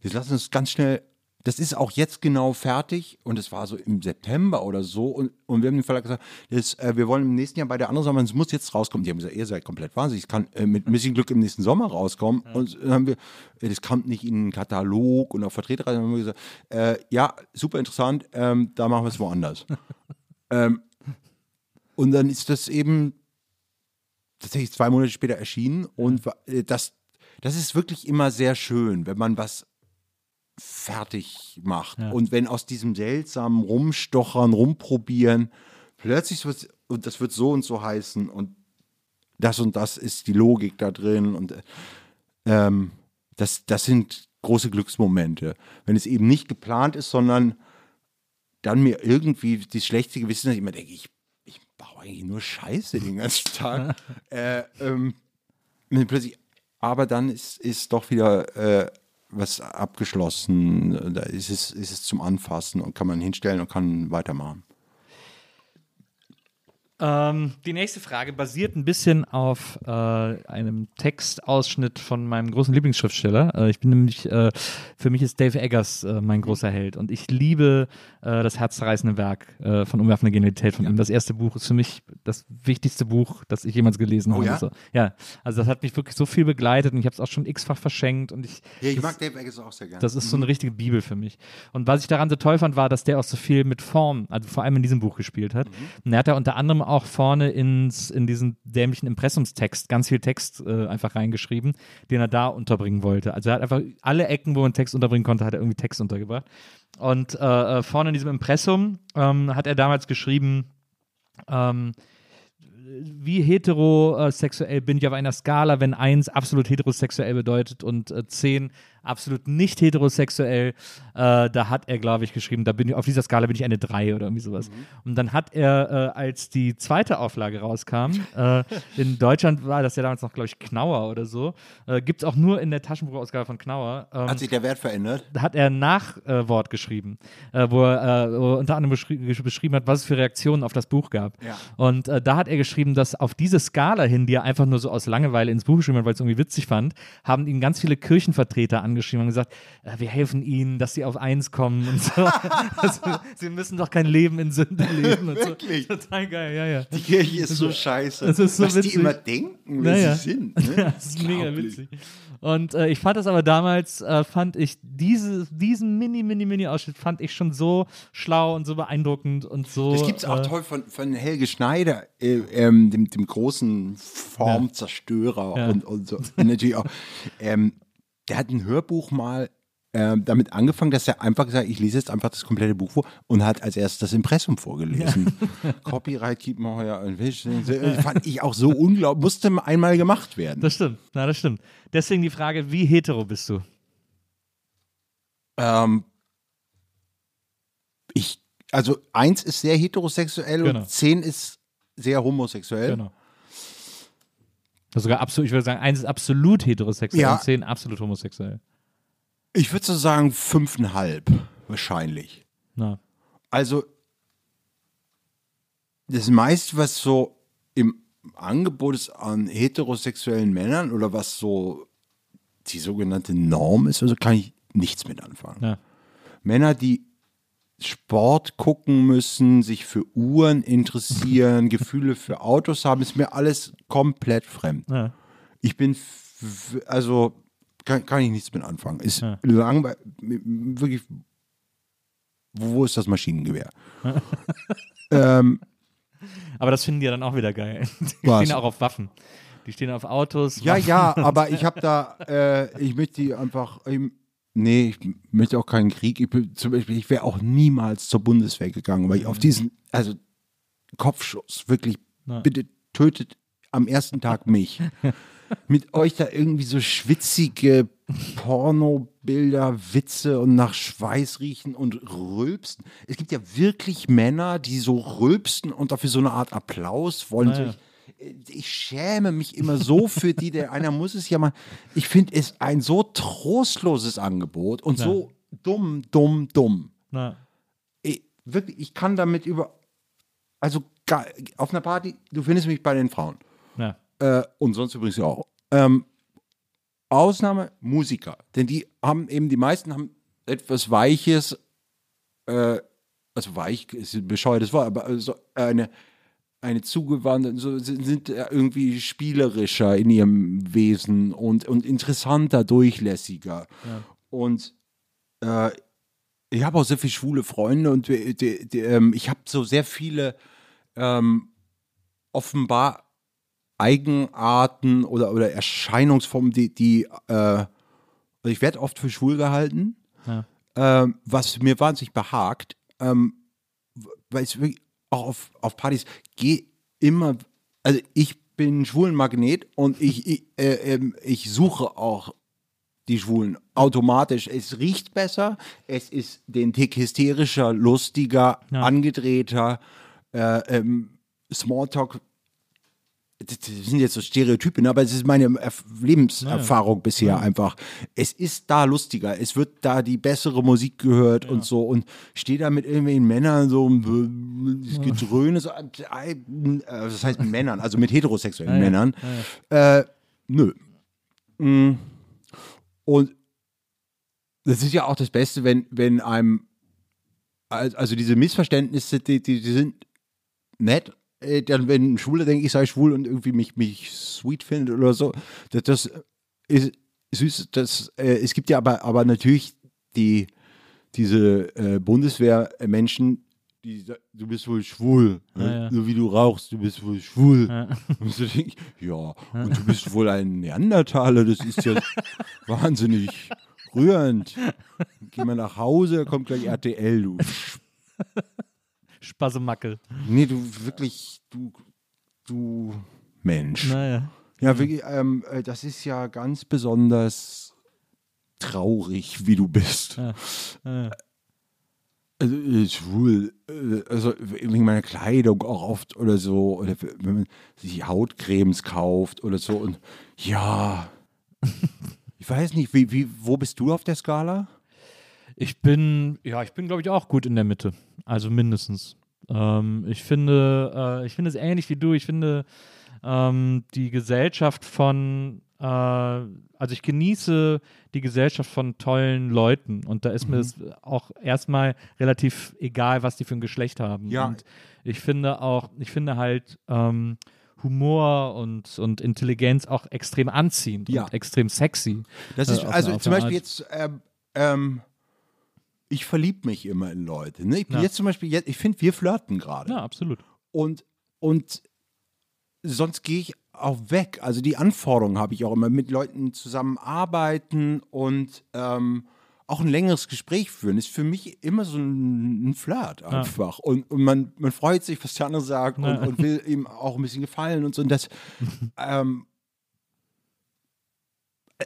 Speaker 2: Jetzt lassen wir uns ganz schnell, das ist auch jetzt genau fertig und es war so im September oder so und, und wir haben dem Verlag gesagt, das, äh, wir wollen im nächsten Jahr bei der anderen Sommer, es muss jetzt rauskommen. Die haben gesagt, ihr seid komplett wahnsinnig, es kann äh, mit ein bisschen Glück im nächsten Sommer rauskommen und dann haben wir, äh, das kommt nicht in einen Katalog und auf Vertreterreise, haben wir gesagt, äh, ja, super interessant, ähm, da machen wir es woanders. ähm, und dann ist das eben tatsächlich zwei Monate später erschienen. Und äh, das, das ist wirklich immer sehr schön, wenn man was fertig macht.
Speaker 3: Ja.
Speaker 2: und wenn aus diesem seltsamen Rumstochern, Rumprobieren plötzlich wird und das wird so und so heißen und das und das ist die Logik da drin und äh, ähm, das, das sind große Glücksmomente, wenn es eben nicht geplant ist, sondern dann mir irgendwie das schlechte Gewissen, dass ich immer denke, ich, ich baue eigentlich nur Scheiße den ganzen Tag. äh, ähm, plötzlich, aber dann ist, ist doch wieder äh, was abgeschlossen. Da ist es, ist es zum Anfassen und kann man hinstellen und kann weitermachen.
Speaker 3: Ähm, die nächste Frage basiert ein bisschen auf äh, einem Textausschnitt von meinem großen Lieblingsschriftsteller. Äh, ich bin nämlich, äh, für mich ist Dave Eggers äh, mein großer Held und ich liebe äh, das herzzerreißende Werk äh, von Umwerfende Genialität von ihm. Das erste Buch ist für mich das wichtigste Buch, das ich jemals gelesen
Speaker 2: Oh
Speaker 3: habe.
Speaker 2: ja?
Speaker 3: So, ja, also das hat mich wirklich so viel begleitet und ich habe es auch schon x-fach verschenkt und ich
Speaker 2: Ja, ich
Speaker 3: das-
Speaker 2: mag Dave Eggers auch sehr gerne.
Speaker 3: das ist so eine richtige Bibel für mich. Und was ich daran so toll fand, war, dass der auch so viel mit Form, also vor allem in diesem Buch gespielt hat. Und er hat da unter anderem auch vorne ins, in diesen dämlichen Impressumstext ganz viel Text äh, einfach reingeschrieben, den er da unterbringen wollte. Also er hat einfach alle Ecken, wo man Text unterbringen konnte, hat er irgendwie Text untergebracht. Und äh, äh, vorne in diesem Impressum ähm, hat er damals geschrieben, ähm, wie heterosexuell bin ich auf einer Skala, wenn eins absolut heterosexuell bedeutet und äh, zehn absolut nicht heterosexuell. Äh, da hat er, glaube ich, geschrieben, da bin ich, auf dieser Skala bin ich eine drei oder irgendwie sowas. Und dann hat er, äh, als die zweite Auflage rauskam, äh, in Deutschland war das ja damals noch, glaube ich, Knauer oder so, äh, gibt es auch nur in der Taschenbuchausgabe von Knauer. Ähm,
Speaker 2: Hat sich der Wert verändert?
Speaker 3: da hat er ein Nachwort geschrieben, äh, wo er äh, wo er unter anderem beschri beschrieben hat, was es für Reaktionen auf das Buch gab.
Speaker 2: Ja.
Speaker 3: Und äh, da hat er geschrieben, dass auf diese Skala hin, die er einfach nur so aus Langeweile ins Buch geschrieben hat, weil es irgendwie witzig fand, haben ihn ganz viele Kirchenvertreter angeschrieben und gesagt, äh, wir helfen ihnen, dass sie auf eins kommen und so. also, sie müssen doch kein Leben in Sünde leben
Speaker 2: Wirklich?
Speaker 3: so. Total geil, ja, ja.
Speaker 2: Die Kirche ist so scheiße.
Speaker 3: es ist so
Speaker 2: was
Speaker 3: witzig.
Speaker 2: die immer denken, wer
Speaker 3: Naja.
Speaker 2: sie sind. Ne?
Speaker 3: Ja, das ist mega witzig. Und äh, ich fand das aber damals, äh, fand ich diese, diesen mini, mini, mini Ausschnitt fand ich schon so schlau und so beeindruckend und so.
Speaker 2: Das gibt es auch
Speaker 3: äh,
Speaker 2: toll von, von Helge Schneider, äh, ähm, dem, dem großen Formzerstörer
Speaker 3: Ja.
Speaker 2: und, und so. Und natürlich auch. Ähm, der hat ein Hörbuch mal ähm, damit angefangen, dass er einfach gesagt hat, ich lese jetzt einfach das komplette Buch vor und hat als erstes das Impressum vorgelesen. Copyright keep my heuer Fand ich auch so unglaublich, musste einmal gemacht werden.
Speaker 3: Das stimmt, na, das stimmt. Deswegen die Frage, wie hetero bist du?
Speaker 2: Ähm, ich, also eins ist sehr heterosexuell
Speaker 3: Genau.
Speaker 2: und zehn ist sehr homosexuell.
Speaker 3: Genau. Das sogar absolut, ich würde sagen, eins ist absolut heterosexuell
Speaker 2: Ja.
Speaker 3: und zehn absolut homosexuell.
Speaker 2: Ich würde so sagen fünfeinhalb wahrscheinlich.
Speaker 3: Na.
Speaker 2: Also das meiste, was so im Angebot ist an heterosexuellen Männern oder was so die sogenannte Norm ist, also kann ich nichts mit anfangen.
Speaker 3: Ja.
Speaker 2: Männer, die Sport gucken müssen, sich für Uhren interessieren, Gefühle für Autos haben, ist mir alles komplett fremd.
Speaker 3: Ja.
Speaker 2: Ich bin, also kann, kann ich nichts mit anfangen. Ist
Speaker 3: Ja.
Speaker 2: langweilig, wirklich, wo, ist das Maschinengewehr? ähm,
Speaker 3: Aber das finden die ja dann auch wieder geil. Die
Speaker 2: Was?
Speaker 3: stehen auch auf Waffen. Die stehen auf Autos.
Speaker 2: ja,
Speaker 3: Waffen.
Speaker 2: ja, aber ich habe da, äh, ich möchte die einfach, ich, nee, ich möchte auch keinen Krieg. Ich bin, zum Beispiel, ich wäre auch niemals zur Bundeswehr gegangen, weil ich auf diesen, also Kopfschuss, wirklich,
Speaker 3: Ja.
Speaker 2: bitte tötet am ersten Tag mich. Mit euch da irgendwie so schwitzige Pornobilder, Witze und nach Schweiß riechen und rülpsen. Es gibt ja wirklich Männer, die so rülpsen und dafür so eine Art Applaus wollen. So
Speaker 3: Naja.
Speaker 2: ich, ich schäme mich immer so für die, der einer muss es ja mal. Ich finde es ein so trostloses Angebot und so dumm, dumm, dumm.
Speaker 3: Na,
Speaker 2: Ich, wirklich, ich kann damit über. Also auf einer Party, du findest mich bei den Frauen.
Speaker 3: na.
Speaker 2: Äh, und sonst übrigens auch. Ähm, Ausnahme Musiker. Denn die haben eben, die meisten haben etwas Weiches, äh, also weich ist ein bescheuertes Wort, aber also eine, eine zugewandte, so, sind, irgendwie spielerischer in ihrem Wesen und, und interessanter, durchlässiger. Und äh, ich habe auch sehr viele schwule Freunde und die, die, die, ähm, ich habe so sehr viele ähm, offenbar Eigenarten oder, oder Erscheinungsformen, die, die äh, ich werde oft für schwul gehalten,
Speaker 3: Ja.
Speaker 2: ähm, was mir wahnsinnig behagt, ähm, weil es wirklich auch auf, auf Partys gehe immer, also ich bin ein schwulen Magnet und ich, ich, äh, ähm, ich suche auch die Schwulen automatisch. Es riecht besser, es ist den Tick hysterischer, lustiger,
Speaker 3: Ja.
Speaker 2: angedrehter, äh, ähm, Smalltalk. Das sind jetzt so Stereotypen, ne? aber es ist meine Erf Lebenserfahrung bisher einfach. Es ist da lustiger, es wird da die bessere Musik gehört und so und stehe da mit irgendwelchen Männern so das Gedröhne, so, äh, das heißt mit Männern, also mit heterosexuellen
Speaker 3: Ja, ja.
Speaker 2: Männern. Äh, nö. Mm. Und das ist ja auch das Beste, wenn, wenn einem, al- also diese Missverständnisse, die, die, die sind nett. Äh, Dann, wenn ein Schwuler denkt, ich sei schwul und irgendwie mich, mich sweet findet oder so, das, das ist süß. Das, äh, es gibt ja aber, aber natürlich die, diese äh, Bundeswehrmenschen, die sagen, du bist wohl schwul,
Speaker 3: Ja,
Speaker 2: ne?
Speaker 3: ja.
Speaker 2: so wie du rauchst, du bist wohl schwul.
Speaker 3: Ja.
Speaker 2: Und so denk ich, ja, und du bist wohl ein Neandertaler, das ist ja wahnsinnig rührend. Geh mal nach Hause, kommt gleich RTL, du.
Speaker 3: Spassemackel.
Speaker 2: Nee, du wirklich, du, du Mensch.
Speaker 3: Naja.
Speaker 2: Ja, wirklich, ähm, äh, das ist ja ganz besonders traurig, wie du bist.
Speaker 3: Ja. Ja.
Speaker 2: Also, äh, schwul, äh, also wegen meiner Kleidung auch oft oder so, oder wenn man sich Hautcremes kauft oder so und ja, ich weiß nicht, wie, wie, wo bist du auf der Skala?
Speaker 3: Ich bin, ja, ich bin, glaube ich, auch gut in der Mitte. Also mindestens. Ähm, ich finde, äh, ich finde es ähnlich wie du. Ich finde ähm, die Gesellschaft von, äh, also ich genieße die Gesellschaft von tollen Leuten und da ist mir es auch erstmal relativ egal, was die für ein Geschlecht haben.
Speaker 2: Ja.
Speaker 3: Und ich finde auch, ich finde halt ähm, Humor und, und Intelligenz auch extrem anziehend
Speaker 2: Ja.
Speaker 3: und extrem sexy.
Speaker 2: Das
Speaker 3: Äh,
Speaker 2: ist,
Speaker 3: auf
Speaker 2: also zum Beispiel
Speaker 3: Art.
Speaker 2: jetzt, ähm, ähm, ich verliebe mich immer in Leute. Ne? Ich bin
Speaker 3: Ja.
Speaker 2: jetzt zum Beispiel, jetzt, ich finde, wir flirten gerade.
Speaker 3: Ja, absolut.
Speaker 2: Und, und sonst gehe ich auch weg. Also die Anforderungen habe ich auch immer mit Leuten zusammenarbeiten und ähm, auch ein längeres Gespräch führen. Ist für mich immer so ein, ein Flirt einfach. Und, und man, man freut sich, was der andere sagt und,
Speaker 3: Ja.
Speaker 2: und will ihm auch ein bisschen gefallen und so. Und das ähm,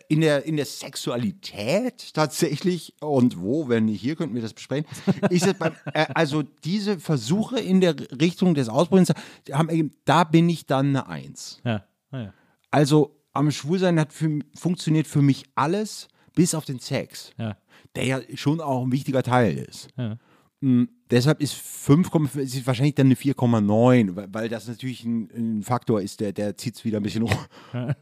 Speaker 2: in der, in der Sexualität tatsächlich und wo, wenn nicht hier, könnten wir das besprechen, ist es beim, äh, also diese Versuche in der Richtung des Ausbruchs, haben, ergeben, da bin ich dann eine Eins.
Speaker 3: Ja, ja.
Speaker 2: Also am Schwulsein hat für, funktioniert für mich alles, bis auf den Sex,
Speaker 3: ja.
Speaker 2: der ja schon auch ein wichtiger Teil ist.
Speaker 3: ja.
Speaker 2: Mm, Deshalb ist 5,5 ist wahrscheinlich dann eine 4,9, weil, weil das natürlich ein, ein Faktor ist, der, der zieht es wieder ein bisschen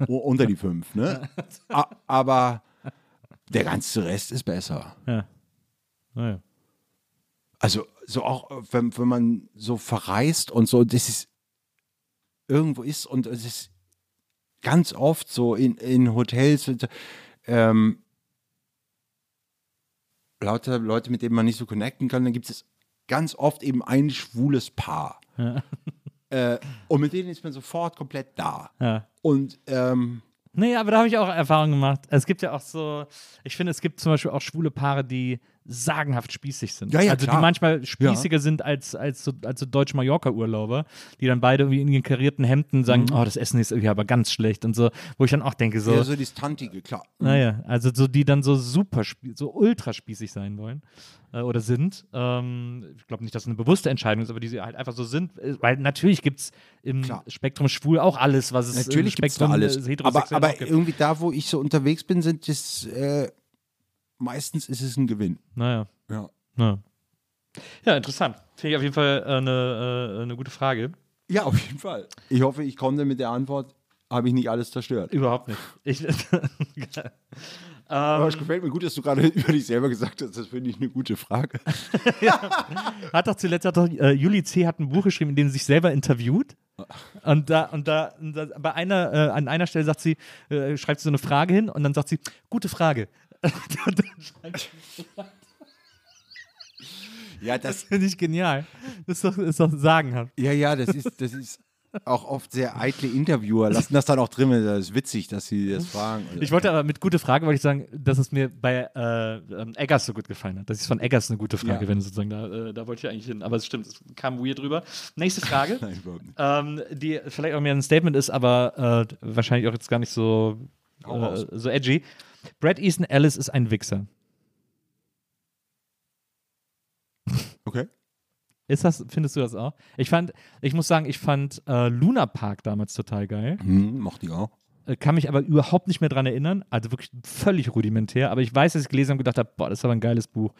Speaker 2: unter die 5. Ne? Aber der ganze Rest ist besser.
Speaker 3: Ja. Naja.
Speaker 2: Also so auch, wenn, wenn man so verreist und so, das ist irgendwo ist und es ist ganz oft so in, in Hotels, ähm, lauter Leute, mit denen man nicht so connecten kann, dann gibt es ganz oft eben ein schwules Paar.
Speaker 3: Ja.
Speaker 2: Äh, und mit denen ist man sofort komplett da.
Speaker 3: Ja.
Speaker 2: Und ähm,
Speaker 3: Nee, aber da habe ich auch Erfahrungen gemacht. Es gibt ja auch so, ich finde, es gibt zum Beispiel auch schwule Paare, die sagenhaft spießig sind.
Speaker 2: Ja, ja,
Speaker 3: also
Speaker 2: klar.
Speaker 3: die manchmal spießiger sind als, als so, als so deutsche Mallorca-Urlauber, die dann beide irgendwie in ihren karierten Hemden sagen, oh, das Essen ist irgendwie aber ganz schlecht und so, wo ich dann auch denke, so,
Speaker 2: ja, so das Tantige, klar.
Speaker 3: naja, also so, die dann so super, so ultra spießig sein wollen äh, oder sind. Ähm, ich glaube nicht, dass es eine bewusste Entscheidung ist, aber die sie halt einfach so sind, äh, weil natürlich gibt es im
Speaker 2: Klar.
Speaker 3: Spektrum schwul auch alles, was es
Speaker 2: Natürlich
Speaker 3: im
Speaker 2: es da
Speaker 3: Spektrum
Speaker 2: alles.
Speaker 3: äh,
Speaker 2: Aber, aber irgendwie da, wo ich so unterwegs bin, sind das äh, meistens ist es ein Gewinn.
Speaker 3: Naja.
Speaker 2: Ja.
Speaker 3: Ja, ja interessant. Finde ich auf jeden Fall äh, eine, äh, eine gute Frage.
Speaker 2: Ja, auf jeden Fall. Ich hoffe, ich konnte mit der Antwort, habe ich nicht alles zerstört.
Speaker 3: Überhaupt nicht. Ich,
Speaker 2: Aber es gefällt mir gut, dass du gerade über dich selber gesagt hast, das finde ich eine gute Frage.
Speaker 3: hat doch zuletzt hat doch, äh, Juli C. hat ein Buch geschrieben, in dem sie sich selber interviewt. Und da, und da, und da bei einer, äh, an einer Stelle sagt sie, äh, schreibt sie so eine Frage hin und dann sagt sie, gute Frage.
Speaker 2: Ja,
Speaker 3: das
Speaker 2: das,
Speaker 3: finde ich genial. Das ist doch, ist doch sagenhaft.
Speaker 2: ja, ja, das ist, das ist auch oft sehr eitle Interviewer. Lassen das dann auch drin, das ist witzig, dass sie das fragen.
Speaker 3: Ich wollte aber mit gute Frage, wollte ich sagen, dass es mir bei äh, ähm, Eggers so gut gefallen hat. Das ist von Eggers eine gute Frage,
Speaker 2: Ja.
Speaker 3: wenn sozusagen da, äh, da wollte ich eigentlich hin. Aber es stimmt, es kam weird drüber. Nächste Frage,
Speaker 2: Nein,
Speaker 3: ähm, die vielleicht auch mehr ein Statement ist, aber äh, wahrscheinlich auch jetzt gar nicht so, äh, so edgy. Brad Easton Ellis ist ein Wichser.
Speaker 2: Okay.
Speaker 3: Ist das, findest du das auch? Ich fand, ich muss sagen, ich fand äh, Luna Park damals total geil.
Speaker 2: Hm, mochte ich auch.
Speaker 3: Äh, kann mich aber überhaupt nicht mehr dran erinnern. Also wirklich völlig rudimentär. Aber ich weiß, dass ich gelesen habe und gedacht habe, boah, das ist aber ein geiles Buch.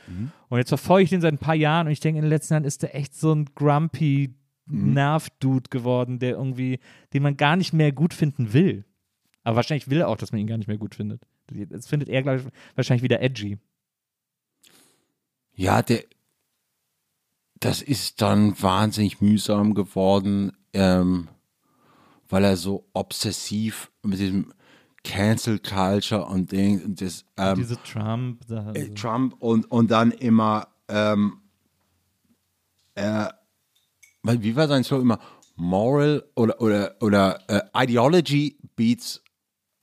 Speaker 3: Und jetzt verfolge ich den seit ein paar Jahren und ich denke, in den letzten Jahren ist der echt so ein grumpy Nerv-Dude geworden, der irgendwie, den man gar nicht mehr gut finden will. Aber wahrscheinlich will er auch, dass man ihn gar nicht mehr gut findet. Das findet er, glaube ich, wahrscheinlich wieder edgy.
Speaker 2: Ja, der, das ist dann wahnsinnig mühsam geworden, ähm, weil er so obsessiv mit diesem Cancel Culture und Ding und das ähm,
Speaker 3: Diese Trump. Da,
Speaker 2: äh, Trump und, und dann immer ähm, äh, wie war sein Slogan immer? Moral oder oder oder äh, Ideology beats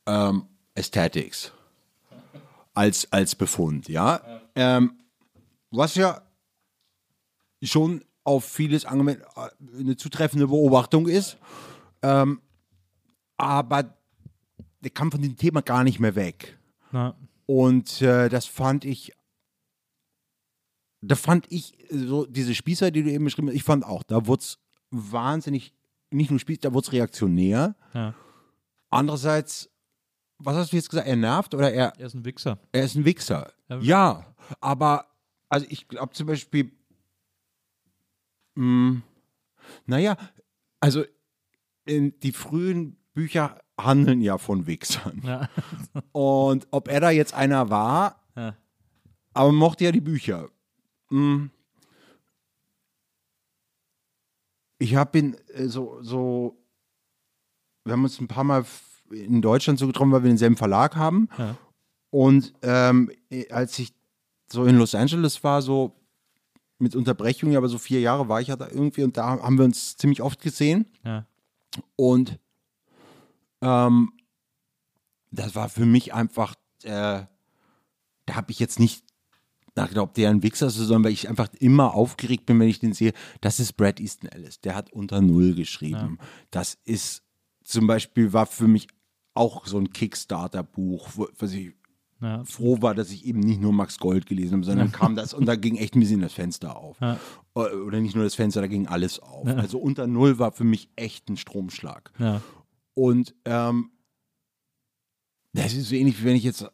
Speaker 2: ähm, Aesthetics als als Befund, ja. Ähm, was ja schon auf vieles äh, eine zutreffende Beobachtung ist, ähm, aber der kam von dem Thema gar nicht mehr weg.
Speaker 3: na,
Speaker 2: Und äh, das fand ich, da fand ich so diese Spießer, die du eben beschrieben hast, ich fand auch, da wurde es wahnsinnig, nicht nur Spieß, da wurde es reaktionär.
Speaker 3: ja.
Speaker 2: Andererseits, was hast du jetzt gesagt, er nervt oder er,
Speaker 3: Er ist ein Wichser.
Speaker 2: er ist ein Wichser?
Speaker 3: Ja.
Speaker 2: Aber, also ich glaube zum Beispiel, mh, naja, also in, die frühen Bücher handeln ja von Wichsern.
Speaker 3: Ja.
Speaker 2: Und ob er da jetzt einer war,
Speaker 3: Ja.
Speaker 2: aber mochte ja die Bücher. Mm. Ich habe ihn äh, so, so, wir haben uns ein paar Mal in Deutschland so getroffen, weil wir denselben Verlag haben.
Speaker 3: Ja.
Speaker 2: Und ähm, äh, als ich so in Los Angeles war, so mit Unterbrechungen, aber so vier Jahre war ich ja da irgendwie und da haben wir uns ziemlich oft gesehen.
Speaker 3: Ja.
Speaker 2: Und ähm, das war für mich einfach, äh, da habe ich jetzt nicht nachgedacht, ob der ein Wichser ist, sondern weil ich einfach immer aufgeregt bin, wenn ich den sehe. Das ist Brad Easton Ellis, der hat unter Null geschrieben. Das ist zum Beispiel, war für mich auch so ein Kickstarter-Buch, wo- was ich
Speaker 3: Ja.
Speaker 2: froh war, dass ich eben nicht nur Max Gold gelesen habe, sondern kam das und da ging echt ein bisschen das Fenster auf.
Speaker 3: Ja.
Speaker 2: Oder oder nicht nur das Fenster, da ging alles auf. Also unter Null war für mich echt ein Stromschlag.
Speaker 3: Ja.
Speaker 2: Und ähm, das ist so ähnlich, wie wenn ich jetzt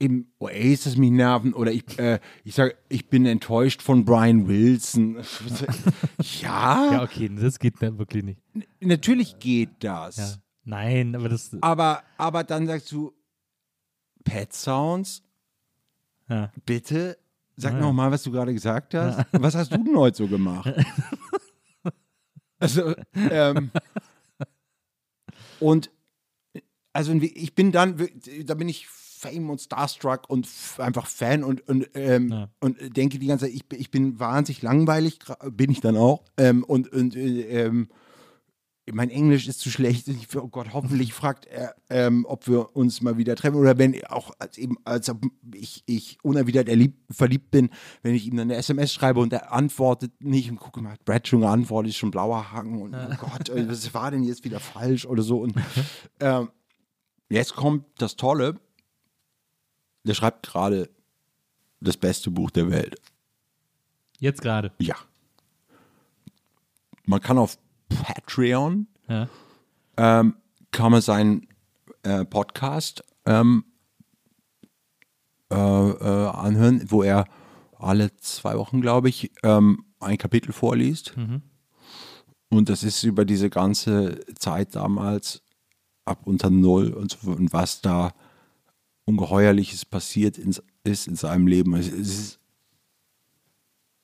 Speaker 2: im Oasis mich nerven oder ich, äh, ich sage, ich bin enttäuscht von Brian Wilson. ja,
Speaker 3: ja, okay, das geht wirklich nicht.
Speaker 2: natürlich geht das.
Speaker 3: Ja. Nein, aber das.
Speaker 2: Aber, aber dann sagst du, Pet Sounds,
Speaker 3: Ja.
Speaker 2: bitte. Sag
Speaker 3: Ja.
Speaker 2: noch mal, was du gerade gesagt hast. Was hast du denn heute so gemacht? also, ähm, und also ich bin dann, da bin ich Fame und Starstruck und einfach Fan und, und, ähm,
Speaker 3: Ja.
Speaker 2: und denke die ganze Zeit, ich, bin- ich bin wahnsinnig langweilig, bin ich dann auch. Ähm, und und äh, ähm, mein Englisch ist zu schlecht. Ich, oh Gott, hoffentlich fragt er, ähm, ob wir uns mal wieder treffen. Oder wenn auch als eben, als ob ich, ich unerwidert erlieb, verliebt bin, wenn ich ihm dann eine SMS schreibe und er antwortet nicht und gucke mal, hat Brad schon geantwortet, ist schon blauer Haken und oh Gott, was war denn jetzt wieder falsch oder so. Und ähm, jetzt kommt das Tolle. Der schreibt gerade das beste Buch der Welt.
Speaker 3: Jetzt gerade.
Speaker 2: Ja. Man kann auf Patreon
Speaker 3: Ja.
Speaker 2: ähm, kann man seinen äh, Podcast ähm, äh, äh, anhören, wo er alle zwei Wochen, glaube ich, ähm, ein Kapitel vorliest. Und das ist über diese ganze Zeit damals ab unter Null und, so, und was da Ungeheuerliches passiert in, ist in seinem Leben. Es, es ist,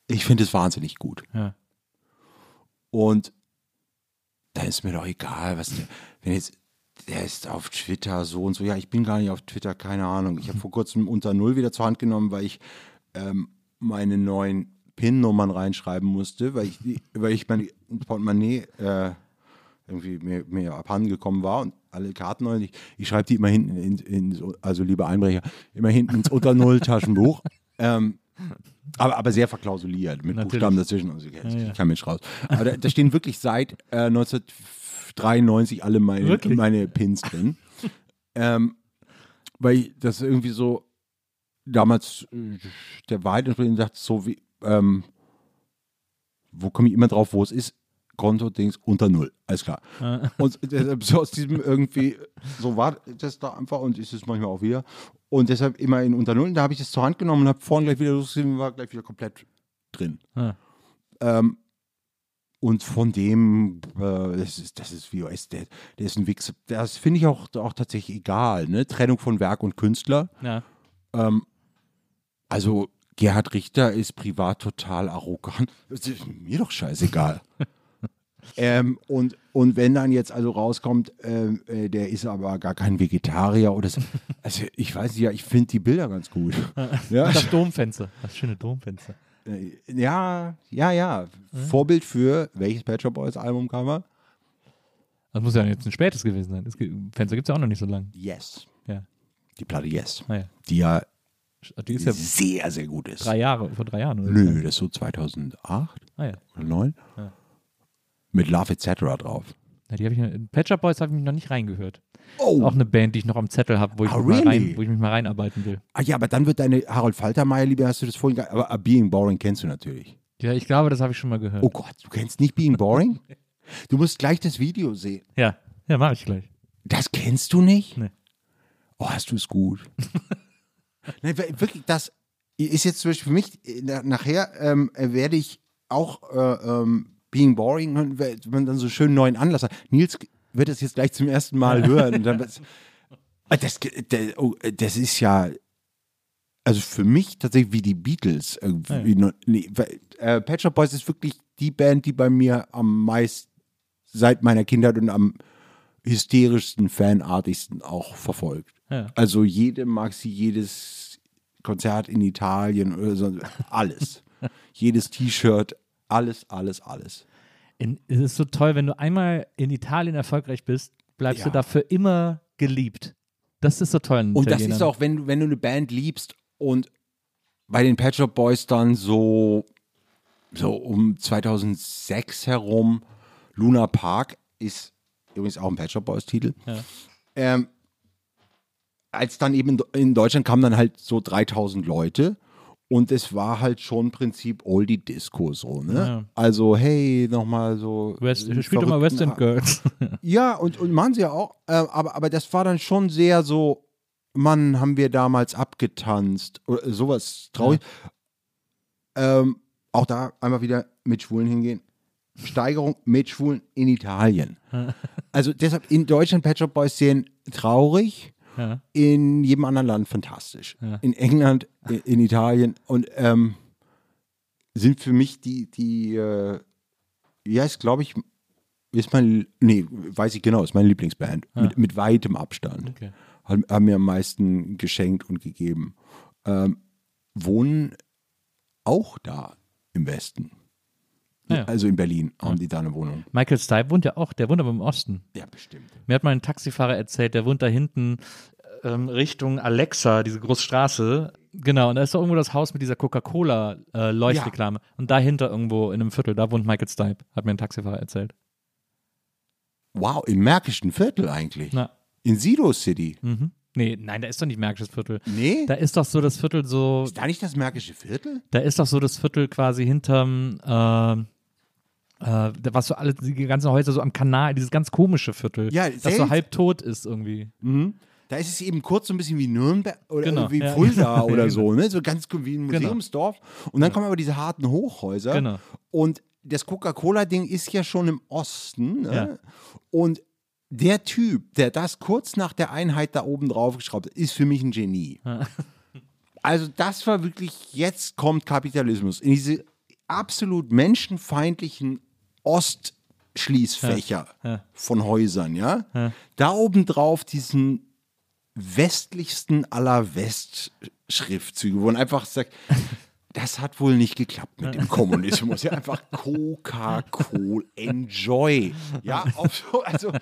Speaker 2: ich finde es wahnsinnig gut.
Speaker 3: Ja.
Speaker 2: Und da ist mir doch egal, was der, wenn jetzt, der ist auf Twitter so und so. Ja, ich bin gar nicht auf Twitter, keine Ahnung. Ich habe vor kurzem unter Null wieder zur Hand genommen, weil ich ähm, meine neuen PIN-Nummern reinschreiben musste, weil ich, weil ich mein Portemonnaie äh, irgendwie mir, mir abhanden gekommen war und alle Karten neu. Ich, ich schreibe die immer hinten, in, in, so- also liebe Einbrecher, immer hinten ins unter Null Taschenbuch. ähm, aber, aber sehr verklausuliert, mit
Speaker 3: Natürlich.
Speaker 2: Buchstaben dazwischen. Also, ich
Speaker 3: Ja, ja.
Speaker 2: kein Mensch raus. Aber da, da stehen wirklich seit äh, 1993 alle meine,
Speaker 3: Wirklich?
Speaker 2: meine Pins drin. ähm, weil ich das irgendwie so damals äh, der Wahrheit entsprechend dachte, so wie, ähm, wo komme ich immer drauf, wo es ist? Konto-Dings unter Null. Alles klar. Und deshalb so aus diesem irgendwie, so war das da einfach und ist es manchmal auch wieder. Und deshalb immer in unter Null. Da habe ich das zur Hand genommen und habe vorhin gleich wieder losgesehen, war gleich wieder komplett drin.
Speaker 3: Ah.
Speaker 2: Ähm, und von dem, äh, das ist, das ist VOS, der, der ist ein Wichser. Das finde ich auch, auch tatsächlich egal, ne? Trennung von Werk und Künstler.
Speaker 3: Ja.
Speaker 2: Ähm, also Gerhard Richter ist privat total arrogant. Das ist mir doch scheißegal. ähm, und, und wenn dann jetzt also rauskommt, ähm, äh, der ist aber gar kein Vegetarier oder so. Also ich weiß nicht, ja, ich finde die Bilder ganz gut. ja,
Speaker 3: Das Domfenster. Das schöne Domfenster.
Speaker 2: äh, ja, ja, ja. Vorbild für welches Pet Shop Boys Albumcover?
Speaker 3: Das muss ja jetzt ein spätes gewesen sein. Das Fenster gibt es ja auch noch nicht so lange.
Speaker 2: Yes.
Speaker 3: Ja.
Speaker 2: Die Platte Yes.
Speaker 3: Naja.
Speaker 2: Die ja
Speaker 3: Die ist ja
Speaker 2: sehr, sehr gut ist.
Speaker 3: drei Jahre, vor drei Jahren. Oder
Speaker 2: Nö, das ist so 2008
Speaker 3: Ah, ja.
Speaker 2: oder 2009.
Speaker 3: Ja.
Speaker 2: Mit Love Etc. drauf.
Speaker 3: Ja, die habe ich Pet Shop Boys habe ich mich noch nicht reingehört.
Speaker 2: Oh,
Speaker 3: Auch eine Band, die ich noch am Zettel habe, wo, ich
Speaker 2: Ah,
Speaker 3: mich mal
Speaker 2: really?
Speaker 3: rein- wo ich mich mal reinarbeiten will.
Speaker 2: ah, ja, aber dann wird deine Harold Faltermeier, liebe, hast du das vorhin, aber uh, Being Boring kennst du natürlich.
Speaker 3: Ja, ich glaube, das habe ich schon mal gehört.
Speaker 2: Oh Gott, du kennst nicht Being Boring? Du musst gleich das Video sehen.
Speaker 3: Ja, ja, mache ich gleich.
Speaker 2: Das kennst du nicht?
Speaker 3: Nee.
Speaker 2: Oh, hast du es gut. Nein, wir- wirklich, das ist jetzt zum Beispiel für mich, äh, na- nachher ähm, äh, werde ich auch äh, ähm, Being Boring, wenn man dann so schön neuen Anlass hat. Nils wird das jetzt gleich zum ersten Mal hören. Dann, Ah, das, das, oh, das ist ja, also für mich tatsächlich wie die Beatles. Irgendwie noch- nee, weil, äh, Pet Shop Boys ist wirklich die Band, die bei mir am meisten seit meiner Kindheit und am hysterischsten, fanartigsten auch verfolgt.
Speaker 3: Ja.
Speaker 2: Also jede mag sie, jedes Konzert in Italien oder so, alles. jedes T-Shirt, alles, alles, alles.
Speaker 3: In, es ist so toll, wenn du einmal in Italien erfolgreich bist, bleibst
Speaker 2: Ja.
Speaker 3: du da für immer geliebt. Das ist so toll.
Speaker 2: Und das ist auch, wenn, du- wenn du eine Band liebst und bei den Pet Shop Boys dann so, so um 2006 herum, Luna Park ist übrigens auch ein Pet Shop Boys Titel.
Speaker 3: Ja.
Speaker 2: Ähm, als dann eben in, in Deutschland kamen dann halt so 3000 Leute und es war halt schon im Prinzip Oldie Disco so, ne?
Speaker 3: Ja.
Speaker 2: Also, hey, nochmal so.
Speaker 3: West,
Speaker 2: äh,
Speaker 3: spielt doch mal West End Girls.
Speaker 2: ja, und, und machen sie ja auch. Äh, aber, aber das war dann schon sehr so, Mann, haben wir damals abgetanzt. Oder sowas traurig. Ähm, auch da einmal wieder mit Schwulen hingehen. Steigerung mit Schwulen in Italien. Also deshalb in Deutschland Pet Shop Boys sehen traurig
Speaker 3: Ja.
Speaker 2: In jedem anderen Land fantastisch.
Speaker 3: Ja.
Speaker 2: In England, in, in Italien und ähm, sind für mich die, die, äh, ja, ist glaube ich, ist mein, nee, weiß ich genau, ist meine Lieblingsband. Mit, mit weitem Abstand.
Speaker 3: Okay.
Speaker 2: Haben, haben mir am meisten geschenkt und gegeben. Ähm, wohnen auch da im Westen.
Speaker 3: Ja.
Speaker 2: Also in Berlin haben die da eine Wohnung.
Speaker 3: Michael Stipe wohnt ja auch, der wohnt aber im Osten.
Speaker 2: Ja, bestimmt.
Speaker 3: Mir hat mal ein Taxifahrer erzählt, der wohnt da hinten ähm, Richtung Alexa, diese große Straße. Genau, und da ist doch irgendwo das Haus mit dieser Coca-Cola-Leuchtreklame. Und dahinter irgendwo in einem Viertel, da wohnt Michael Stipe, hat mir ein Taxifahrer erzählt.
Speaker 2: Wow, im Märkischen Viertel eigentlich.
Speaker 3: Na,
Speaker 2: In Sido City.
Speaker 3: mhm. Nee, nein, da ist doch nicht Märkisches Viertel.
Speaker 2: Nee?
Speaker 3: Da ist doch so das Viertel so,
Speaker 2: ist da nicht das Märkische Viertel?
Speaker 3: da ist doch so das Viertel quasi hinterm, äh, äh, was so alle, die ganzen Häuser so am Kanal, dieses ganz komische Viertel,
Speaker 2: Ja,
Speaker 3: das so
Speaker 2: seltsam.
Speaker 3: halb tot ist irgendwie.
Speaker 2: Da ist es eben kurz so ein bisschen wie Nürnberg oder
Speaker 3: Genau,
Speaker 2: wie
Speaker 3: ja.
Speaker 2: Fulda
Speaker 3: Ja,
Speaker 2: oder
Speaker 3: genau.
Speaker 2: so, ne? So ganz wie ein
Speaker 3: Genau.
Speaker 2: Museumsdorf. Und dann kommen aber diese harten Hochhäuser.
Speaker 3: Genau.
Speaker 2: Und das Coca-Cola-Ding ist ja schon im Osten. Ne?
Speaker 3: Ja.
Speaker 2: Und der Typ, der das kurz nach der Einheit da oben drauf geschraubt hat, ist für mich ein Genie. Also das war wirklich, jetzt kommt Kapitalismus. In diese absolut menschenfeindlichen Ostschließfächer
Speaker 3: Ja, ja.
Speaker 2: von Häusern, ja. Da oben drauf diesen westlichsten aller Westschriftzüge, wo man einfach sagt, das hat wohl nicht geklappt mit dem Kommunismus. Ja, einfach Coca-Cola, enjoy. Ja, so, also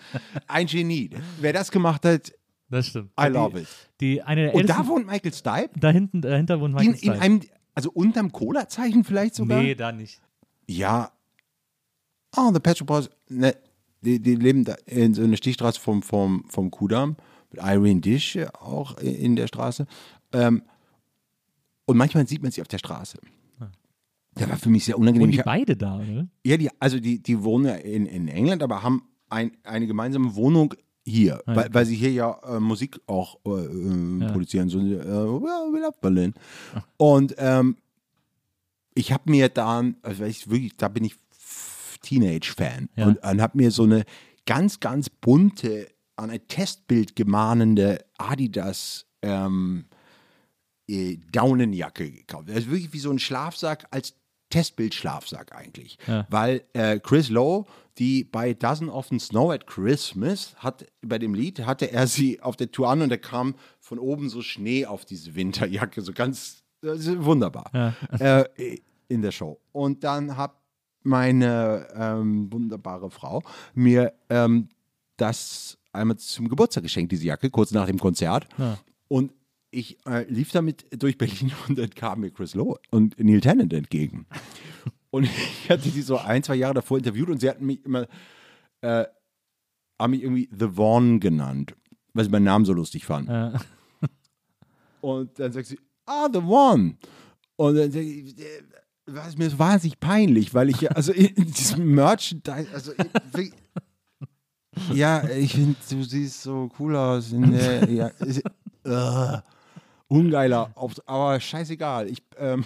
Speaker 2: ein Genie. Wer das gemacht hat,
Speaker 3: Das stimmt.
Speaker 2: I
Speaker 3: die,
Speaker 2: love it.
Speaker 3: Die, eine
Speaker 2: Und da wohnt Michael Stipe?
Speaker 3: da hinten, dahinter wohnt Michael
Speaker 2: In, in
Speaker 3: Stipe.
Speaker 2: einem, also unterm Cola-Zeichen vielleicht sogar?
Speaker 3: Nee, da nicht.
Speaker 2: Ja. Oh, the Pet Shop Boys. Ne, die, die leben da in so einer Stichstraße vom, vom, vom Kudamm. Mit Irene Dish auch in der Straße. Ähm, und manchmal sieht man sie auf der Straße. Das war für mich sehr unangenehm.
Speaker 3: Und die beide da, oder?
Speaker 2: ja, die, also die, die wohnen ja in, in England, aber haben ein, eine gemeinsame Wohnung hier, weil, weil sie hier ja äh, Musik auch äh, äh, produzieren. So, äh, well, we love Berlin. Und ähm, ich habe mir da, also ich wirklich, da bin ich Teenage-Fan
Speaker 3: Ja.
Speaker 2: und, und habe mir so eine ganz, ganz bunte, an ein Testbild gemahnende Adidas ähm, äh, Daunenjacke gekauft. Das ist wirklich wie so ein Schlafsack als Testbild-Schlafsack eigentlich.
Speaker 3: Ja.
Speaker 2: Weil äh, Chris Lowe, die bei Doesn't Often Snow at Christmas, hat bei dem Lied hatte er sie auf der Tour an und da kam von oben so Schnee auf diese Winterjacke, so ganz wunderbar äh, in der Show. Und dann hat meine ähm, wunderbare Frau mir ähm, das einmal zum Geburtstag geschenkt, diese Jacke, kurz nach dem Konzert. Und ich äh, lief damit durch Berlin und dann kam mir Chris Lowe und Neil Tennant entgegen. Und ich hatte sie so ein, zwei Jahre davor interviewt und sie hatten mich immer, äh, haben mich irgendwie The Vaughn genannt, weil sie meinen Namen so lustig fanden.
Speaker 3: Ja.
Speaker 2: Und dann sagt sie, ah, The One. Und dann sag ich, äh, war es mir wahnsinnig peinlich, weil ich ja, also in, in diesem Merchandise, also in, ja, ich finde, du siehst so cool aus. In der, ja, ist, äh, ungeiler, aber scheißegal. Ich, ähm,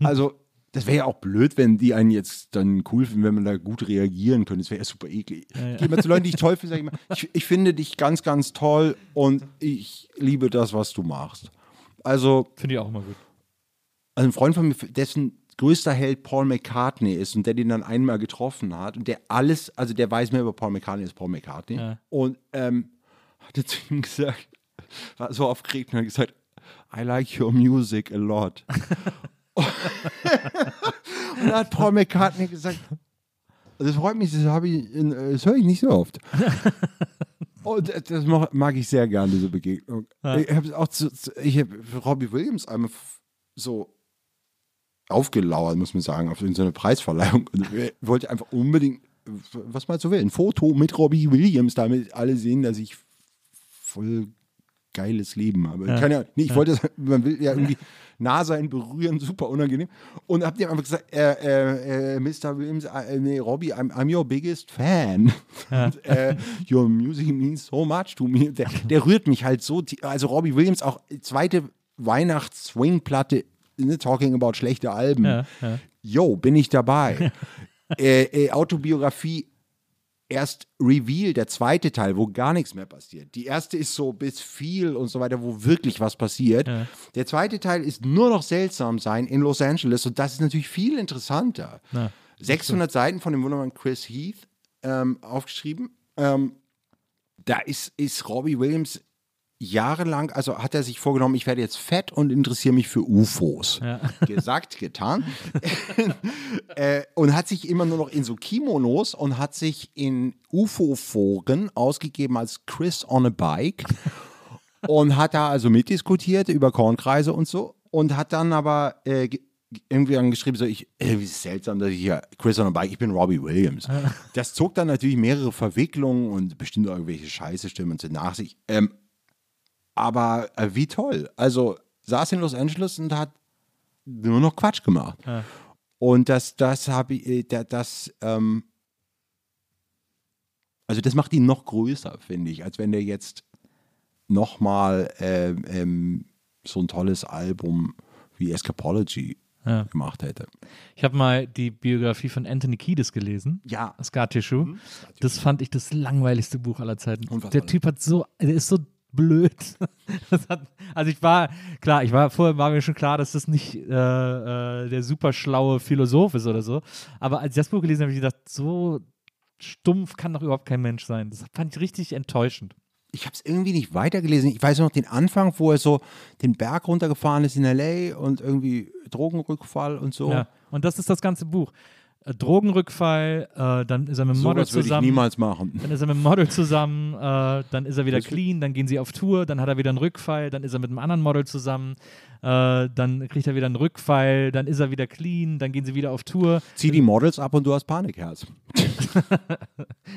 Speaker 2: also, das wäre ja auch blöd, wenn die einen jetzt dann cool finden, wenn man da gut reagieren könnte. Das wäre ja super eklig.
Speaker 3: ja.
Speaker 2: Ich gehe immer zu Leuten, die ich toll finde, sage ich immer, ich, ich finde dich ganz, ganz toll und ich liebe das, was du machst. Also,
Speaker 3: Finde ich auch immer gut.
Speaker 2: Also ein Freund von mir, dessen größter Held Paul McCartney ist und der den dann einmal getroffen hat und der alles, also der weiß mehr über Paul McCartney als Paul McCartney.
Speaker 3: Ja.
Speaker 2: Und ähm, hat er zu ihm gesagt, war so aufgeregt und hat gesagt, I like your music a lot. und dann hat Paul McCartney gesagt, das freut mich, das, ich das höre ich nicht so oft. Und das- mag, ich sehr gerne, diese Begegnung. Ich habe auch zu, zu, ich habe Robbie Williams einmal so aufgelauert, muss man sagen, auf so eine Preisverleihung. Und ich wollte einfach unbedingt, was man so will, ein Foto mit Robbie Williams, damit alle sehen, dass ich voll geiles Leben habe. Ich, kann ja, nee, ich wollte, man will ja irgendwie nah sein, berühren, super unangenehm. Und hab dir einfach gesagt, äh, äh, äh, Mr. Williams, äh, nee, Robbie, I'm, I'm your biggest fan. Und, äh, your music means so much to me. Der, der rührt mich halt so, also Robbie Williams, auch zweite Weihnachts-Swing-Platte, ne, talking about schlechte Alben.
Speaker 3: Ja, ja.
Speaker 2: Yo, bin ich dabei. äh, äh, Autobiografie erst Reveal, der zweite Teil, wo gar nichts mehr passiert. Die erste ist so bis viel und so weiter, wo wirklich was passiert.
Speaker 3: Ja.
Speaker 2: Der zweite Teil ist nur noch seltsam sein in Los Angeles und das ist natürlich viel interessanter.
Speaker 3: Ja.
Speaker 2: 600 Seiten von dem wunderbaren Chris Heath ähm, aufgeschrieben. Ähm, da ist, ist Robbie Williams jahrelang, also hat er sich vorgenommen, ich werde jetzt fett und interessiere mich für UFOs.
Speaker 3: Ja.
Speaker 2: Gesagt, getan. äh, und hat sich immer nur noch in so Kimonos und hat sich in UFO-Foren ausgegeben als Chris on a Bike und hat da also mitdiskutiert über Kornkreise und so und hat dann aber äh, ge- irgendwie angeschrieben, so ich, äh, wie seltsam, dass ich hier Chris on a Bike, ich bin Robbie Williams. Das zog dann natürlich mehrere Verwicklungen und bestimmt irgendwelche Scheiße Stimmen so nach sich. Ähm, aber äh, wie toll. Also saß in Los Angeles und hat nur noch Quatsch gemacht.
Speaker 3: Ja.
Speaker 2: Und das, das habe ich, äh, da- das, ähm, also das macht ihn noch größer, finde ich, als wenn der jetzt nochmal ähm, ähm, so ein tolles Album wie Escapology
Speaker 3: Ja.
Speaker 2: gemacht hätte.
Speaker 3: Ich habe mal die Biografie von Anthony Kiedis gelesen.
Speaker 2: Ja.
Speaker 3: Scar Tissue. Das fand ich das langweiligste Buch aller Zeiten. Der Typ hat so, der ist so blöd. Hat, also ich war, klar, ich war vorher war mir schon klar, dass das nicht äh, äh, der super schlaue Philosoph ist oder so. Aber als ich das Buch gelesen habe, habe ich gedacht, so stumpf kann doch überhaupt kein Mensch sein. Das fand ich richtig enttäuschend.
Speaker 2: Ich habe es irgendwie nicht weitergelesen. Ich weiß noch den Anfang, wo er so den Berg runtergefahren ist in L.A. und irgendwie Drogenrückfall und so.
Speaker 3: Ja. Und das ist das ganze Buch. Äh, Drogenrückfall, äh, dann ist er mit dem
Speaker 2: so
Speaker 3: Model
Speaker 2: was würde ich
Speaker 3: zusammen.
Speaker 2: niemals machen.
Speaker 3: Dann ist er mit dem Model zusammen, äh, dann ist er wieder
Speaker 2: Das-
Speaker 3: clean, dann gehen sie auf Tour, dann hat er wieder einen Rückfall, dann ist er mit einem anderen Model zusammen, äh, dann kriegt er wieder einen Rückfall, dann ist er wieder clean, dann gehen sie wieder auf Tour.
Speaker 2: Zieh die Models ab und du hast Panikherz.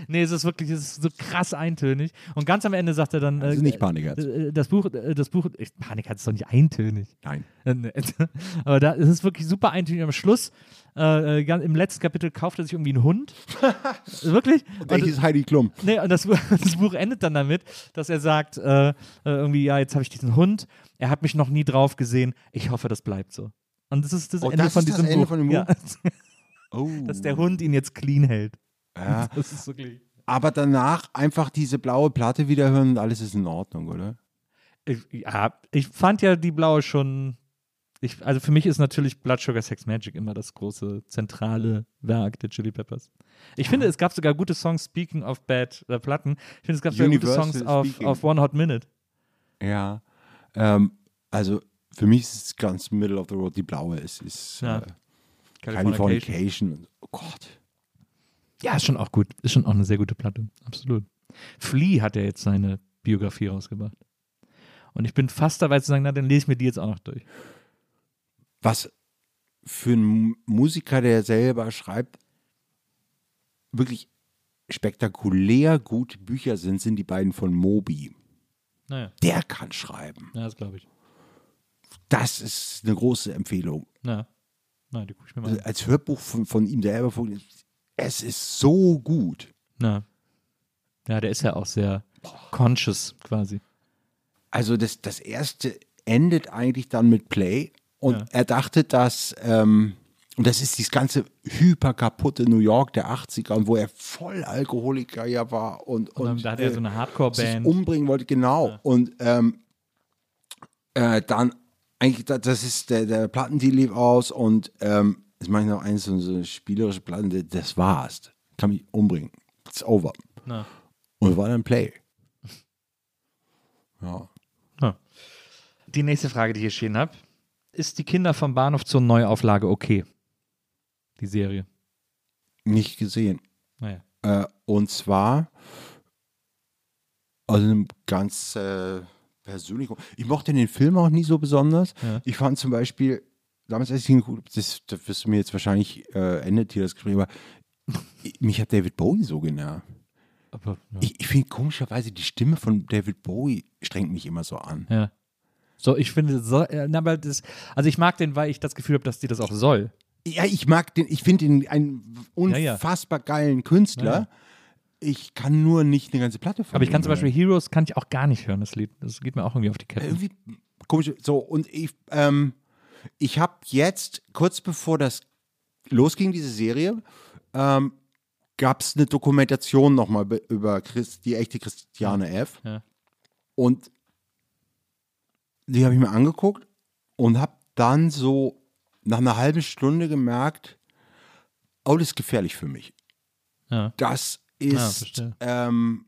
Speaker 3: Nee, es ist wirklich, es ist so krass eintönig. Und ganz am Ende sagt er dann,
Speaker 2: Das ist nicht Panikherz.
Speaker 3: äh, das Buch, äh, das Buch, ich, Panik hat es doch nicht eintönig.
Speaker 2: Nein.
Speaker 3: Äh. Aber da es ist wirklich super eintönig. Am Schluss, äh, äh, im letzten Kapitel, kauft er sich irgendwie einen Hund. wirklich? Und,
Speaker 2: Welches Heidi Klum?
Speaker 3: Nee, und das, das Buch endet dann damit, dass er sagt, äh, äh, irgendwie, ja, jetzt habe ich diesen Hund, er hat mich noch nie drauf gesehen, ich hoffe, das bleibt so. Und das ist das
Speaker 2: Oh,
Speaker 3: Ende
Speaker 2: das
Speaker 3: von
Speaker 2: ist das
Speaker 3: diesem
Speaker 2: Ende von dem Buch?
Speaker 3: Ja,
Speaker 2: Oh.
Speaker 3: dass der Hund ihn jetzt clean hält.
Speaker 2: Ja.
Speaker 3: Das ist wirklich.
Speaker 2: Aber danach einfach diese blaue Platte wieder hören und alles ist in Ordnung, oder?
Speaker 3: Ich, ja, ich fand ja die blaue schon. Ich, also für mich ist natürlich Blood Sugar Sex Magic immer das große zentrale Werk der Chili Peppers. Ich finde, es gab sogar gute Songs, speaking of bad äh, Platten. Ich finde, es gab sogar gute Songs auf, auf One Hot Minute.
Speaker 2: Ja. Ähm, also für mich ist es ganz Middle of the Road die blaue. Es ist
Speaker 3: Ja.
Speaker 2: äh,
Speaker 3: Californication.
Speaker 2: Oh Gott.
Speaker 3: Ja, ist schon auch gut. Ist schon auch eine sehr gute Platte. Absolut. Flea hat ja jetzt seine Biografie rausgebracht. Und ich bin fast dabei zu sagen, na, dann lese ich mir die jetzt auch noch durch.
Speaker 2: Was für einen Mu- Musiker, der selber schreibt, wirklich spektakulär gute Bücher sind, sind die beiden von Moby.
Speaker 3: Naja,
Speaker 2: Der kann schreiben.
Speaker 3: ja, das glaube ich.
Speaker 2: Das ist eine große Empfehlung.
Speaker 3: Na, na, die gucke ich mir mal
Speaker 2: Also
Speaker 3: an.
Speaker 2: als Hörbuch von, von ihm selber, es ist so gut.
Speaker 3: Na. Ja, der ist ja auch sehr conscious quasi.
Speaker 2: Also das, das erste endet eigentlich dann mit Play und
Speaker 3: Ja.
Speaker 2: er dachte, dass, ähm, und das ist dieses ganze hyperkaputte New York der 80er, und wo er voll Alkoholiker ja war und,
Speaker 3: Und, dann,
Speaker 2: und
Speaker 3: da hat er so eine
Speaker 2: sich
Speaker 3: Hardcore-Band.
Speaker 2: umbringen wollte, genau. Und ähm, äh, dann eigentlich, da- das ist der, der Plattendeal lief aus und ähm, das mache ich noch eins, so eine spielerische Platten, das war's. Kann mich umbringen. It's over.
Speaker 3: Na.
Speaker 2: Und war dann Play. Ja.
Speaker 3: Die nächste Frage, die ich hier stehen habe. Ist die Kinder vom Bahnhof zur Neuauflage okay? Die Serie.
Speaker 2: Nicht gesehen.
Speaker 3: Naja.
Speaker 2: Äh, und zwar aus einem ganz äh, persönlichen. Ich mochte den Film auch nie so besonders.
Speaker 3: Ja.
Speaker 2: Ich fand zum Beispiel, damals, als ich ihn habe, das, das wirst du mir jetzt wahrscheinlich äh, endet hier das Gespräch, aber mich hat David Bowie so genervt.
Speaker 3: Aber, ja.
Speaker 2: Ich, ich finde komischerweise, die Stimme von David Bowie strengt mich immer so an.
Speaker 3: ja. So, ich finde, so, äh, aber das, also ich mag den, weil ich das Gefühl habe, dass die das auch soll.
Speaker 2: Ja, ich mag den, ich finde ihn einen
Speaker 3: Ja, ja.
Speaker 2: unfassbar geilen Künstler.
Speaker 3: Ja.
Speaker 2: Ich kann nur nicht eine ganze Platte von
Speaker 3: Aber ich kann zum. Beispiel Heroes kann ich auch gar nicht hören, das Lied. Das geht mir auch irgendwie auf die Kette.
Speaker 2: irgendwie komisch. So, und ich, ähm, ich habe jetzt, kurz bevor das losging, diese Serie, ähm, gab es eine Dokumentation nochmal be- über Christ, die echte Christiane F. Und die habe ich mir angeguckt und habe dann so nach einer halben Stunde gemerkt, oh, das ist gefährlich für mich.
Speaker 3: Ja.
Speaker 2: Das
Speaker 3: Ja,
Speaker 2: ist,
Speaker 3: verstehe.
Speaker 2: ähm,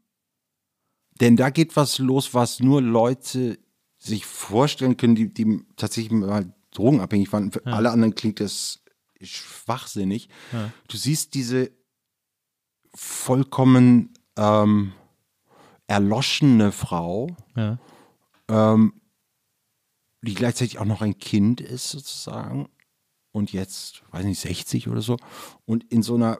Speaker 2: denn da geht was los, was nur Leute sich vorstellen können, die, die tatsächlich mal drogenabhängig waren. Für alle anderen klingt das schwachsinnig. Du siehst diese vollkommen ähm, erloschene Frau,
Speaker 3: Ja.
Speaker 2: ähm, die gleichzeitig auch noch ein Kind ist sozusagen. Und jetzt, weiß nicht, 60 oder so. Und in so einer,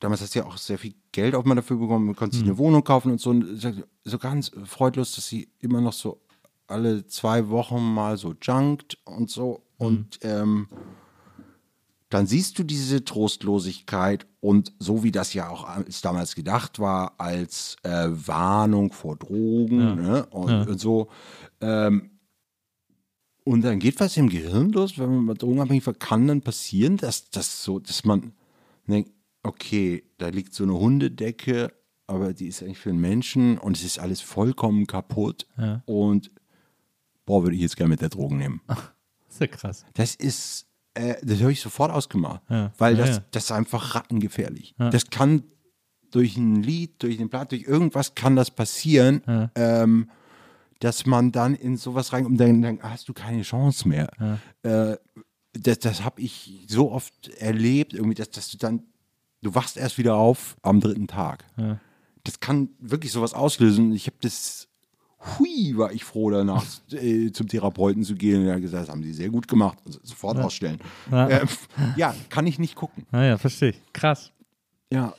Speaker 2: damals hast du ja auch sehr viel Geld auch mal dafür bekommen, man konnte sich eine Wohnung kaufen und so, und so ganz freudlos, dass sie immer noch so alle zwei Wochen mal so junkt und so. Und ähm, dann siehst du diese Trostlosigkeit und so wie das ja auch als damals gedacht war, als äh, Warnung vor Drogen ne? und, und so. Ähm, und dann geht was im Gehirn los, wenn man drogenabhängig war, kann dann passieren, dass das so, dass man denkt, okay, da liegt so eine Hundedecke, aber die ist eigentlich für einen Menschen und es ist alles vollkommen kaputt. Und boah, würde ich jetzt gerne mit der Drogen nehmen.
Speaker 3: Ist ja krass.
Speaker 2: Das ist, äh, das habe ich sofort ausgemacht,
Speaker 3: Ja.
Speaker 2: weil
Speaker 3: Ja,
Speaker 2: das,
Speaker 3: ja.
Speaker 2: das ist einfach rattengefährlich. Das kann durch ein Lied, durch den Blatt, durch irgendwas kann das passieren, ähm, dass man dann in sowas rein und dann, dann hast du keine Chance mehr. Äh, das das habe ich so oft erlebt, irgendwie, dass, dass du dann, du wachst erst wieder auf am dritten Tag. Das kann wirklich sowas auslösen. Ich habe das hui, war ich froh danach, äh, zum Therapeuten zu gehen. Und er hat gesagt, das haben sie sehr gut gemacht. Also sofort ausstellen.
Speaker 3: Ja.
Speaker 2: Ja. Äh, ja, kann ich nicht gucken.
Speaker 3: Naja, verstehe ich. Krass.
Speaker 2: Ja.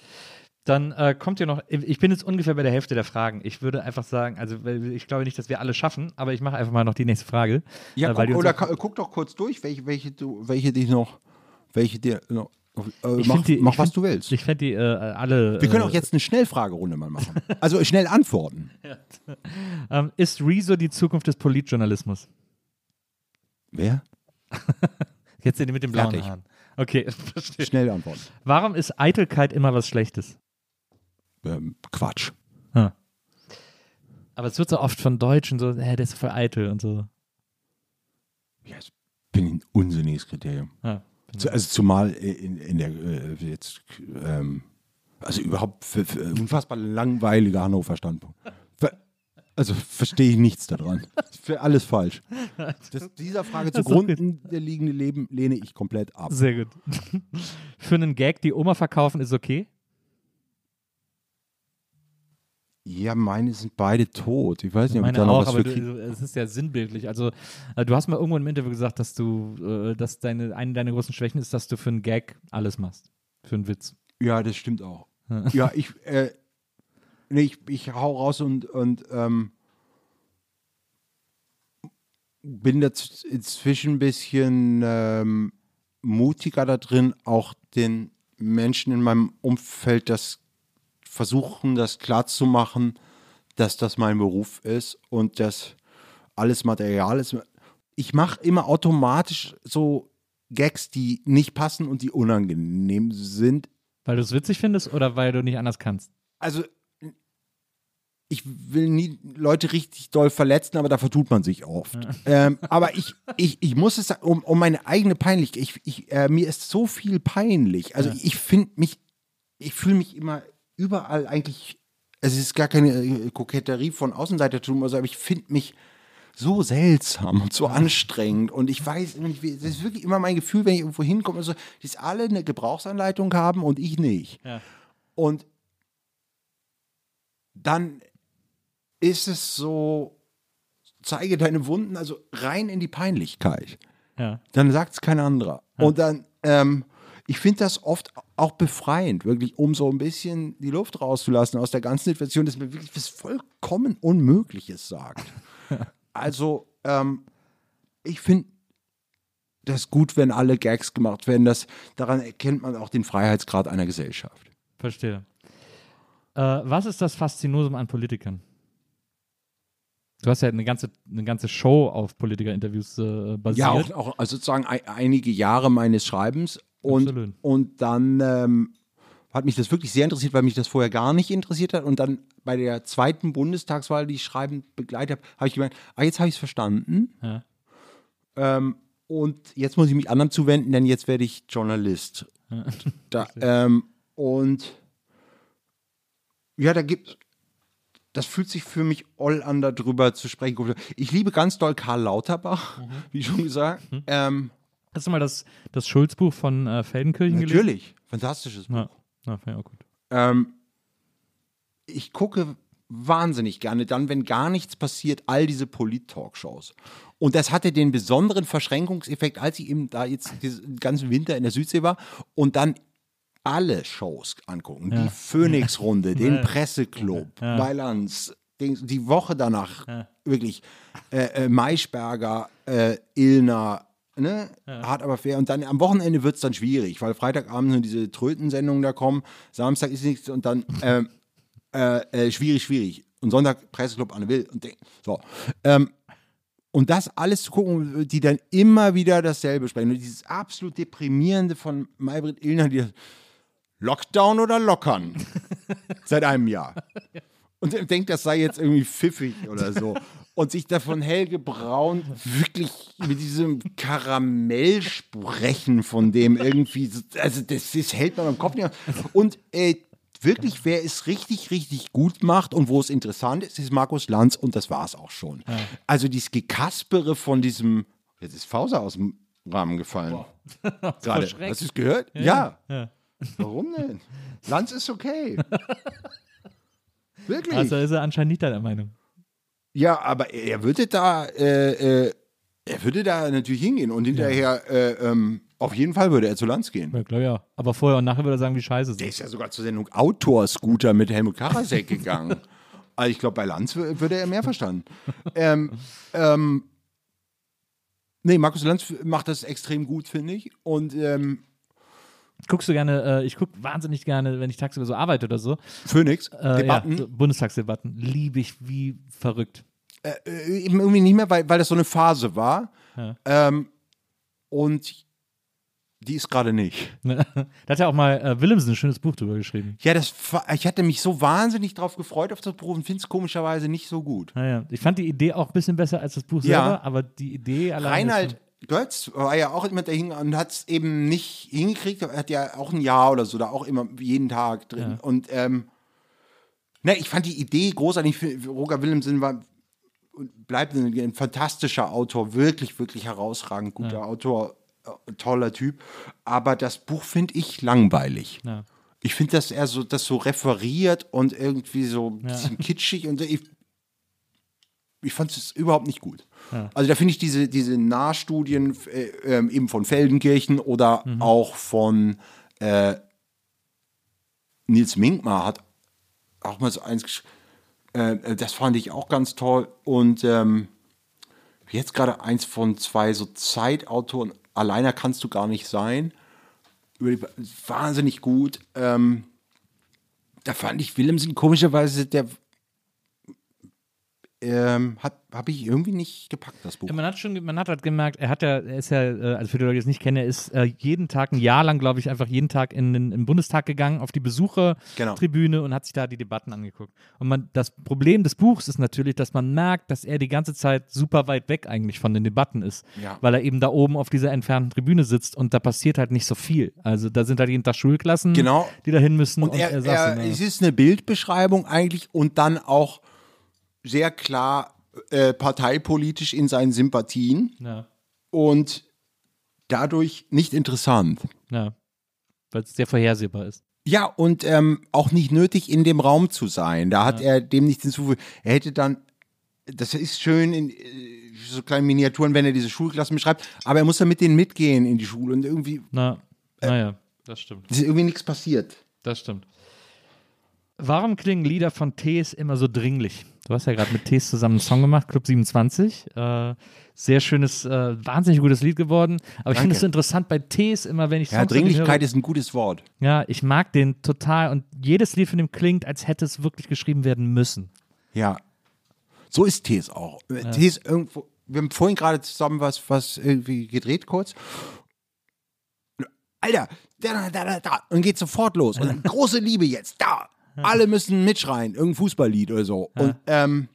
Speaker 3: Dann äh, kommt ja noch, ich bin jetzt ungefähr bei der Hälfte der Fragen. Ich würde einfach sagen, also ich glaube nicht, dass wir alle schaffen, aber ich mache einfach mal noch die nächste Frage.
Speaker 2: Ja,
Speaker 3: äh,
Speaker 2: guck, oder
Speaker 3: auch-
Speaker 2: ka- guck doch kurz durch, welche, welche du, welche dich noch, welche dir noch, äh, mach,
Speaker 3: die-
Speaker 2: mach was
Speaker 3: find-
Speaker 2: du willst.
Speaker 3: Ich fände die äh, alle.
Speaker 2: Wir können
Speaker 3: äh,
Speaker 2: auch jetzt eine Schnellfragerunde mal machen. Also schnell antworten.
Speaker 3: Ähm, ist Rezo die Zukunft des Politjournalismus?
Speaker 2: Wer?
Speaker 3: Jetzt sind die mit den blauen
Speaker 2: Fertig.
Speaker 3: Haaren. Okay, verstehe.
Speaker 2: Schnell antworten.
Speaker 3: Warum ist Eitelkeit immer was Schlechtes?
Speaker 2: Ähm, Quatsch.
Speaker 3: Ah. Aber es wird so oft von Deutschen so, hä, der ist voll eitel und so.
Speaker 2: Ja, das bin ich ein unsinniges Kriterium.
Speaker 3: Ja.
Speaker 2: Zu- Also zumal in, in der äh, jetzt ähm, also überhaupt für, für unfassbar langweiliger Hannover Standpunkt. Also verstehe ich nichts daran. Für alles falsch. Das, dieser Frage zugrunde der liegende Leben lehne ich komplett ab.
Speaker 3: Sehr gut. Für einen Gag die Oma verkaufen ist okay?
Speaker 2: Ja, meine sind beide tot. Ich weiß nicht, ob ich
Speaker 3: Meine
Speaker 2: da noch
Speaker 3: auch,
Speaker 2: was
Speaker 3: aber
Speaker 2: für
Speaker 3: du- es ist ja sinnbildlich. Also, äh, du hast mal irgendwo im Interview gesagt, dass du, äh, dass deine, eine deiner großen Schwächen ist, dass du für einen Gag alles machst. Für einen Witz.
Speaker 2: Ja, das stimmt auch. ja, ich, äh, nee, ich, ich hau raus und, und ähm, bin jetzt inzwischen ein bisschen ähm, mutiger da drin, auch den Menschen in meinem Umfeld das versuchen, das klarzumachen, dass das mein Beruf ist und dass alles Material ist. Ich mache immer automatisch so Gags, die nicht passen und die unangenehm sind,
Speaker 3: Weil du es witzig findest oder weil du nicht anders kannst?
Speaker 2: also ich will nie Leute richtig doll verletzen, aber da vertut man sich oft. Ähm, aber ich, ich, ich muss es sagen, um, um meine eigene Peinlichkeit, ich, ich, äh, mir ist so viel peinlich. Also ich finde mich, ich fühle mich immer überall eigentlich, es ist gar keine äh, Koketterie von Außenseitertum, also, aber ich finde mich so seltsam und so anstrengend und ich weiß, nicht, das ist wirklich immer mein Gefühl, wenn ich irgendwo hinkomme, also, dass alle eine Gebrauchsanleitung haben und ich nicht.
Speaker 3: Ja.
Speaker 2: Und dann ist es so, zeige deine Wunden, also rein in die Peinlichkeit.
Speaker 3: Ja.
Speaker 2: Dann sagt es kein anderer. Und dann, ähm, ich finde das oft auch befreiend, wirklich, um so ein bisschen die Luft rauszulassen aus der ganzen Situation, dass man wirklich was vollkommen Unmögliches sagt. also, ähm, ich finde das gut, wenn alle Gags gemacht werden. Das, daran erkennt man auch den Freiheitsgrad einer Gesellschaft.
Speaker 3: Verstehe. Äh, was ist das Faszinosum an Politikern? Du hast ja eine ganze, eine ganze Show auf Politikerinterviews äh, basiert.
Speaker 2: Ja, auch, auch also sozusagen ein, einige Jahre meines Schreibens und,
Speaker 3: Absolut.
Speaker 2: und dann, ähm, hat mich das wirklich sehr interessiert, weil mich das vorher gar nicht interessiert hat. Und dann bei der zweiten Bundestagswahl, die ich schreibend begleitet habe, habe ich gemeint, ah, jetzt habe ich es verstanden.
Speaker 3: Ja.
Speaker 2: Ähm, und jetzt muss ich mich anderen zuwenden, denn jetzt werde ich Journalist. Da, ähm, und ja, da gibt das fühlt sich für mich all an, darüber zu sprechen. Ich liebe ganz doll Karl Lauterbach, wie schon gesagt. Ähm,
Speaker 3: Hast du mal das, das Schulz-Buch von äh, Feldenkirchen gelesen?
Speaker 2: natürlich, fantastisches Buch.
Speaker 3: Ja, ja finde ich auch gut.
Speaker 2: Ähm, ich gucke wahnsinnig gerne dann, wenn gar nichts passiert, all diese Polit-Talkshows. Und das hatte den besonderen Verschränkungseffekt, als ich eben da jetzt diesen ganzen Winter in der Südsee war und dann alle Shows angucken. Die Phoenix-Runde, den Presseclub, Balance, den, die Woche danach wirklich äh, äh, Maischberger, äh, Illner, ne? hart aber fair. Und dann am Wochenende wird es dann schwierig, weil Freitagabend nur diese Trötensendungen da kommen, Samstag ist nichts und dann ähm, äh, äh, schwierig, schwierig. Und Sonntag Presseclub Anne Will und so. Ähm, und das alles zu gucken, die dann immer wieder dasselbe sprechen. Und dieses absolut deprimierende von Maybrit Illner, die Lockdown oder lockern? Seit einem Jahr. Und denkt, das sei jetzt irgendwie pfiffig oder so. Und sich da von Helge Braun wirklich mit diesem Karamellsprechen von dem irgendwie, so- also das, das hält man am Kopf nicht. Und äh, wirklich, wer es richtig, richtig gut macht und wo es interessant ist, ist Markus Lanz und das war es auch schon. Also dieses Gekaspere von diesem, jetzt ist Fauser aus dem Rahmen gefallen. Gerade.
Speaker 3: Schreck.
Speaker 2: Hast du es gehört? Ja.
Speaker 3: Ja.
Speaker 2: Warum denn? Lanz ist okay. Wirklich?
Speaker 3: Also ist er anscheinend nicht deiner Meinung.
Speaker 2: ja, aber er würde da, äh, äh, er würde da natürlich hingehen und hinterher, äh, ähm, auf jeden Fall würde er zu Lanz gehen.
Speaker 3: Ja, klar, ja. Aber vorher und nachher würde er sagen, wie scheiße es
Speaker 2: Der
Speaker 3: ist.
Speaker 2: ist ja sogar zur Sendung Outdoor-Scooter mit Helmut Karasek gegangen. Also ich glaube, bei Lanz wür- würde er mehr verstanden. ähm, ähm, nee, Markus Lanz macht das extrem gut, finde ich. Und ähm,
Speaker 3: Guckst du gerne, äh, ich gucke wahnsinnig gerne, wenn ich tagsüber so arbeite oder so.
Speaker 2: Phoenix,
Speaker 3: Äh,
Speaker 2: Debatten,
Speaker 3: Ja, so Bundestagsdebatten. Liebe ich wie verrückt.
Speaker 2: äh, eben irgendwie nicht mehr, weil, weil das so eine Phase war.
Speaker 3: Ja.
Speaker 2: Ähm, und die ist gerade nicht.
Speaker 3: da hat ja auch mal äh, Willemsen ein schönes Buch drüber geschrieben.
Speaker 2: Ja, das, ich hatte mich so wahnsinnig drauf gefreut auf das Buch und finde es komischerweise nicht so gut.
Speaker 3: Naja, ich fand die Idee auch ein bisschen besser als das Buch
Speaker 2: Ja.
Speaker 3: selber, aber die Idee allein.
Speaker 2: Reinhard Götz war ja auch immer dahin und hat es eben nicht hingekriegt. Er hat ja auch ein Jahr oder so da auch immer jeden Tag drin. Und ähm, ne, ich fand die Idee großartig. Roger Willemsen war und bleibt ein, ein fantastischer Autor, wirklich, wirklich herausragend guter Autor, äh, toller Typ. Aber das Buch finde ich langweilig.
Speaker 3: Ja.
Speaker 2: Ich finde, dass er so das so referiert und irgendwie so ein bisschen kitschig und ich, ich fand es überhaupt nicht gut. Also da finde ich diese, diese Nahstudien äh, ähm, eben von Feldenkirchen oder auch von äh, Nils Minkmar hat auch mal so eins gesch- äh, äh, das fand ich auch ganz toll und ähm, jetzt gerade eins von zwei so Zeitautoren, alleiner kannst du gar nicht sein, wahnsinnig gut. Ähm, da fand ich Willemsen komischerweise, der ähm, hat habe ich irgendwie nicht gepackt, das Buch.
Speaker 3: Ja, man hat schon, man hat halt gemerkt, er hat ja, er ist ja, äh, also für die Leute, die es nicht kennen, er ist äh, jeden Tag, ein Jahr lang, glaube ich, einfach jeden Tag in den, im Bundestag gegangen, auf die
Speaker 2: Genau.
Speaker 3: Besuchertribüne und hat sich da die Debatten angeguckt. Und man, das Problem des Buchs ist natürlich, dass man merkt, dass er die ganze Zeit super weit weg eigentlich von den Debatten ist,
Speaker 2: Ja.
Speaker 3: weil er eben da oben auf dieser entfernten Tribüne sitzt und da passiert halt nicht so viel. Also da sind halt jeden Tag Schulklassen,
Speaker 2: Genau.
Speaker 3: die da hin müssen
Speaker 2: Und er,
Speaker 3: saß
Speaker 2: er,
Speaker 3: in der-
Speaker 2: es ist eine Bildbeschreibung eigentlich und dann auch sehr klar äh, parteipolitisch in seinen Sympathien
Speaker 3: ja,
Speaker 2: und dadurch nicht interessant.
Speaker 3: ja, weil es sehr vorhersehbar ist.
Speaker 2: Ja, und ähm, auch nicht nötig, in dem Raum zu sein. Da hat er dem nichts hinzufügen. Er hätte dann, das ist schön in äh, so kleinen Miniaturen, wenn er diese Schulklassen beschreibt, aber er muss dann mit denen mitgehen in die Schule und irgendwie
Speaker 3: Na,
Speaker 2: Äh,
Speaker 3: naja, das stimmt.
Speaker 2: ist irgendwie nichts passiert.
Speaker 3: Das stimmt. Warum klingen Lieder von Tees immer so dringlich? Du hast ja gerade mit Tees zusammen einen Song gemacht, Club 27. Äh, sehr schönes, äh, wahnsinnig gutes Lied geworden. Aber ich finde es so interessant bei Tees immer, wenn ich
Speaker 2: Ja,
Speaker 3: Songs denen
Speaker 2: Dringlichkeit
Speaker 3: höre.
Speaker 2: ist ein gutes Wort.
Speaker 3: Ja, ich mag den total und jedes Lied von dem klingt, als hätte es wirklich geschrieben werden müssen.
Speaker 2: Ja. So ist Tees auch. Ja. Tees irgendwo, wir haben vorhin gerade zusammen was, was irgendwie gedreht kurz. Alter, da, da, da, da und geht sofort los. Und große Liebe jetzt, da. Alle müssen mitschreien, irgendein Fußballlied oder so. Und ähm,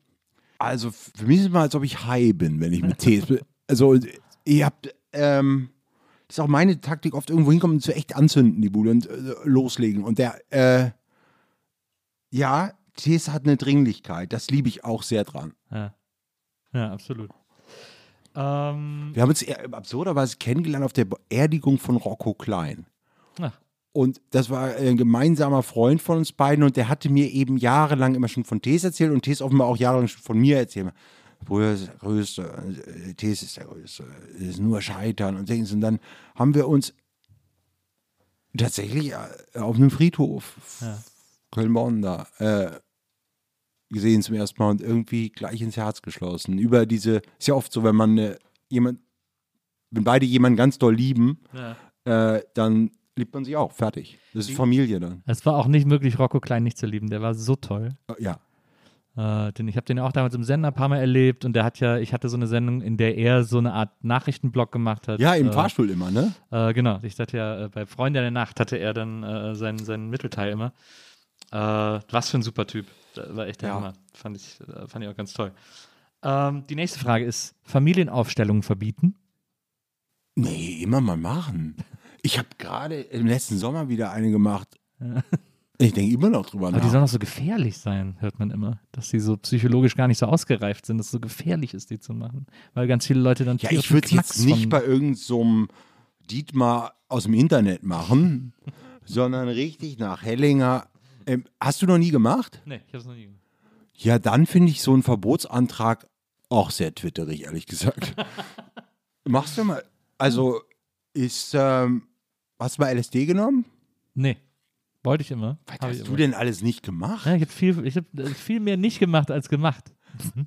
Speaker 2: also für mich ist es mal, als ob ich high bin, wenn ich mit Tees bin. Also ihr habt, ähm, das ist auch meine Taktik, oft irgendwo hinkommen und zu echt anzünden, die Bude und äh, loslegen. Und der, äh, ja, Tees hat eine Dringlichkeit, das liebe ich auch sehr dran.
Speaker 3: Ja, ja absolut. Ähm,
Speaker 2: Wir haben uns eher absurderweise kennengelernt auf der Beerdigung von Rocco Klein. Und das war ein gemeinsamer Freund von uns beiden und der hatte mir eben jahrelang immer schon von Tees erzählt und Tees offenbar auch jahrelang schon von mir erzählt. Bruder ist der Größte, äh, Tees ist der Größte, es ist nur Scheitern und Dings. Und dann haben wir uns tatsächlich äh, auf einem Friedhof,
Speaker 3: Ja.
Speaker 2: Köln-Bonn da, äh, gesehen zum ersten Mal und irgendwie gleich ins Herz geschlossen. Über diese, ist ja oft so, wenn man äh, jemand, wenn beide jemanden ganz doll lieben,
Speaker 3: ja.
Speaker 2: äh, dann liebt man sich auch. Fertig. Das ist Familie dann.
Speaker 3: Es war auch nicht möglich, Rocco Klein nicht zu lieben. Der war so toll.
Speaker 2: Äh, Ja.
Speaker 3: Äh, denn ich habe den auch damals im Sender ein paar Mal erlebt und der hat ja, ich hatte so eine Sendung, in der er so eine Art Nachrichtenblock gemacht hat.
Speaker 2: Ja, im
Speaker 3: äh,
Speaker 2: Fahrstuhl immer, ne?
Speaker 3: Äh, genau, ich dachte ja, äh, bei Freunde der Nacht hatte er dann äh, seinen, seinen Mittelteil immer. Was für ein super Typ. Das war echt der
Speaker 2: Ja.
Speaker 3: Hammer. Fand ich, fand ich auch ganz toll. Ähm, die nächste Frage ist: Familienaufstellungen verbieten?
Speaker 2: Nee, immer mal machen. Ich habe gerade im letzten Sommer wieder eine gemacht. Ich denke immer noch drüber
Speaker 3: Aber die
Speaker 2: nach.
Speaker 3: sollen auch so gefährlich sein, hört man immer. Dass sie so psychologisch gar nicht so ausgereift sind, dass es so gefährlich ist, die zu machen. Weil ganz viele Leute dann
Speaker 2: Ja, ich würde es jetzt nicht bei irgendeinem so Dietmar aus dem Internet machen, sondern richtig nach Hellinger. Ähm, hast du noch nie gemacht?
Speaker 3: Nee, ich hab's noch nie gemacht.
Speaker 2: Ja, dann finde ich so einen Verbotsantrag auch sehr twitterig, ehrlich gesagt. Machst du mal, also ist, ähm, hast du mal LSD genommen?
Speaker 3: Nee. Wollte ich immer.
Speaker 2: Was
Speaker 3: Hab
Speaker 2: hast du
Speaker 3: immer.
Speaker 2: denn alles nicht gemacht?
Speaker 3: Ja, ich habe viel, ich hab äh, viel mehr nicht gemacht als gemacht.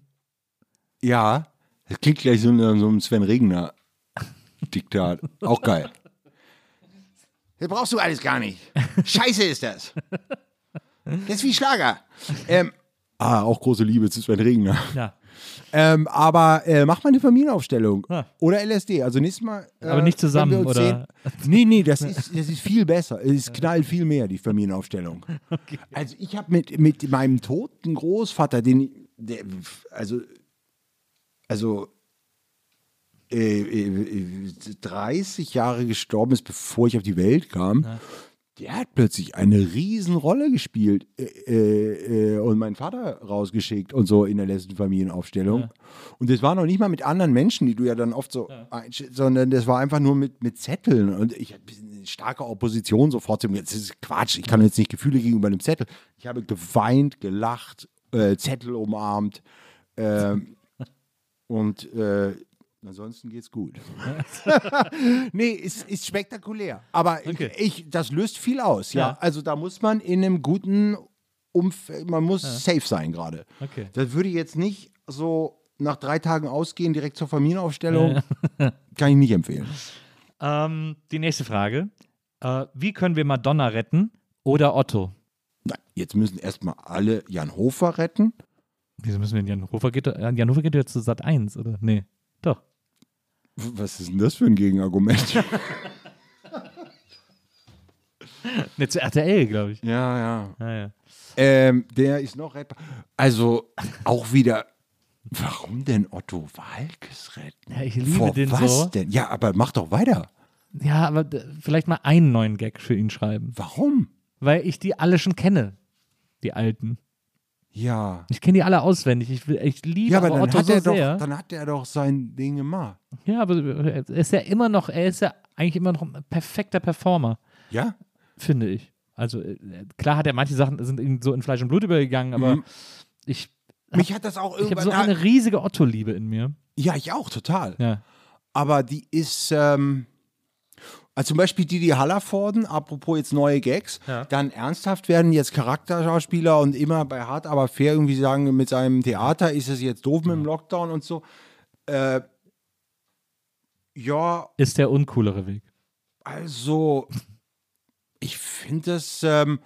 Speaker 2: Ja, das klingt gleich so, so einem Sven Regner Diktat. Auch geil. Das brauchst du alles gar nicht. Scheiße ist das. Das ist wie Schlager. Ähm, ah, auch große Liebe zu Sven Regner.
Speaker 3: Ja.
Speaker 2: Ähm, aber äh, mach mal eine Familienaufstellung.
Speaker 3: Ja.
Speaker 2: Oder LSD. Also nächstes Mal. Äh,
Speaker 3: Aber nicht zusammen, oder?
Speaker 2: Sehen. Nee, nee, das ist, das ist viel besser. Es knallt viel mehr, die Familienaufstellung. Also ich habe mit, mit meinem toten Großvater, den, der, also, also äh, äh, 30 Jahre gestorben ist, bevor ich auf die Welt kam, der hat plötzlich eine Riesenrolle gespielt äh, äh, äh, und meinen Vater rausgeschickt und so in der letzten Familienaufstellung. Und das war noch nicht mal mit anderen Menschen, die du ja dann oft so, einsch- sondern das war einfach nur mit, mit Zetteln. Und ich hatte eine starke Opposition sofort. Das ist Quatsch, ich kann jetzt nicht Gefühle gegenüber einem Zettel. Ich habe geweint, gelacht, äh, Zettel umarmt. Ähm, und äh, ansonsten geht's gut. nee, ist, ist spektakulär. Aber
Speaker 3: Okay.
Speaker 2: ich, das löst viel aus, ja.
Speaker 3: Ja.
Speaker 2: Also da muss man in einem guten Umfeld, man muss safe sein gerade.
Speaker 3: Okay.
Speaker 2: Das würde jetzt nicht so nach drei Tagen ausgehen, direkt zur Familienaufstellung. Kann ich nicht empfehlen.
Speaker 3: Ähm, die nächste Frage. Äh, wie können wir Madonna retten oder Otto?
Speaker 2: Nein, jetzt müssen erstmal alle Jan Hofer retten.
Speaker 3: Wieso müssen wir in Jan Hofer geht, äh, Jan Hofer geht jetzt zu Sat 1, oder? Nee. Doch.
Speaker 2: Was ist denn das für ein Gegenargument?
Speaker 3: Nee, zu RTL, glaube ich.
Speaker 2: ja, ja.
Speaker 3: Ja, ja.
Speaker 2: Ähm, der ist noch rettbar. Also auch wieder, warum denn Otto Walkes retten?
Speaker 3: Ja, ich liebe
Speaker 2: Vor
Speaker 3: den
Speaker 2: was
Speaker 3: so.
Speaker 2: denn? Ja, aber mach doch weiter.
Speaker 3: Ja, aber vielleicht mal einen neuen Gag für ihn schreiben.
Speaker 2: Warum?
Speaker 3: Weil ich die alle schon kenne. Die alten.
Speaker 2: Ja.
Speaker 3: Ich kenne die alle auswendig. Ich, ich liebe
Speaker 2: Ja, aber
Speaker 3: aber
Speaker 2: dann
Speaker 3: Otto
Speaker 2: hat,
Speaker 3: so
Speaker 2: er doch,
Speaker 3: sehr.
Speaker 2: dann hat er doch sein Ding gemacht.
Speaker 3: Ja, aber er ist ja immer noch, er ist ja eigentlich immer noch ein perfekter Performer,
Speaker 2: Ja?
Speaker 3: finde ich. Also äh, klar hat er manche Sachen sind so in Fleisch und Blut übergegangen, aber
Speaker 2: Mhm.
Speaker 3: ich,
Speaker 2: Mich hat das auch
Speaker 3: ich habe
Speaker 2: irgendwann.
Speaker 3: so eine riesige Otto-Liebe in mir.
Speaker 2: ja, ich auch, total.
Speaker 3: Ja.
Speaker 2: Aber die ist, ähm, also zum Beispiel Didi Hallervorden, apropos jetzt neue Gags,
Speaker 3: Ja.
Speaker 2: dann ernsthaft werden jetzt Charakterschauspieler und immer bei Hart aber fair irgendwie sagen, mit seinem Theater ist es jetzt doof mit dem Lockdown und so. Äh, ja,
Speaker 3: Ist der uncoolere Weg.
Speaker 2: also, ich finde das, ähm,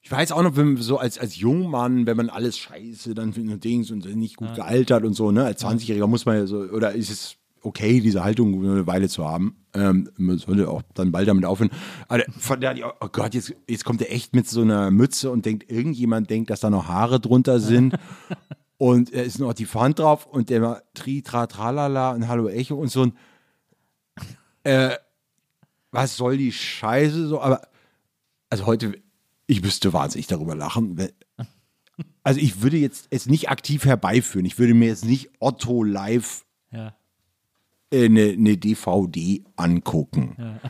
Speaker 2: ich weiß auch noch, wenn man so als, als Jungmann, wenn man alles scheiße, dann findet man Dings und nicht gut gealtert und so, ne? Als 20-Jähriger muss man ja so, oder ist es okay, diese Haltung eine Weile zu haben. Ähm, man sollte auch dann bald damit aufhören. Aber von der, oh Gott, jetzt, jetzt kommt er echt mit so einer Mütze und denkt, irgendjemand denkt, dass da noch Haare drunter sind. und er ist noch die Pfand drauf und der war tri, tra, tralala und Hallo Echo und so ein äh, was soll die Scheiße so, aber also heute, ich müsste wahnsinnig darüber lachen. wenn- Also ich würde jetzt es nicht aktiv herbeiführen. Ich würde mir jetzt nicht Otto live
Speaker 3: Ja.
Speaker 2: Äh, eine, eine DVD angucken.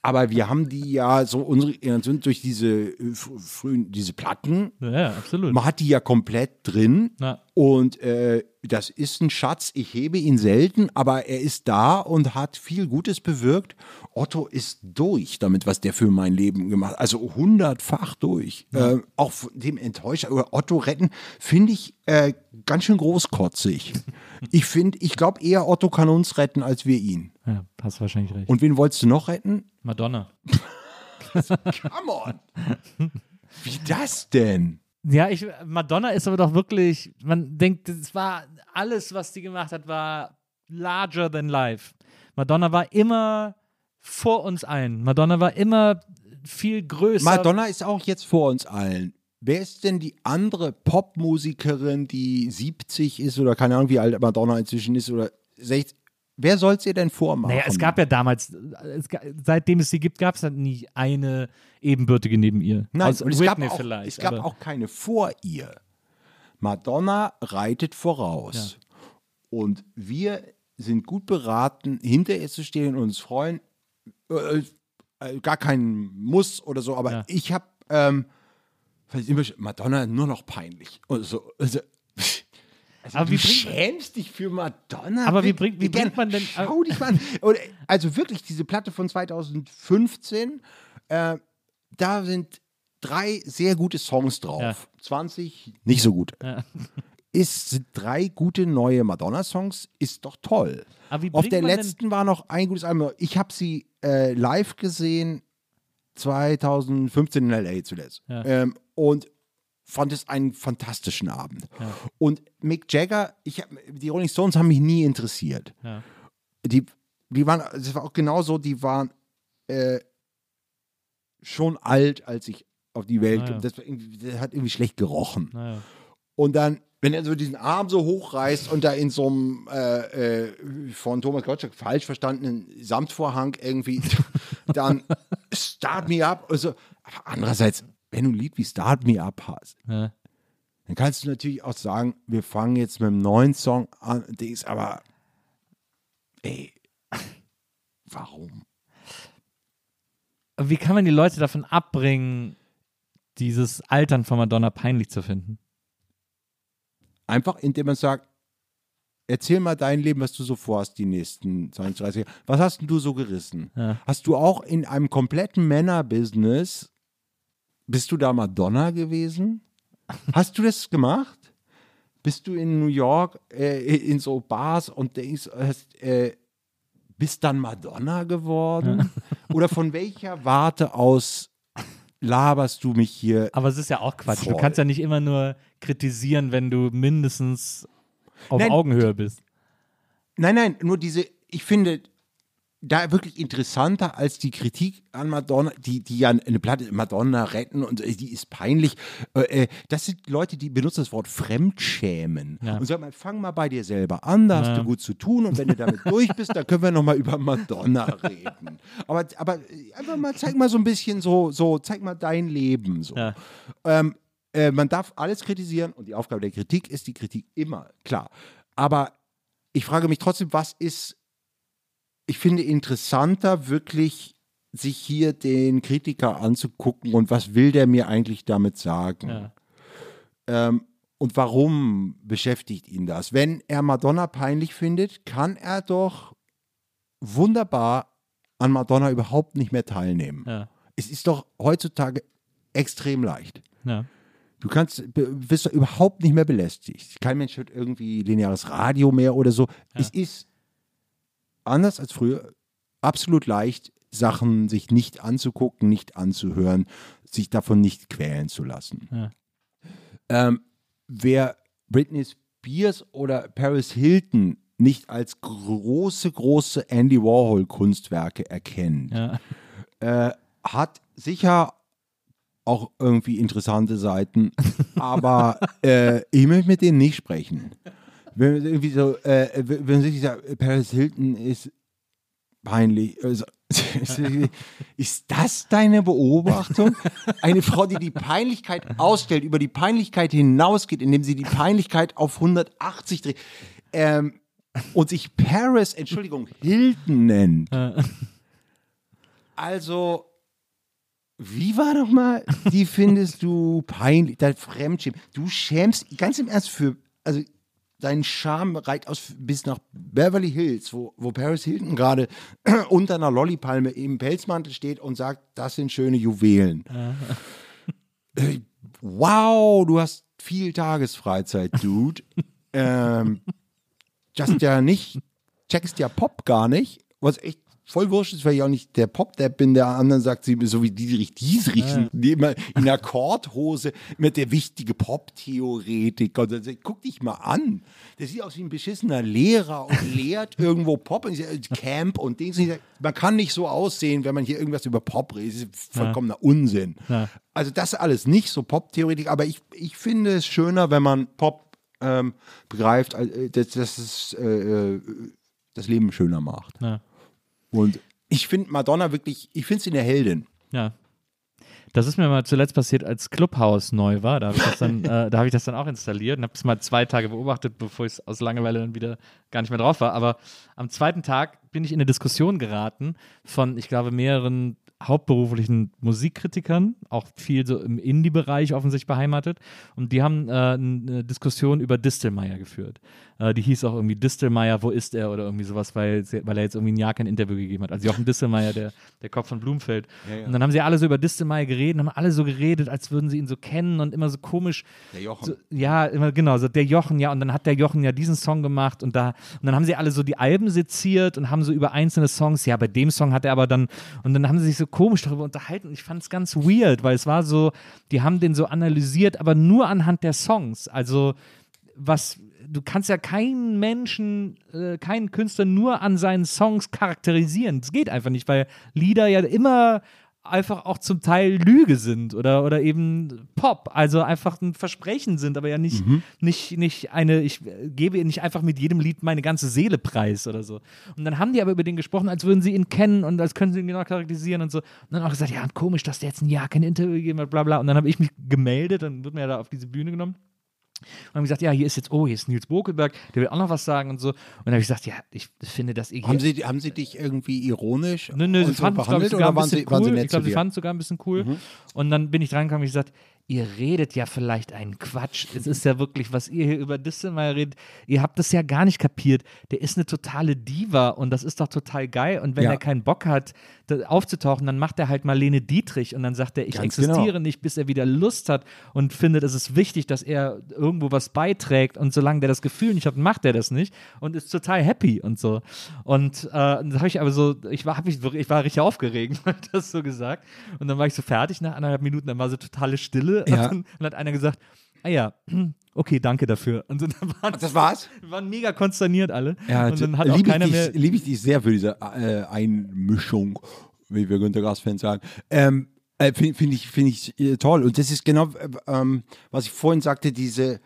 Speaker 2: Aber wir haben die ja so unsere Generation durch diese äh, fr- frühen, diese Platten,
Speaker 3: ja, absolut.
Speaker 2: man hat die ja komplett drin.
Speaker 3: Ja.
Speaker 2: Und äh, das ist ein Schatz. Ich hebe ihn selten, aber er ist da und hat viel Gutes bewirkt. Otto ist durch damit, was der für mein Leben gemacht hat. Also hundertfach durch. Äh, auch von dem Enttäuscher über Otto retten, finde ich äh, ganz schön großkotzig. ich finde, ich glaube eher Otto kann uns retten, als wir ihn.
Speaker 3: Ja, hast wahrscheinlich recht.
Speaker 2: Und wen wolltest du noch retten?
Speaker 3: Madonna.
Speaker 2: Come on. Wie das denn?
Speaker 3: Ja, ich, Madonna ist aber doch wirklich, man denkt, es war alles, was die gemacht hat, war larger than life. Madonna war immer vor uns allen. Madonna war immer viel größer.
Speaker 2: Madonna ist auch jetzt vor uns allen. Wer ist denn die andere Popmusikerin, die 70 ist oder keine Ahnung, wie alt Madonna inzwischen ist oder 60? Wer soll es ihr denn vormachen?
Speaker 3: Naja, es gab ja damals, es, seitdem es sie gibt, gab es halt nie eine ebenbürtige neben ihr.
Speaker 2: Nein,
Speaker 3: Aus
Speaker 2: und es
Speaker 3: Whitney
Speaker 2: gab, auch,
Speaker 3: vielleicht.
Speaker 2: es gab auch keine vor ihr. Madonna reitet voraus. Und wir sind gut beraten, hinter ihr zu stehen und uns freuen. Äh, äh, gar kein Muss oder so, aber
Speaker 3: Ja.
Speaker 2: ich habe ähm, Madonna nur noch peinlich. Und so, also, also
Speaker 3: Aber
Speaker 2: du
Speaker 3: wie
Speaker 2: schämst dich für Madonna.
Speaker 3: Aber wie bringt- wie bringt man denn-
Speaker 2: Schau dich mal an. Also wirklich, diese Platte von 2015, äh, da sind drei sehr gute Songs drauf.
Speaker 3: Ja.
Speaker 2: 20 nicht so gut.
Speaker 3: Ja.
Speaker 2: Ist, sind drei gute neue Madonna-Songs, ist doch toll. Auf der letzten war noch ein gutes Album. Ich habe sie äh, live gesehen 2015 in LA zuletzt.
Speaker 3: Ja.
Speaker 2: Ähm, und fand es einen fantastischen Abend. Und Mick Jagger, ich die Rolling Stones haben mich nie interessiert.
Speaker 3: Ja.
Speaker 2: Die, die waren, das war auch genauso, die waren äh, schon alt, als ich auf die Welt
Speaker 3: Ah, ja.
Speaker 2: kam. Das, das hat irgendwie schlecht gerochen.
Speaker 3: Naja.
Speaker 2: Und dann, wenn er so diesen Arm so hochreißt und da in so einem äh, äh, von Thomas Gottschalk falsch verstandenen Samtvorhang irgendwie, dann Start Me Up. Also, andererseits, wenn du ein Lied wie Start Me Up hast,
Speaker 3: Ja.
Speaker 2: dann kannst du natürlich auch sagen, wir fangen jetzt mit einem neuen Song an. Dings, aber ey, warum?
Speaker 3: Wie kann man die Leute davon abbringen, dieses Altern von Madonna peinlich zu finden?
Speaker 2: Einfach, indem man sagt, erzähl mal dein Leben, was du so vorhast die nächsten 20, 30 Jahre. Was hast denn du so gerissen?
Speaker 3: Ja.
Speaker 2: Hast du auch in einem kompletten Männerbusiness, bist du da Madonna gewesen? Hast du das gemacht? Bist du in New York äh, in so Bars und denkst, hast, äh, bist dann Madonna geworden? Oder von welcher Warte aus laberst du mich hier?
Speaker 3: Aber es ist ja auch Quatsch. Du
Speaker 2: Voll.
Speaker 3: kannst ja nicht immer nur kritisieren, wenn du mindestens auf
Speaker 2: Nein.
Speaker 3: Augenhöhe bist.
Speaker 2: Nein, nein, nur diese, ich finde, da wirklich interessanter als die Kritik an Madonna, die, die ja eine Platte Madonna retten und äh, die ist peinlich. Äh, äh, das sind Leute, die benutzen das Wort Fremdschämen.
Speaker 3: Ja.
Speaker 2: Und sagen mal, fang mal bei dir selber an, da hast
Speaker 3: Ja.
Speaker 2: du gut zu tun und wenn du damit durch bist, dann können wir nochmal über Madonna reden. Aber, aber einfach mal, zeig mal so ein bisschen so, so zeig mal dein Leben so.
Speaker 3: Ja.
Speaker 2: Ähm, äh, man darf alles kritisieren und die Aufgabe der Kritik ist die Kritik immer, klar. Aber ich frage mich trotzdem, was ist, ich finde interessanter, wirklich sich hier den Kritiker anzugucken und was will der mir eigentlich damit sagen?
Speaker 3: Ja.
Speaker 2: Ähm, und warum beschäftigt ihn das? Wenn er Madonna peinlich findet, kann er doch wunderbar an Madonna überhaupt nicht mehr teilnehmen.
Speaker 3: Ja.
Speaker 2: Es ist doch heutzutage extrem leicht.
Speaker 3: Ja.
Speaker 2: Du kannst, doch überhaupt nicht mehr belästigt. Kein Mensch hört irgendwie lineares Radio mehr oder so. Es ist anders als früher absolut leicht, Sachen sich nicht anzugucken, nicht anzuhören, sich davon nicht quälen zu lassen.
Speaker 3: Ja.
Speaker 2: Ähm, wer Britney Spears oder Paris Hilton nicht als große, große Andy Warhol-Kunstwerke erkennt,
Speaker 3: Ja.
Speaker 2: äh, hat sicher auch irgendwie interessante Seiten, aber äh, ich möchte mit denen nicht sprechen. Wenn man irgendwie so, äh, wenn sich sagt, Paris Hilton ist peinlich. Also, ist das deine Beobachtung? Eine Frau, die die Peinlichkeit ausstellt, über die Peinlichkeit hinausgeht, indem sie die Peinlichkeit auf 180 dreht ähm, und sich Paris, Entschuldigung, Hilton nennt. Also, wie war doch mal, die findest du peinlich, dein Fremdschämen. Du schämst, ganz im Ernst, für, also dein Charme reicht aus bis nach Beverly Hills, wo, wo Paris Hilton gerade unter einer Lollipalme im Pelzmantel steht und sagt, das sind schöne Juwelen. Äh, wow, du hast viel Tagesfreizeit, Dude. ähm, just ja nicht, checkst ja Pop gar nicht, was echt voll wurscht ist, weil ich auch nicht der Pop-Depp bin, der anderen sagt sie so wie Dietrich Diesrichsen, die immer in Akkordhose mit der wichtige Pop-Theoretiker und dann sagt, guck dich mal an, der sieht aus wie ein beschissener Lehrer und lehrt irgendwo Pop und Camp und Dings. Und sag, Man kann nicht so aussehen, wenn man hier irgendwas über Pop redet, das ist vollkommener Unsinn.
Speaker 3: Ja.
Speaker 2: Also das alles nicht so Pop-Theoretik, aber ich, ich finde es schöner, wenn man Pop ähm, begreift, äh, dass, dass es äh, äh, das Leben schöner macht.
Speaker 3: Ja.
Speaker 2: Und ich finde Madonna wirklich, ich finde sie eine Heldin.
Speaker 3: Ja. Das ist mir mal zuletzt passiert, als Clubhouse neu war. Da habe ich, das dann, äh, da hab ich das dann auch installiert und habe es mal zwei Tage beobachtet, bevor ich aus Langeweile dann wieder gar nicht mehr drauf war. Aber am zweiten Tag bin ich in eine Diskussion geraten von, ich glaube, mehreren hauptberuflichen Musikkritikern, auch viel so im Indie-Bereich offensichtlich beheimatet. Und die haben äh, eine Diskussion über Distelmeier geführt. Äh, die hieß auch irgendwie Distelmeier, wo ist er oder irgendwie sowas, weil, weil er jetzt irgendwie ein Jahr kein Interview gegeben hat. Also Jochen Distelmeier, der, der Kopf von Blumfeld. Und dann haben sie alle so über Distelmeier geredet, haben alle so geredet, als würden sie ihn so kennen und immer so komisch.
Speaker 2: Der Jochen.
Speaker 3: So, ja, immer genau, so der Jochen, ja, und dann hat der Jochen ja diesen Song gemacht und da, und dann haben sie alle so die Alben seziert und haben so über einzelne Songs, ja, bei dem Song hat er aber dann, und dann haben sie sich so komisch darüber unterhalten ich fand es ganz weird, weil es war so, die haben den so analysiert, aber nur anhand der Songs. Also, was, du kannst ja keinen Menschen, äh, keinen Künstler nur an seinen Songs charakterisieren. Das geht einfach nicht, weil Lieder ja immer einfach auch zum Teil Lüge sind oder, oder eben Pop, also einfach ein Versprechen sind, aber ja nicht, nicht, nicht eine, ich gebe nicht einfach mit jedem Lied meine ganze Seele preis oder so. Und dann haben die aber über den gesprochen, als würden sie ihn kennen und als können sie ihn genau charakterisieren und so. Und dann auch gesagt, ja, komisch, dass der jetzt ein Jahr kein Interview gegeben hat, bla bla. Und dann habe ich mich gemeldet, dann wird mir ja da auf diese Bühne genommen. Und haben gesagt, ja, hier ist jetzt, oh, hier ist Nils Bokelberg, der will auch noch was sagen und so. Und dann habe ich gesagt, ja, ich finde das irgendwie.
Speaker 2: Haben sie, haben sie dich irgendwie ironisch
Speaker 3: Nö, nö, sie fanden es, glaube ich, sogar ein bisschen cool. Ich glaube, sie fanden es sogar ein bisschen cool. Und dann bin ich dran gekommen und ich gesagt, ihr redet ja vielleicht einen Quatsch. Es ist ja wirklich, was ihr hier über Distelmeier redet, ihr habt das ja gar nicht kapiert. Der ist eine totale Diva und das ist doch total geil. Und wenn
Speaker 2: Ja.
Speaker 3: er keinen Bock hat, aufzutauchen, dann macht er halt Marlene Dietrich und dann sagt er, ich
Speaker 2: Ganz
Speaker 3: existiere
Speaker 2: genau.
Speaker 3: nicht, bis er wieder Lust hat und findet, es ist wichtig, dass er irgendwo was beiträgt und solange der das Gefühl nicht hat, macht er das nicht und ist total happy und so. Und äh, dann habe ich aber so, ich war, hab ich, ich war richtig aufgeregt, hab das so gesagt. Und dann war ich so fertig nach anderthalb Minuten, dann war so totale Stille
Speaker 2: Ja.
Speaker 3: und dann hat einer gesagt, ah ja, okay, danke dafür. Und dann waren,
Speaker 2: Das war's?
Speaker 3: wir waren mega konsterniert alle.
Speaker 2: Ja,
Speaker 3: und dann hat auch
Speaker 2: liebe
Speaker 3: keiner
Speaker 2: ich,
Speaker 3: mehr.
Speaker 2: dich- liebe ich dich sehr für diese äh, Einmischung, wie wir Günter Grass-Fans sagen. Ähm, äh, Finde find ich, find ich äh, toll. Und das ist genau, äh, ähm, was ich vorhin sagte, diese,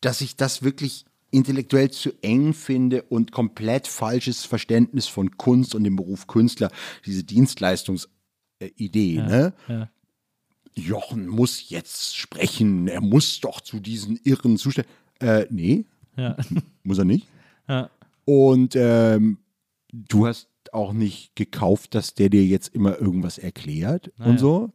Speaker 2: dass ich das wirklich intellektuell zu eng finde und komplett falsches Verständnis von Kunst und dem Beruf Künstler, diese Dienstleistungsidee, ne?
Speaker 3: ja.
Speaker 2: Jochen muss jetzt sprechen, er muss doch zu diesen irren Zuständen. Äh, nee,
Speaker 3: Ja.
Speaker 2: muss er nicht.
Speaker 3: Ja.
Speaker 2: Und ähm, du hast auch nicht gekauft, dass der dir jetzt immer irgendwas erklärt und so.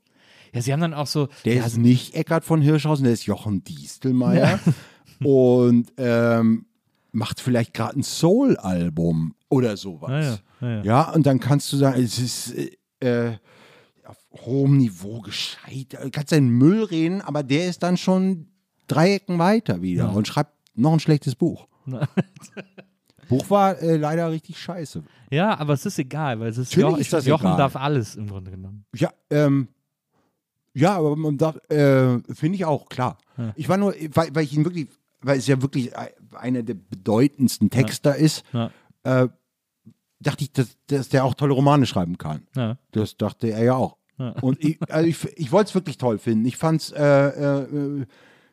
Speaker 3: ja, sie haben dann auch so,
Speaker 2: Der
Speaker 3: ja,
Speaker 2: ist nicht Eckart von Hirschhausen, der ist Jochen Diestelmeier. und ähm, macht vielleicht gerade ein Soul-Album oder sowas.
Speaker 3: Ja, ja, ja, ja.
Speaker 2: Ja, und dann kannst du sagen, es ist äh, auf hohem Niveau gescheit. Du kannst deinen Müll reden, aber der ist dann schon drei Ecken weiter wieder und schreibt noch ein schlechtes Buch. Buch war äh, leider richtig scheiße.
Speaker 3: ja, aber es ist egal, weil es ist, Jochen,
Speaker 2: ist das
Speaker 3: Jochen
Speaker 2: egal.
Speaker 3: darf alles im Grunde genommen.
Speaker 2: Ja, ähm, ja, aber man darf, äh, finde ich auch, klar. Ich war nur, weil, weil ich ihn wirklich weil es ja wirklich ei- einer der bedeutendsten Texter ist,
Speaker 3: Ja.
Speaker 2: äh, dachte ich, dass, dass der auch tolle Romane schreiben kann.
Speaker 3: Ja.
Speaker 2: Das dachte er ja auch. Und ich, also ich, ich wollte es wirklich toll finden. Ich fand es äh, äh,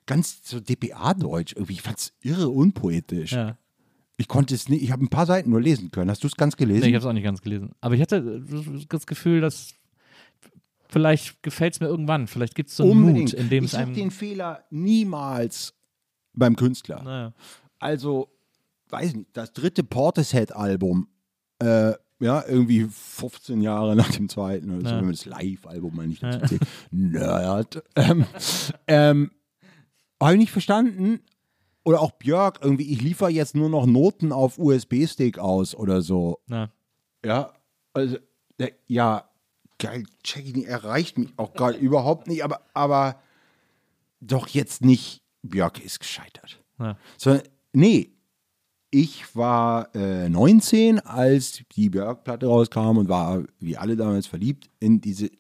Speaker 2: ganz so DPA-Deutsch irgendwie. Ich fand es irre unpoetisch.
Speaker 3: Ja.
Speaker 2: Ich konnte es nicht, ich habe ein paar Seiten nur lesen können. Hast du es ganz gelesen?
Speaker 3: Nee, ich habe es auch nicht ganz gelesen. Aber ich hatte das Gefühl, dass vielleicht gefällt es mir irgendwann. Vielleicht gibt es so einen
Speaker 2: Unbedingt.
Speaker 3: Mut, in dem
Speaker 2: ich
Speaker 3: es einem.
Speaker 2: den Fehler niemals beim Künstler.
Speaker 3: Naja.
Speaker 2: Also, weiß nicht, das dritte Portishead-Album, äh, ja, irgendwie 15 Jahre nach dem zweiten, oder so, wenn man das Live-Album mal nicht dazu zählt. Nerd. Ähm, ähm, Habe ich nicht verstanden. Oder auch Björk, irgendwie, ich liefere jetzt nur noch Noten auf USB-Stick aus oder so.
Speaker 3: Na.
Speaker 2: Ja, also, ja, geil, check ich nicht, erreicht mich auch gerade überhaupt nicht, aber, aber doch jetzt nicht, Björk ist gescheitert.
Speaker 3: Ja.
Speaker 2: Sondern, nee, ich war äh, 19, als die Björk-Platte rauskam und war, wie alle damals, verliebt in diese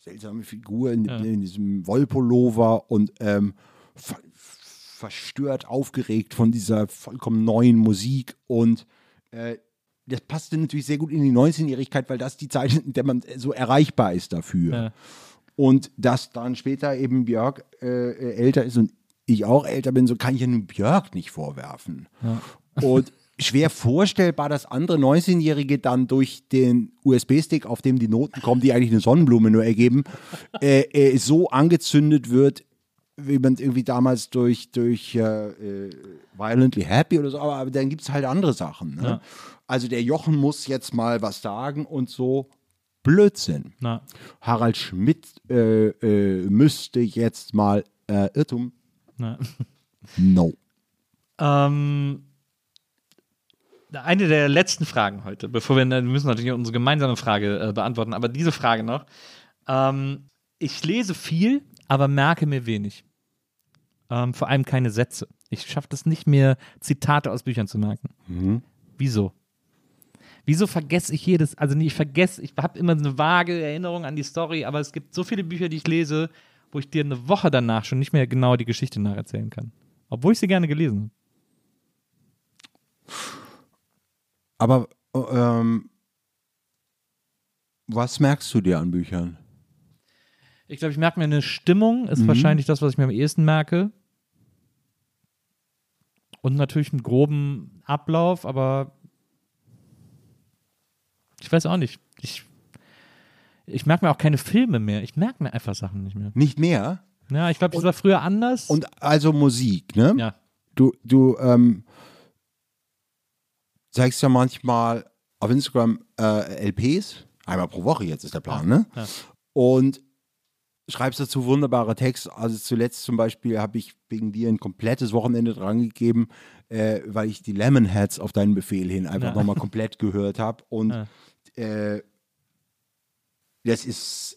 Speaker 2: seltsame Figur, in,
Speaker 3: Ja.
Speaker 2: in diesem Wollpullover und ähm, ver verstört, aufgeregt von dieser vollkommen neuen Musik und äh, das passte natürlich sehr gut in die 19-Jährigkeit, weil das die Zeit ist, in der man so erreichbar ist dafür.
Speaker 3: Ja.
Speaker 2: Und dass dann später eben Björk äh, äh, älter ist und ich auch älter bin, so kann ich ja nun Björk nicht vorwerfen. Und schwer vorstellbar, dass andere 19-Jährige dann durch den USB-Stick, auf dem die Noten kommen, die eigentlich eine Sonnenblume nur ergeben, äh, äh, so angezündet wird, wie man es irgendwie damals durch, durch äh, äh, Violently Happy oder so, aber, aber dann gibt es halt andere Sachen. Ne?
Speaker 3: Ja.
Speaker 2: Also der Jochen muss jetzt mal was sagen und so Blödsinn.
Speaker 3: Na.
Speaker 2: Harald Schmidt äh, äh, müsste jetzt mal Irrtum.
Speaker 3: Na.
Speaker 2: No.
Speaker 3: Ähm, eine der letzten Fragen heute, bevor wir, wir müssen natürlich unsere gemeinsame Frage äh, beantworten, aber diese Frage noch. Ähm, ich lese viel, aber merke mir wenig. Ähm, vor allem keine Sätze. Ich schaffe das nicht mehr, Zitate aus Büchern zu merken. Wieso? Wieso vergesse ich jedes, also nee, ich vergesse, ich habe immer eine vage Erinnerung an die Story, aber es gibt so viele Bücher, die ich lese, wo ich dir eine Woche danach schon nicht mehr genau die Geschichte nacherzählen kann. Obwohl ich sie gerne gelesen habe.
Speaker 2: Aber äh, ähm, was merkst du dir an Büchern?
Speaker 3: Ich glaube, ich merke mir eine Stimmung, ist wahrscheinlich das, was ich mir am ehesten merke. Und natürlich einen groben Ablauf, aber ich weiß auch nicht. Ich, ich merke mir auch keine Filme mehr. Ich merke mir einfach Sachen nicht mehr.
Speaker 2: Nicht mehr?
Speaker 3: Ja, ich glaube, das war früher anders.
Speaker 2: Und also Musik, ne?
Speaker 3: ja,
Speaker 2: Du, du ähm, zeigst ja manchmal auf Instagram äh, LPs, einmal pro Woche jetzt ist der Plan, ne?
Speaker 3: ja.
Speaker 2: Und schreibst dazu wunderbare Texte. Also zuletzt zum Beispiel habe ich wegen dir ein komplettes Wochenende dran gegeben, äh, weil ich die Lemonheads auf deinen Befehl hin einfach
Speaker 3: Ja.
Speaker 2: nochmal komplett gehört habe. Und
Speaker 3: Ja.
Speaker 2: äh, das ist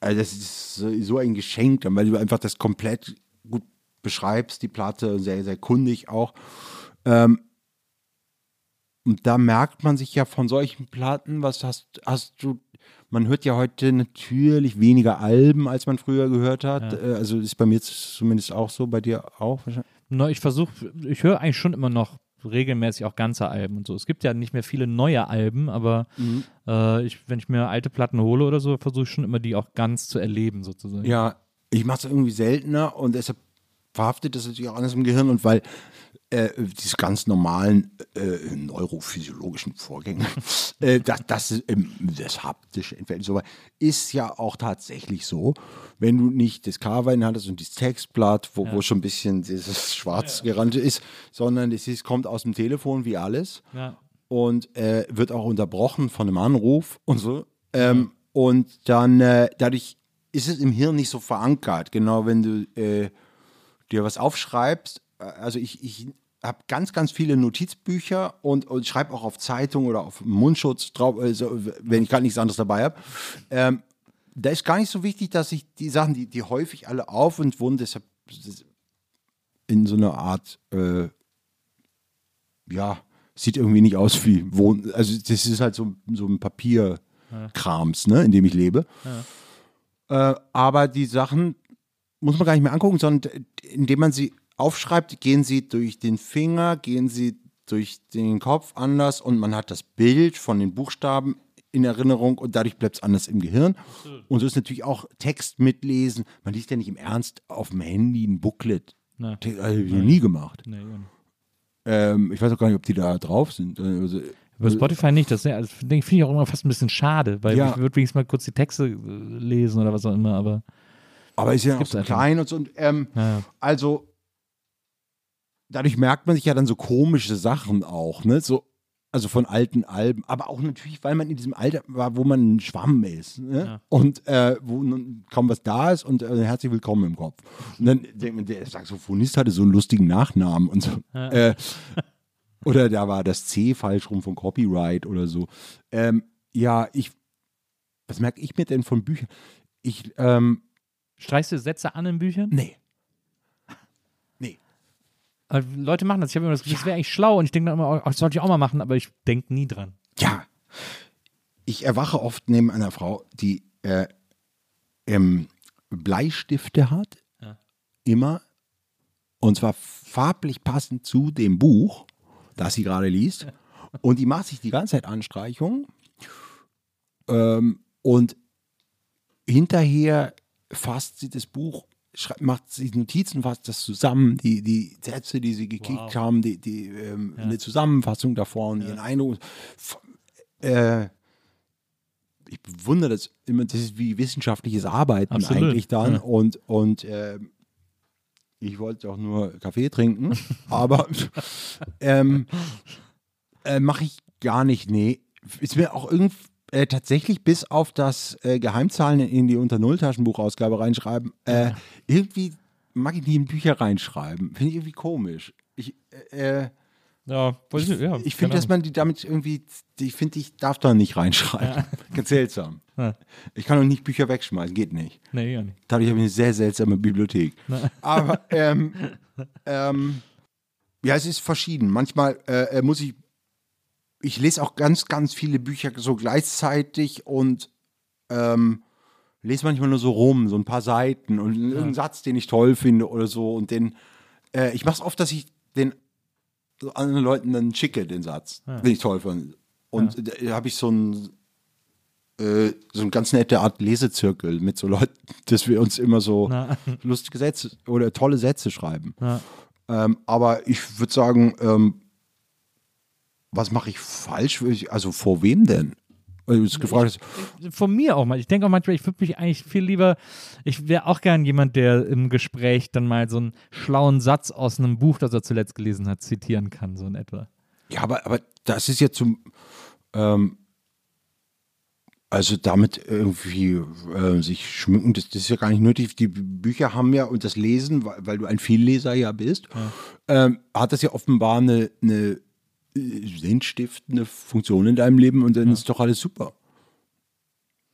Speaker 2: also das ist so- ein Geschenk, weil du einfach das komplett gut beschreibst, die Platte, sehr, sehr kundig auch. Ähm, und da merkt man sich ja von solchen Platten, was hast, hast du, man hört ja heute natürlich weniger Alben, als man früher gehört hat. Äh, Also ist bei mir zumindest auch so, bei dir auch wahrscheinlich.
Speaker 3: No, ich versuche, ich höre eigentlich schon immer noch regelmäßig auch ganze Alben und so. Es gibt ja nicht mehr viele neue Alben, aber äh, ich, wenn ich mir alte Platten hole oder so, versuche ich schon immer die auch ganz zu erleben sozusagen.
Speaker 2: Ja, ich mache es irgendwie seltener und deshalb verhaftet das natürlich auch anders im Gehirn und weil äh, diese ganz normalen äh, neurophysiologischen Vorgänge, äh, das, das, ähm, das haptische Entfernung, so, ist ja auch tatsächlich so, wenn du nicht das Cover in hattest und das Textblatt, wo, wo schon ein bisschen dieses schwarz gerannte ist, sondern es ist, kommt aus dem Telefon wie alles
Speaker 3: Ja.
Speaker 2: und äh, wird auch unterbrochen von einem Anruf und so. Ähm, Und dann äh, dadurch ist es im Hirn nicht so verankert. Genau, wenn du äh, dir was aufschreibst. äh, Also ich, ich habe ganz, ganz viele Notizbücher und, und schreibe auch auf Zeitung oder auf Mundschutz drauf, also, wenn ich gerade nichts anderes dabei habe. Ähm, da ist gar nicht so wichtig, dass ich die Sachen, die, die häufig alle auf und wurden deshalb in so einer Art, äh, ja, sieht irgendwie nicht aus wie Wohn. Also das ist halt so, so ein Papierkrams, ne, in dem ich lebe. Äh, aber die Sachen muss man gar nicht mehr angucken, sondern indem man sie aufschreibt, gehen sie durch den Finger, gehen sie durch den Kopf anders und man hat das Bild von den Buchstaben in Erinnerung und dadurch bleibt es anders im Gehirn. Und so ist natürlich auch Text mitlesen. Man liest ja nicht im Ernst auf dem Handy ein Booklet.
Speaker 3: Na.
Speaker 2: Das habe ich noch nie gemacht.
Speaker 3: Nee, ja.
Speaker 2: Ähm, ich weiß auch gar nicht, ob die da drauf sind. Also,
Speaker 3: Über Spotify nicht, das also, finde ich auch immer fast ein bisschen schade, weil
Speaker 2: Ja.
Speaker 3: ich würde wenigstens mal kurz die Texte äh, lesen oder was auch immer, aber
Speaker 2: aber ist ja noch so klein und so. Und, ähm,
Speaker 3: ja.
Speaker 2: Also, dadurch merkt man sich ja dann so komische Sachen auch, ne? So, also von alten Alben, aber auch natürlich, weil man in diesem Alter war, wo man ein Schwamm ist, ne?
Speaker 3: Ja.
Speaker 2: Und äh, wo nun kaum was da ist und äh, herzlich willkommen im Kopf. Und dann denkt man, der Saxophonist hatte so einen lustigen Nachnamen und so. Äh, oder da war das C falsch rum von Copyright oder so. Ähm, ja, ich, was merke ich mir denn von Büchern? Ich, ähm,
Speaker 3: Streichst du Sätze an in Büchern?
Speaker 2: nee. Nee.
Speaker 3: Aber Leute machen das. Ich habe immer das Gefühl, das wäre eigentlich schlau und ich denke dann immer, oh, das sollte ich auch mal machen, aber ich denke nie dran.
Speaker 2: Ja. Ich erwache oft neben einer Frau, die äh, ähm, Bleistifte hat.
Speaker 3: Ja.
Speaker 2: Immer. Und zwar farblich passend zu dem Buch, das sie gerade liest. Und die macht sich die ganze Zeit Anstreichungen. Ähm, und hinterher fasst sie das Buch, schrei- macht sie Notizen, fasst das zusammen, die, die Sätze, die sie gekickt
Speaker 3: Wow.
Speaker 2: haben, die, die, ähm, eine Zusammenfassung davon, ihren Eindruck. Äh, ich bewundere das immer, das ist wie wissenschaftliches Arbeiten
Speaker 3: Absolut,
Speaker 2: eigentlich dann.
Speaker 3: ja.
Speaker 2: Und, und ähm, ich wollte auch nur Kaffee trinken, aber ähm, äh, mache ich gar nicht. Nee, ist mir auch irgendwie äh, tatsächlich bis auf das äh, Geheimzahlen in die Unter-Null-Taschenbuchausgabe reinschreiben, äh, irgendwie mag ich nie in Bücher reinschreiben. Finde ich irgendwie komisch. Ich, äh,
Speaker 3: Ja, weiß ich, ja,
Speaker 2: ich finde, dass man die damit irgendwie, die- ich finde, ich darf da nicht reinschreiben. Ganz seltsam.
Speaker 3: Ja.
Speaker 2: Ich kann auch nicht Bücher wegschmeißen, geht nicht.
Speaker 3: Nee, ja nicht.
Speaker 2: Dadurch habe ich eine sehr seltsame Bibliothek. Aber ähm, ähm, ja, es ist verschieden. Manchmal äh, äh, muss ich, ich lese auch ganz, ganz viele Bücher so gleichzeitig und ähm, lese manchmal nur so rum, so ein paar Seiten und irgendeinen Satz, den ich toll finde oder so. Und den, äh, ich mache es oft, dass ich den so anderen Leuten dann schicke, den Satz, den ich toll finde. Und da habe ich so ein äh, so eine ganz nette Art Lesezirkel mit so Leuten, dass wir uns immer so
Speaker 3: Na.
Speaker 2: lustige Sätze oder tolle Sätze schreiben.
Speaker 3: Ja.
Speaker 2: Ähm, aber ich würde sagen, ähm, was mache ich falsch? Also vor wem denn? Gefragt hast.
Speaker 3: Von mir auch mal. Ich denke auch manchmal, ich würde mich eigentlich viel lieber, ich wäre auch gern jemand, der im Gespräch dann mal so einen schlauen Satz aus einem Buch, das er zuletzt gelesen hat, zitieren kann, so in etwa.
Speaker 2: Ja, aber, aber das ist ja zum, ähm, also damit irgendwie äh, sich schmücken, das, das ist ja gar nicht nötig. Die Bücher haben ja, und das Lesen, weil, weil du ein Vielleser ja bist, ähm, hat das ja offenbar eine, eine sinnstiftende Funktion in deinem Leben und dann ist doch alles super.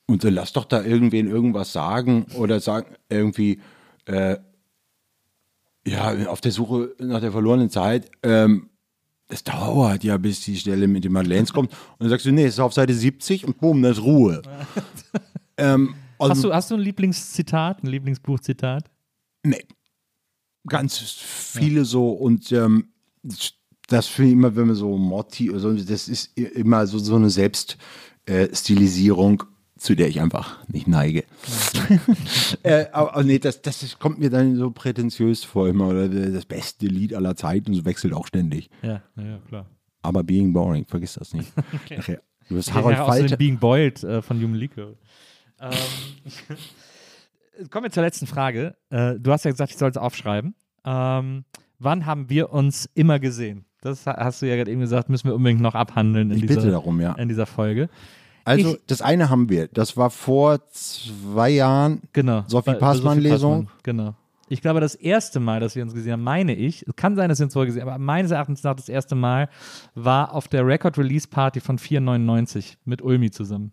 Speaker 2: Und dann lass doch da irgendwen irgendwas sagen oder sagen irgendwie, äh, ja, auf der Suche nach der verlorenen Zeit, ähm, das dauert ja, bis die Stelle mit den Madeleines kommt. Und dann sagst du, nee, es ist auf Seite 70 und boom, da ist Ruhe. ähm, also,
Speaker 3: Hast du, hast du ein Lieblingszitat, ein Lieblingsbuchzitat?
Speaker 2: Nee. Ganz viele so und ähm, das finde ich immer, wenn man so Motti, also das ist immer so, so eine Selbststilisierung, zu der ich einfach nicht neige. äh, aber, aber nee, das, das ist- kommt mir dann so prätentiös vor immer oder das beste Lied aller Zeiten und so wechselt auch ständig.
Speaker 3: Ja, ja, klar.
Speaker 2: Aber Being Boring, vergiss das nicht. Nachher, du hast
Speaker 3: Harold
Speaker 2: Falter.
Speaker 3: Being Boiled äh, von Human League. Ähm, kommen wir zur letzten Frage. Äh, du hast ja gesagt, ich soll es aufschreiben. Ähm, wann haben wir uns immer gesehen? Das ha- hast du ja gerade eben gesagt, müssen wir unbedingt noch abhandeln in,
Speaker 2: Ich bitte
Speaker 3: dieser,
Speaker 2: darum, ja.
Speaker 3: in dieser Folge.
Speaker 2: Also,
Speaker 3: Ich-
Speaker 2: das eine haben wir. Das war vor zwei Jahren.
Speaker 3: Genau.
Speaker 2: Sophie Passmann-Lesung.
Speaker 3: Passmann, Genau. Ich glaube, das erste Mal, dass wir uns gesehen haben, meine ich, es kann sein, dass wir uns vorher gesehen haben, aber meines Erachtens nach das erste Mal war auf der Record-Release-Party von 499 mit Ulmi zusammen.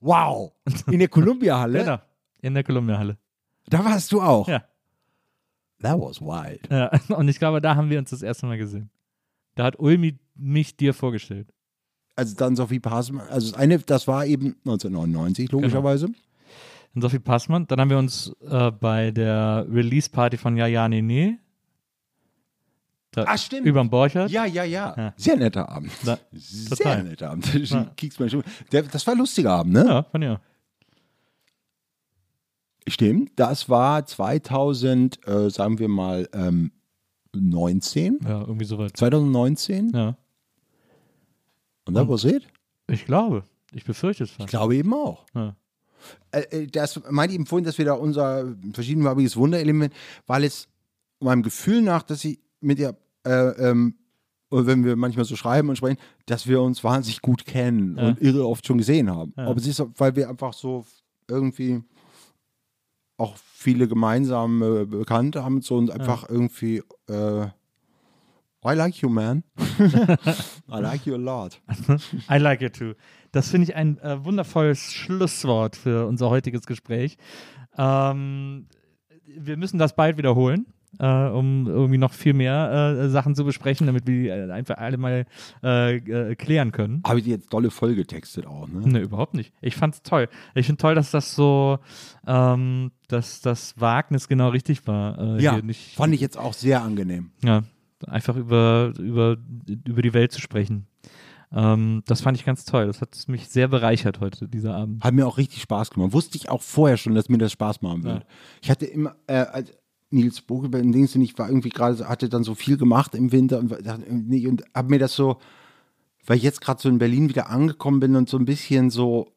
Speaker 2: Wow! In der Columbia-Halle?
Speaker 3: Genau. In der Columbia-Halle.
Speaker 2: Da warst du auch.
Speaker 3: Ja.
Speaker 2: That was wild.
Speaker 3: Ja, und ich glaube, da haben wir uns das erste Mal gesehen. Da hat Ulmi mich dir vorgestellt.
Speaker 2: Also dann Sophie Passmann. Also das eine, das war eben 1999, logischerweise.
Speaker 3: Und Sophie Passmann. Dann haben wir uns äh, bei der Release-Party von Ja, Ja, Nee, Nee Da,
Speaker 2: Ah, stimmt.
Speaker 3: Überm Borchert.
Speaker 2: Ja, ja, ja,
Speaker 3: Ja.
Speaker 2: Sehr netter Abend.
Speaker 3: Na,
Speaker 2: Sehr
Speaker 3: total.
Speaker 2: netter Abend. Schuhe. Der, das war ein lustiger Abend, ne?
Speaker 3: Ja, von ja.
Speaker 2: Stimmt. Das war 2000, äh, sagen wir mal, ähm, 19.
Speaker 3: Ja, irgendwie soweit.
Speaker 2: 2019.
Speaker 3: Ja.
Speaker 2: Und that was it?
Speaker 3: Ich glaube. Ich befürchte es
Speaker 2: Ich
Speaker 3: fast.
Speaker 2: glaube eben auch.
Speaker 3: Ja.
Speaker 2: Äh, äh, das meinte ich eben vorhin, dass wir da unser verschiedenfarbiges Wunderelement, weil es meinem Gefühl nach, dass sie mit der, äh, ähm, wenn wir manchmal so schreiben und sprechen, dass wir uns wahnsinnig gut kennen
Speaker 3: Ja.
Speaker 2: und irre oft schon gesehen haben.
Speaker 3: Ja.
Speaker 2: Aber es ist, weil wir einfach so irgendwie auch viele gemeinsame Bekannte haben so und einfach irgendwie äh, I like you, man. I like you a lot.
Speaker 3: I like it too. Das finde ich ein äh, wundervolles Schlusswort für unser heutiges Gespräch. Ähm, wir müssen das bald wiederholen, äh, um irgendwie noch viel mehr äh, Sachen zu besprechen, damit wir die äh, einfach alle mal äh, äh, klären können.
Speaker 2: Habe ich die jetzt dolle voll getextet auch, ne?
Speaker 3: Ne, überhaupt nicht. Ich fand's toll. Ich finde toll, dass das so, ähm, dass das Wagnis genau richtig war. Äh,
Speaker 2: Ja, fand ich jetzt auch sehr angenehm.
Speaker 3: Ja, einfach über, über, über die Welt zu sprechen. Ähm, das fand ich ganz toll. Das hat mich sehr bereichert heute, dieser Abend.
Speaker 2: Hat mir auch richtig Spaß gemacht. Wusste ich auch vorher schon, dass mir das Spaß machen wird.
Speaker 3: Ja.
Speaker 2: Ich hatte immer, äh, als Nils Bogelberg in Dings und ich war irgendwie gerade, so- hatte dann so viel gemacht im Winter und, irgendwie nicht- und habe mir das so, weil ich jetzt gerade so in Berlin wieder angekommen bin und so ein bisschen so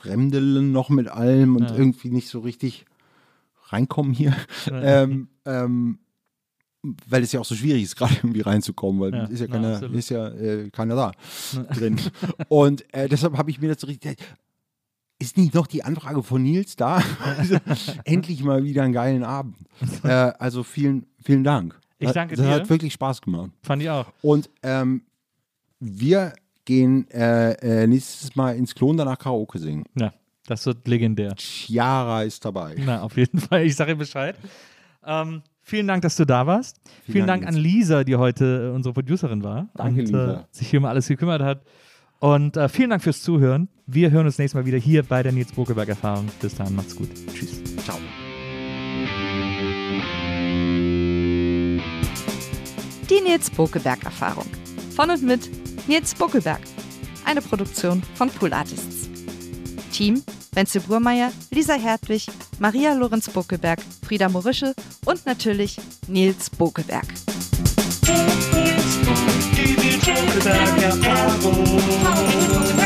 Speaker 2: fremdeln noch mit allem und
Speaker 3: Ja.
Speaker 2: irgendwie nicht so richtig reinkommen hier. ähm, ähm, weil es ja auch so schwierig ist, gerade irgendwie reinzukommen, weil
Speaker 3: Ja,
Speaker 2: ist ja
Speaker 3: ja,
Speaker 2: keiner, ist ja äh, keiner da drin. Und äh, deshalb habe ich mir das so richtig. Ist nicht noch die Anfrage von Nils da? Also, endlich mal wieder einen geilen Abend. Äh, also vielen, vielen Dank.
Speaker 3: Ich danke
Speaker 2: das
Speaker 3: dir.
Speaker 2: hat wirklich Spaß gemacht.
Speaker 3: Fand ich auch.
Speaker 2: Und ähm, wir gehen äh, äh, nächstes Mal ins Klon danach Karaoke singen.
Speaker 3: Ja, das wird legendär.
Speaker 2: Chiara ist dabei.
Speaker 3: Na, auf jeden Fall. Ich sage ihr Bescheid. Ähm, vielen Dank, dass du da warst. Vielen,
Speaker 2: Dank,
Speaker 3: Dank, an Lisa, die heute äh, unsere Producerin war.
Speaker 2: Danke,
Speaker 3: und
Speaker 2: Lisa.
Speaker 3: Äh, sich hier um alles gekümmert hat. Und äh, vielen Dank fürs Zuhören. Wir hören uns nächstes Mal wieder hier bei der Nils Bokelberg Erfahrung. Bis dahin, macht's gut. Tschüss.
Speaker 2: Ciao.
Speaker 5: Die Nils Bokelberg Erfahrung. Von und mit Nils Bokelberg. Eine Produktion von Pool Artists. Team Wenzel Burmeier, Lisa Hertwig, Maria Lorenz Bokelberg, Frieda Morische und natürlich Nils Bokelberg.
Speaker 6: Die Nils Bokelberg Erfahrung.